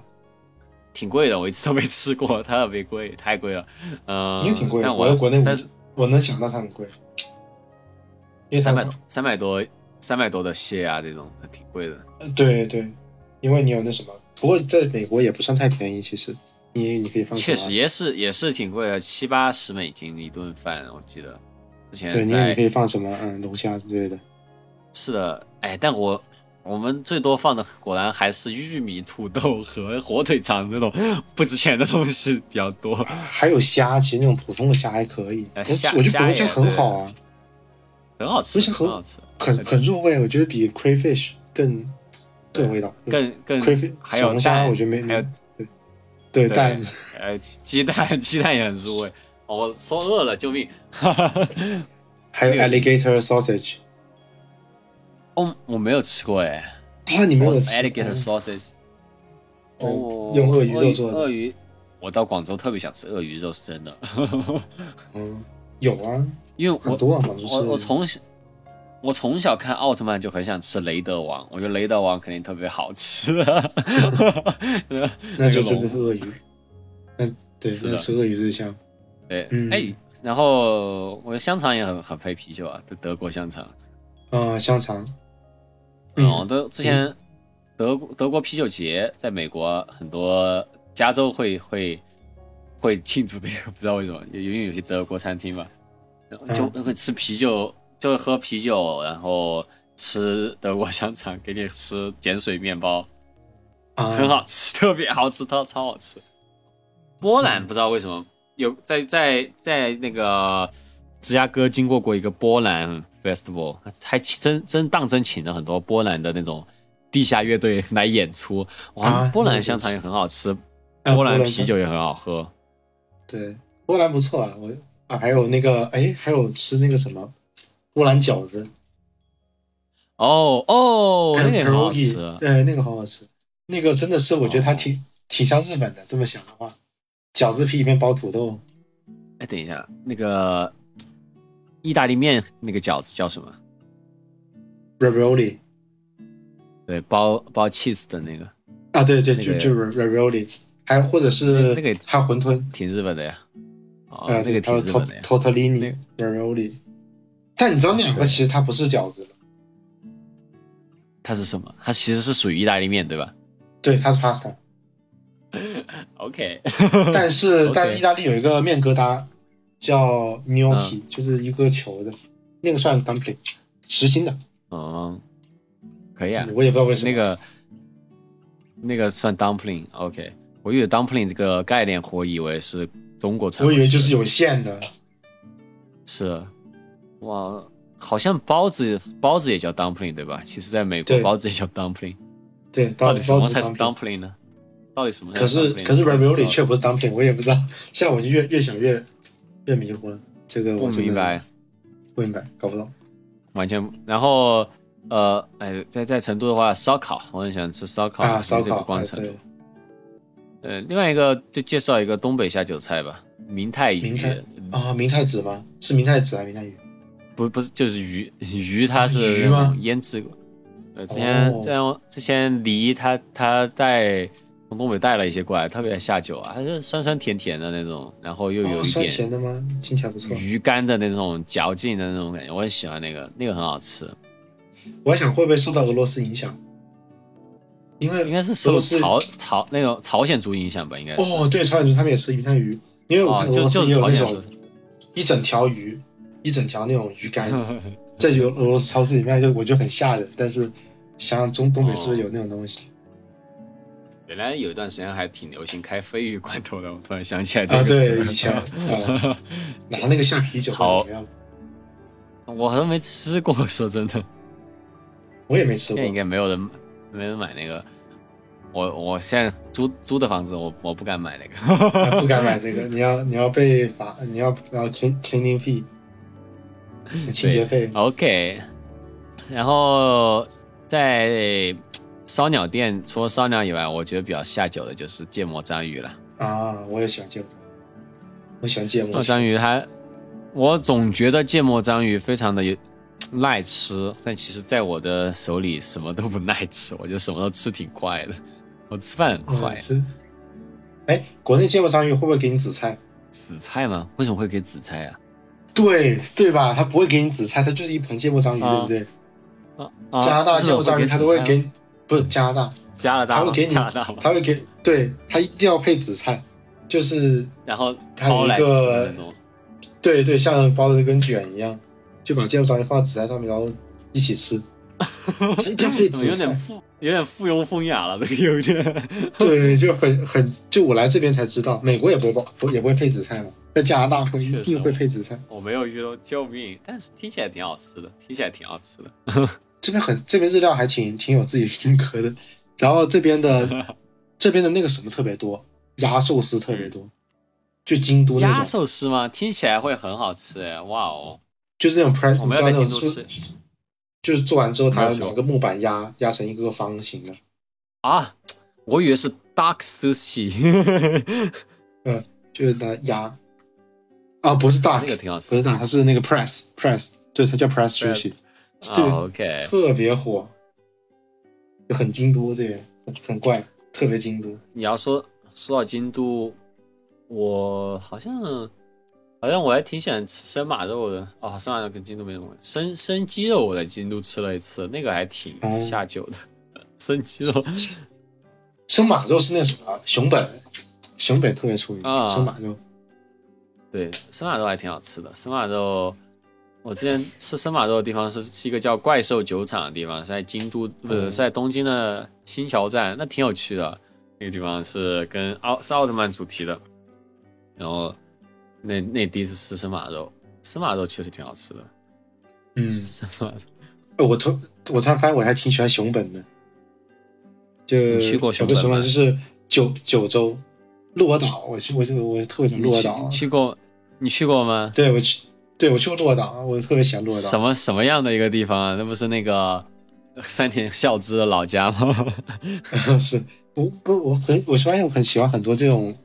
挺贵的，我一次都没吃过，特别贵，太贵了。嗯，也挺贵的，但，我在国内，但是我能想到它很贵，因为三百三百多三百多的蟹啊，这种挺贵的。对对，因为你有那什么，不过在美国也不算太便宜，其实。你你可以放确实也是也是挺贵的，七八十美金一顿饭，我记得之前对，你你可以放什么嗯龙虾之类的。是的，哎，但我我们最多放的果然还是玉米、土豆和火腿肠这种不值钱的东西比较多。[LAUGHS] 还有虾，其实那种普通的虾还可以，我觉得普通虾很好啊，很好吃，很好吃，很很入味，我觉得比 crayfish 更更味道，更更 crayfish 还有虾，我觉得没没有。对蛋，呃，[LAUGHS] 鸡蛋，鸡蛋也很入味。我说饿了，救命！[LAUGHS] 还有 alligator sausage，哦，我没有吃过哎。啊，你没有吃 alligator sausage？哦，用鳄鱼肉做的。鳄鱼，我到广州特别想吃鳄鱼肉，是真的。[LAUGHS] 嗯，有啊，因为我我我从小。我从小看奥特曼就很想吃雷德王，我觉得雷德王肯定特别好吃。那就 [LAUGHS] 真的是鳄鱼。嗯，对，那是鳄鱼最香。对，哎，然后我的香肠也很很配啤酒啊，德德国香肠。啊，香肠。哦，都之前德德国啤酒节在美国很多加州会会会庆祝这个，不知道为什么，因为有些德国餐厅嘛，就会吃啤酒。就喝啤酒，然后吃德国香肠，给你吃碱水面包，很好吃，特别好吃，超超好吃。波兰不知道为什么有在在在那个芝加哥经过过一个波兰 festival，还真真当真请了很多波兰的那种地下乐队来演出。哇，波兰香肠也很好吃，波兰啤酒也很好喝。对，波兰不错啊，我啊还有那个哎，还有吃那个什么。波兰饺子，哦哦，那个很好吃，对，那个好好吃，那个真的是我觉得它挺挺像日本的。这么想的话，饺子皮里面包土豆。哎，等一下，那个意大利面那个饺子叫什么？Ravioli。对，包包 cheese 的那个。啊，对对，就就 Ravioli，还或者是那个还馄饨，挺日本的呀。啊，那个挺日本的呀。Tortellini Ravioli。但你知道那两个其实它不是饺子它是什么？它其实是属于意大利面，对吧？对，它是 pasta。OK。但是 [LAUGHS] 但意大利有一个面疙瘩叫 gnocchi，就是一个球的，那个算 dumpling，实心的。哦，可以啊。我也不知道为什么那个那个算 dumpling，OK。我以为 dumpling 这个概念，我以为是中国传。我以为就是有馅的。是，哇，好像包子包子也叫 dumpling 对吧？其实在美国包子也叫 dumpling。对，到底什么才是 dumpling 呢？到底什么？可是可是 ravioli 却不是 dumpling，我也不知道。现在我就越越想越越迷糊了。这个我不明白，不明白，搞不懂。完全。然后呃，哎，在在成都的话，烧烤，我很喜欢吃烧烤啊，烧烤。光成都。呃，另外一个就介绍一个东北下酒菜吧，明太鱼。明太啊，明太子吗？是明太子还是明太鱼？不，不是，就是鱼 [LAUGHS] 鱼，它是腌制过。呃，之前这样，之前梨他他带从东北带了一些过来，特别下酒啊，它是酸酸甜甜的那种，然后又有一点甜的吗？听起来不错。鱼干的那种嚼劲的那种感觉，我很喜欢那个，那个很好吃。我还想会不会受到俄罗斯影响？因为应该是受朝朝那个朝鲜族影响吧，应该是。哦，对，朝鲜族他们也吃鱼太鱼，因为我看俄罗斯也有那种一整条鱼，一整条那种鱼干。在有俄罗斯超市里面，就我觉得很吓人。但是想想中东北是不是有那种东西？原来有一段时间还挺流行开鲱鱼罐头的，我突然想起来这个。对，以前 [LAUGHS] 拿那个下啤酒好，我都没吃过，说真的，我也没吃过。应该没有人，没人买那个。我我现在租租的房子，我我不敢买那个，不敢买这个。你要你要被罚，你要要 clean cleaning fee。清洁费，OK。然后在烧鸟店，除了烧鸟以外，我觉得比较下酒的就是芥末章鱼了。啊，我也喜欢芥末，我喜欢芥末章鱼。它，我总觉得芥末章鱼非常的耐吃，但其实在我的手里什么都不耐吃，我觉得什么都吃挺快的，[LAUGHS] 我吃饭很快。哎，国内芥末章鱼会不会给你紫菜？紫菜吗？为什么会给紫菜啊？对对吧？他不会给你紫菜，他就是一盆芥末章鱼，对不对？加拿大芥末章鱼他都会给，不是加拿大，[LAUGHS] 加拿大他会给你，他会给，对他一定要配紫菜，就是然后他有一个，对对，像包的跟卷一样，就把芥末章鱼放在紫菜上面，然后一起吃。[LAUGHS] 一定要配紫菜，有点富，有点附庸风雅了，这个有点。对，就很很，就我来这边才知道，美国也不会包，不也不会配紫菜嘛。在加拿大会一定会配紫菜，我没有遇到，救命！但是听起来挺好吃的，听起来挺好吃的。[LAUGHS] 这边很，这边日料还挺挺有自己风格的。然后这边的 [LAUGHS] 这边的那个什么特别多，鸭寿司特别多，就京都鸭寿司吗？听起来会很好吃哎，哇哦！就是那种 press，我们要在京都吃，就是做完之后，它拿个木板压压成一个方形的。啊，我以为是 dark sushi。[LAUGHS] 嗯，就是拿压。啊，不是大，那个挺好吃，不是大，它是那个 press press，对，它叫 press sushi，这个 OK，特别火，就很京都，这个很怪，特别京都。你要说说到京都，我好像好像我还挺喜欢吃生马肉的。哦，生马肉跟京都没什么关系，生生鸡肉我在京都吃了一次，那个还挺下酒的，生鸡肉，生马肉是那什么熊本，熊本特别出名，生马肉。对，生马肉还挺好吃的。生马肉，我之前吃生马肉的地方是是一个叫怪兽酒厂的地方，是在京都，不是是在东京的新桥站，那挺有趣的。那个地方是跟奥是奥特曼主题的。然后那那第一次吃生马肉，生马肉确实挺好吃的。嗯，[LAUGHS] 生马肉。我突我突然发现我还挺喜欢熊本的，就去过熊本就是九九州鹿儿岛，我去，我这个我特别喜欢鹿儿岛，去过。你去过吗？对，我去，对我去过鹿儿岛，我特别喜欢鹿儿岛。什么什么样的一个地方啊？那不是那个山田孝之的老家吗？[LAUGHS] 是，不不，我很，我发现我很喜欢很多这种，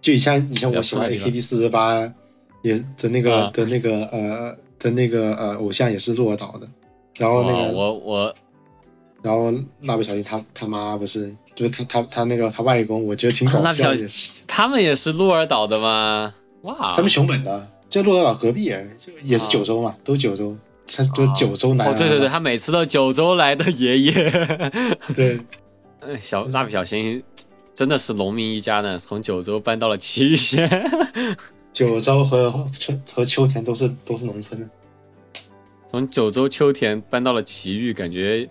就像以前我喜欢 AKB 四十八也的那个的那个呃的那个呃偶像也是鹿儿岛的，然后那个我我，然后蜡笔小新他他妈不是，就是他他他那个他外公，我觉得挺搞笑的。他们也是鹿儿岛的吗？哇，他们熊本的，就鹿儿岛隔壁，就也是九州嘛，都九州，他都九州来。哦，对对对，他每次都九州来的爷爷。[LAUGHS] 对，[LAUGHS] 小蜡笔小新真的是农民一家呢，从九州搬到了祁县。[LAUGHS] 九州和春和秋田都是都是农村的。从九州秋田搬到了奇遇，感觉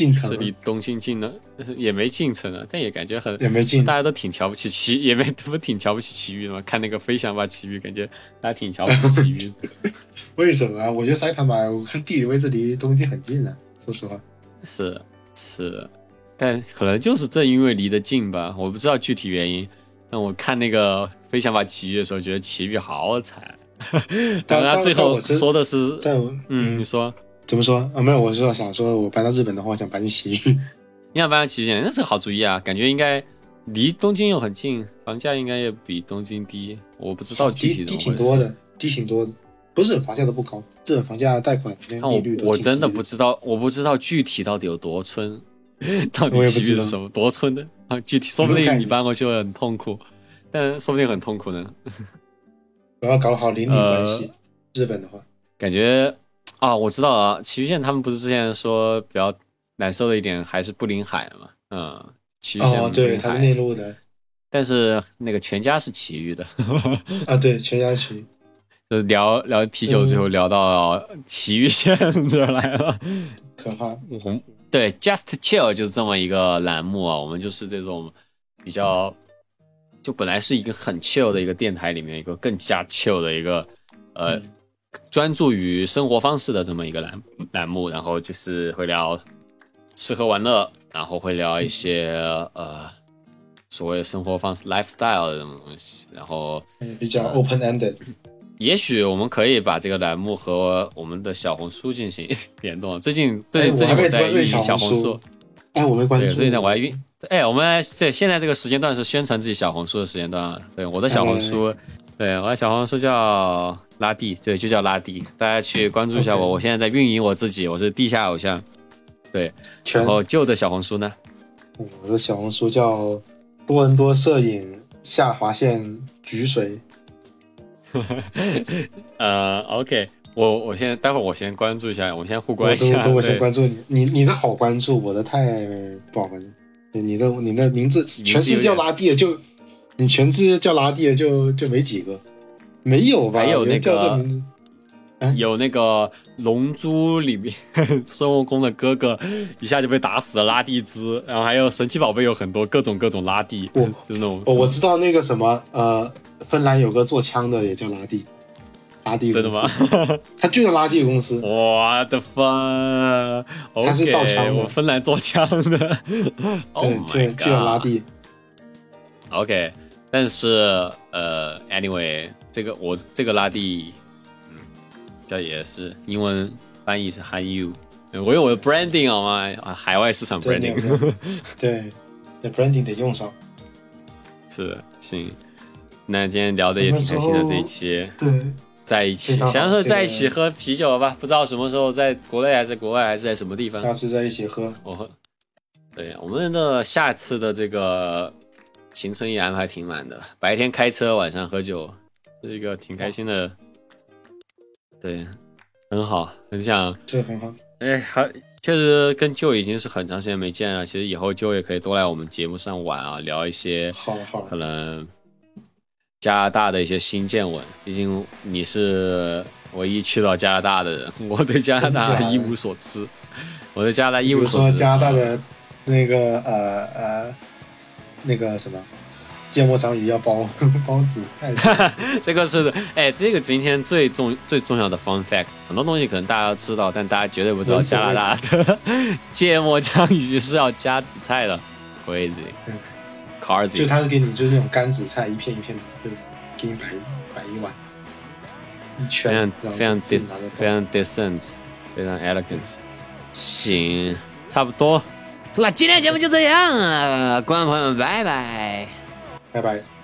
进城，离东京近了，[LAUGHS] 也没进城啊，但也感觉很也没进，大家都挺瞧不起奇，[LAUGHS] 也没不挺瞧不起奇遇的嘛。看那个飞翔吧奇遇，感觉大家挺瞧不起奇遇。[LAUGHS] 为什么啊？我觉得埼玉吧，我看地理位置离东京很近啊，说实话。是是，但可能就是正因为离得近吧，我不知道具体原因。但我看那个飞翔吧奇遇的时候，觉得奇遇好惨。但他最后说的是，但嗯，你说怎么说啊？没有，我是想说，我搬到日本的话，想搬去奇遇。你想搬到埼玉，那是个好主意啊！感觉应该离东京又很近，房价应该也比东京低。我不知道具体低挺多的，低挺多的。不是房价都不高，日本房价贷款利率都我真的不知道，我不知道具体到底有多村，[LAUGHS] 到底是什么多村的啊？具体说不定你搬过去会很痛苦，但说不定很痛苦呢。[LAUGHS] 我要搞好邻里关系。日本的话，感觉啊，我知道啊，祁玉县他们不是之前说比较难受的一点还是不临海嘛？嗯，祁玉县哦，对，他们内陆的，但是那个全家是祁玉的啊，对，全家奇。就聊聊啤酒，最后聊到祁玉县这来了，[LAUGHS] 可怕。嗯，对，Just Chill 就是这么一个栏目啊，我们就是这种比较。就本来是一个很 chill 的一个电台，里面一个更加 chill 的一个，呃，专注于生活方式的这么一个栏栏目，然后就是会聊吃喝玩乐，然后会聊一些呃所谓生活方式 lifestyle 的这种东西，然后比较 open ended。也许我们可以把这个栏目和我们的小红书进行联动。[LAUGHS] 最近对最近我在运营小红书，哎，我没关注。最近在我还运。哎，我们在现在这个时间段是宣传自己小红书的时间段啊。对，我的小红书，对，我的小红书叫拉蒂，对，就叫拉蒂，大家去关注一下我。我现在在运营我自己，我是地下偶像。对，然后旧的小红书呢？我的小红书叫多伦多摄影下划线菊水。[LAUGHS] 呃，OK，我我现在待会儿我先关注一下，我先互关一下。我先关注你，你你的好关注，我的太不好关注。你的你的名字全是叫拉蒂，就你全是叫拉蒂，就就没几个，没有吧？还有那个有那个龙珠里面 [LAUGHS] 孙悟空的哥哥一下就被打死了拉蒂兹，然后还有神奇宝贝有很多各种各种拉蒂，就是那种。我知道那个什么呃，芬兰有个做枪的也叫拉蒂。拉蒂真的吗？[LAUGHS] 他就叫拉蒂公司。我的妈！他是造枪的，芬兰做枪的。[LAUGHS] 对，就叫拉蒂。OK，但是呃，Anyway，这个我这个拉蒂，嗯，这也是英文翻译是 Han You，我用我的 branding 好吗？啊，海外市场 branding。对，那 branding 得用上。是，行。那今天聊的也挺开心的这一期。对。在一起，想说在一起喝啤酒吧，不知道什么时候，在国内还是国外，还是在什么地方？下次在一起喝。我喝。对，我们的下次的这个行程也安排挺满的，白天开车，晚上喝酒，是一个挺开心的。对，很好，很想。这很好。哎，好确实跟舅已经是很长时间没见了。其实以后舅也可以多来我们节目上玩啊，聊一些。好好。可能。加拿大的一些新见闻，毕竟你是唯一去到加拿大的人，我对加拿大一无所知。我对加拿大一无所知。说加拿大的那个呃呃那个什么芥末章鱼要包包紫菜，[LAUGHS] [LAUGHS] 这个是哎，这个今天最重最重要的 fun fact，很多东西可能大家都知道，但大家绝对不知道加拿大的。[LAUGHS] 芥末章鱼是要加紫菜的，crazy。就他是给你就是那种干紫菜，一片一片的，就给你摆摆一碗，一圈，非常非常非常 decent，非常 elegant。行，差不多。那今天节目就这样，观众朋友们，拜拜，拜拜。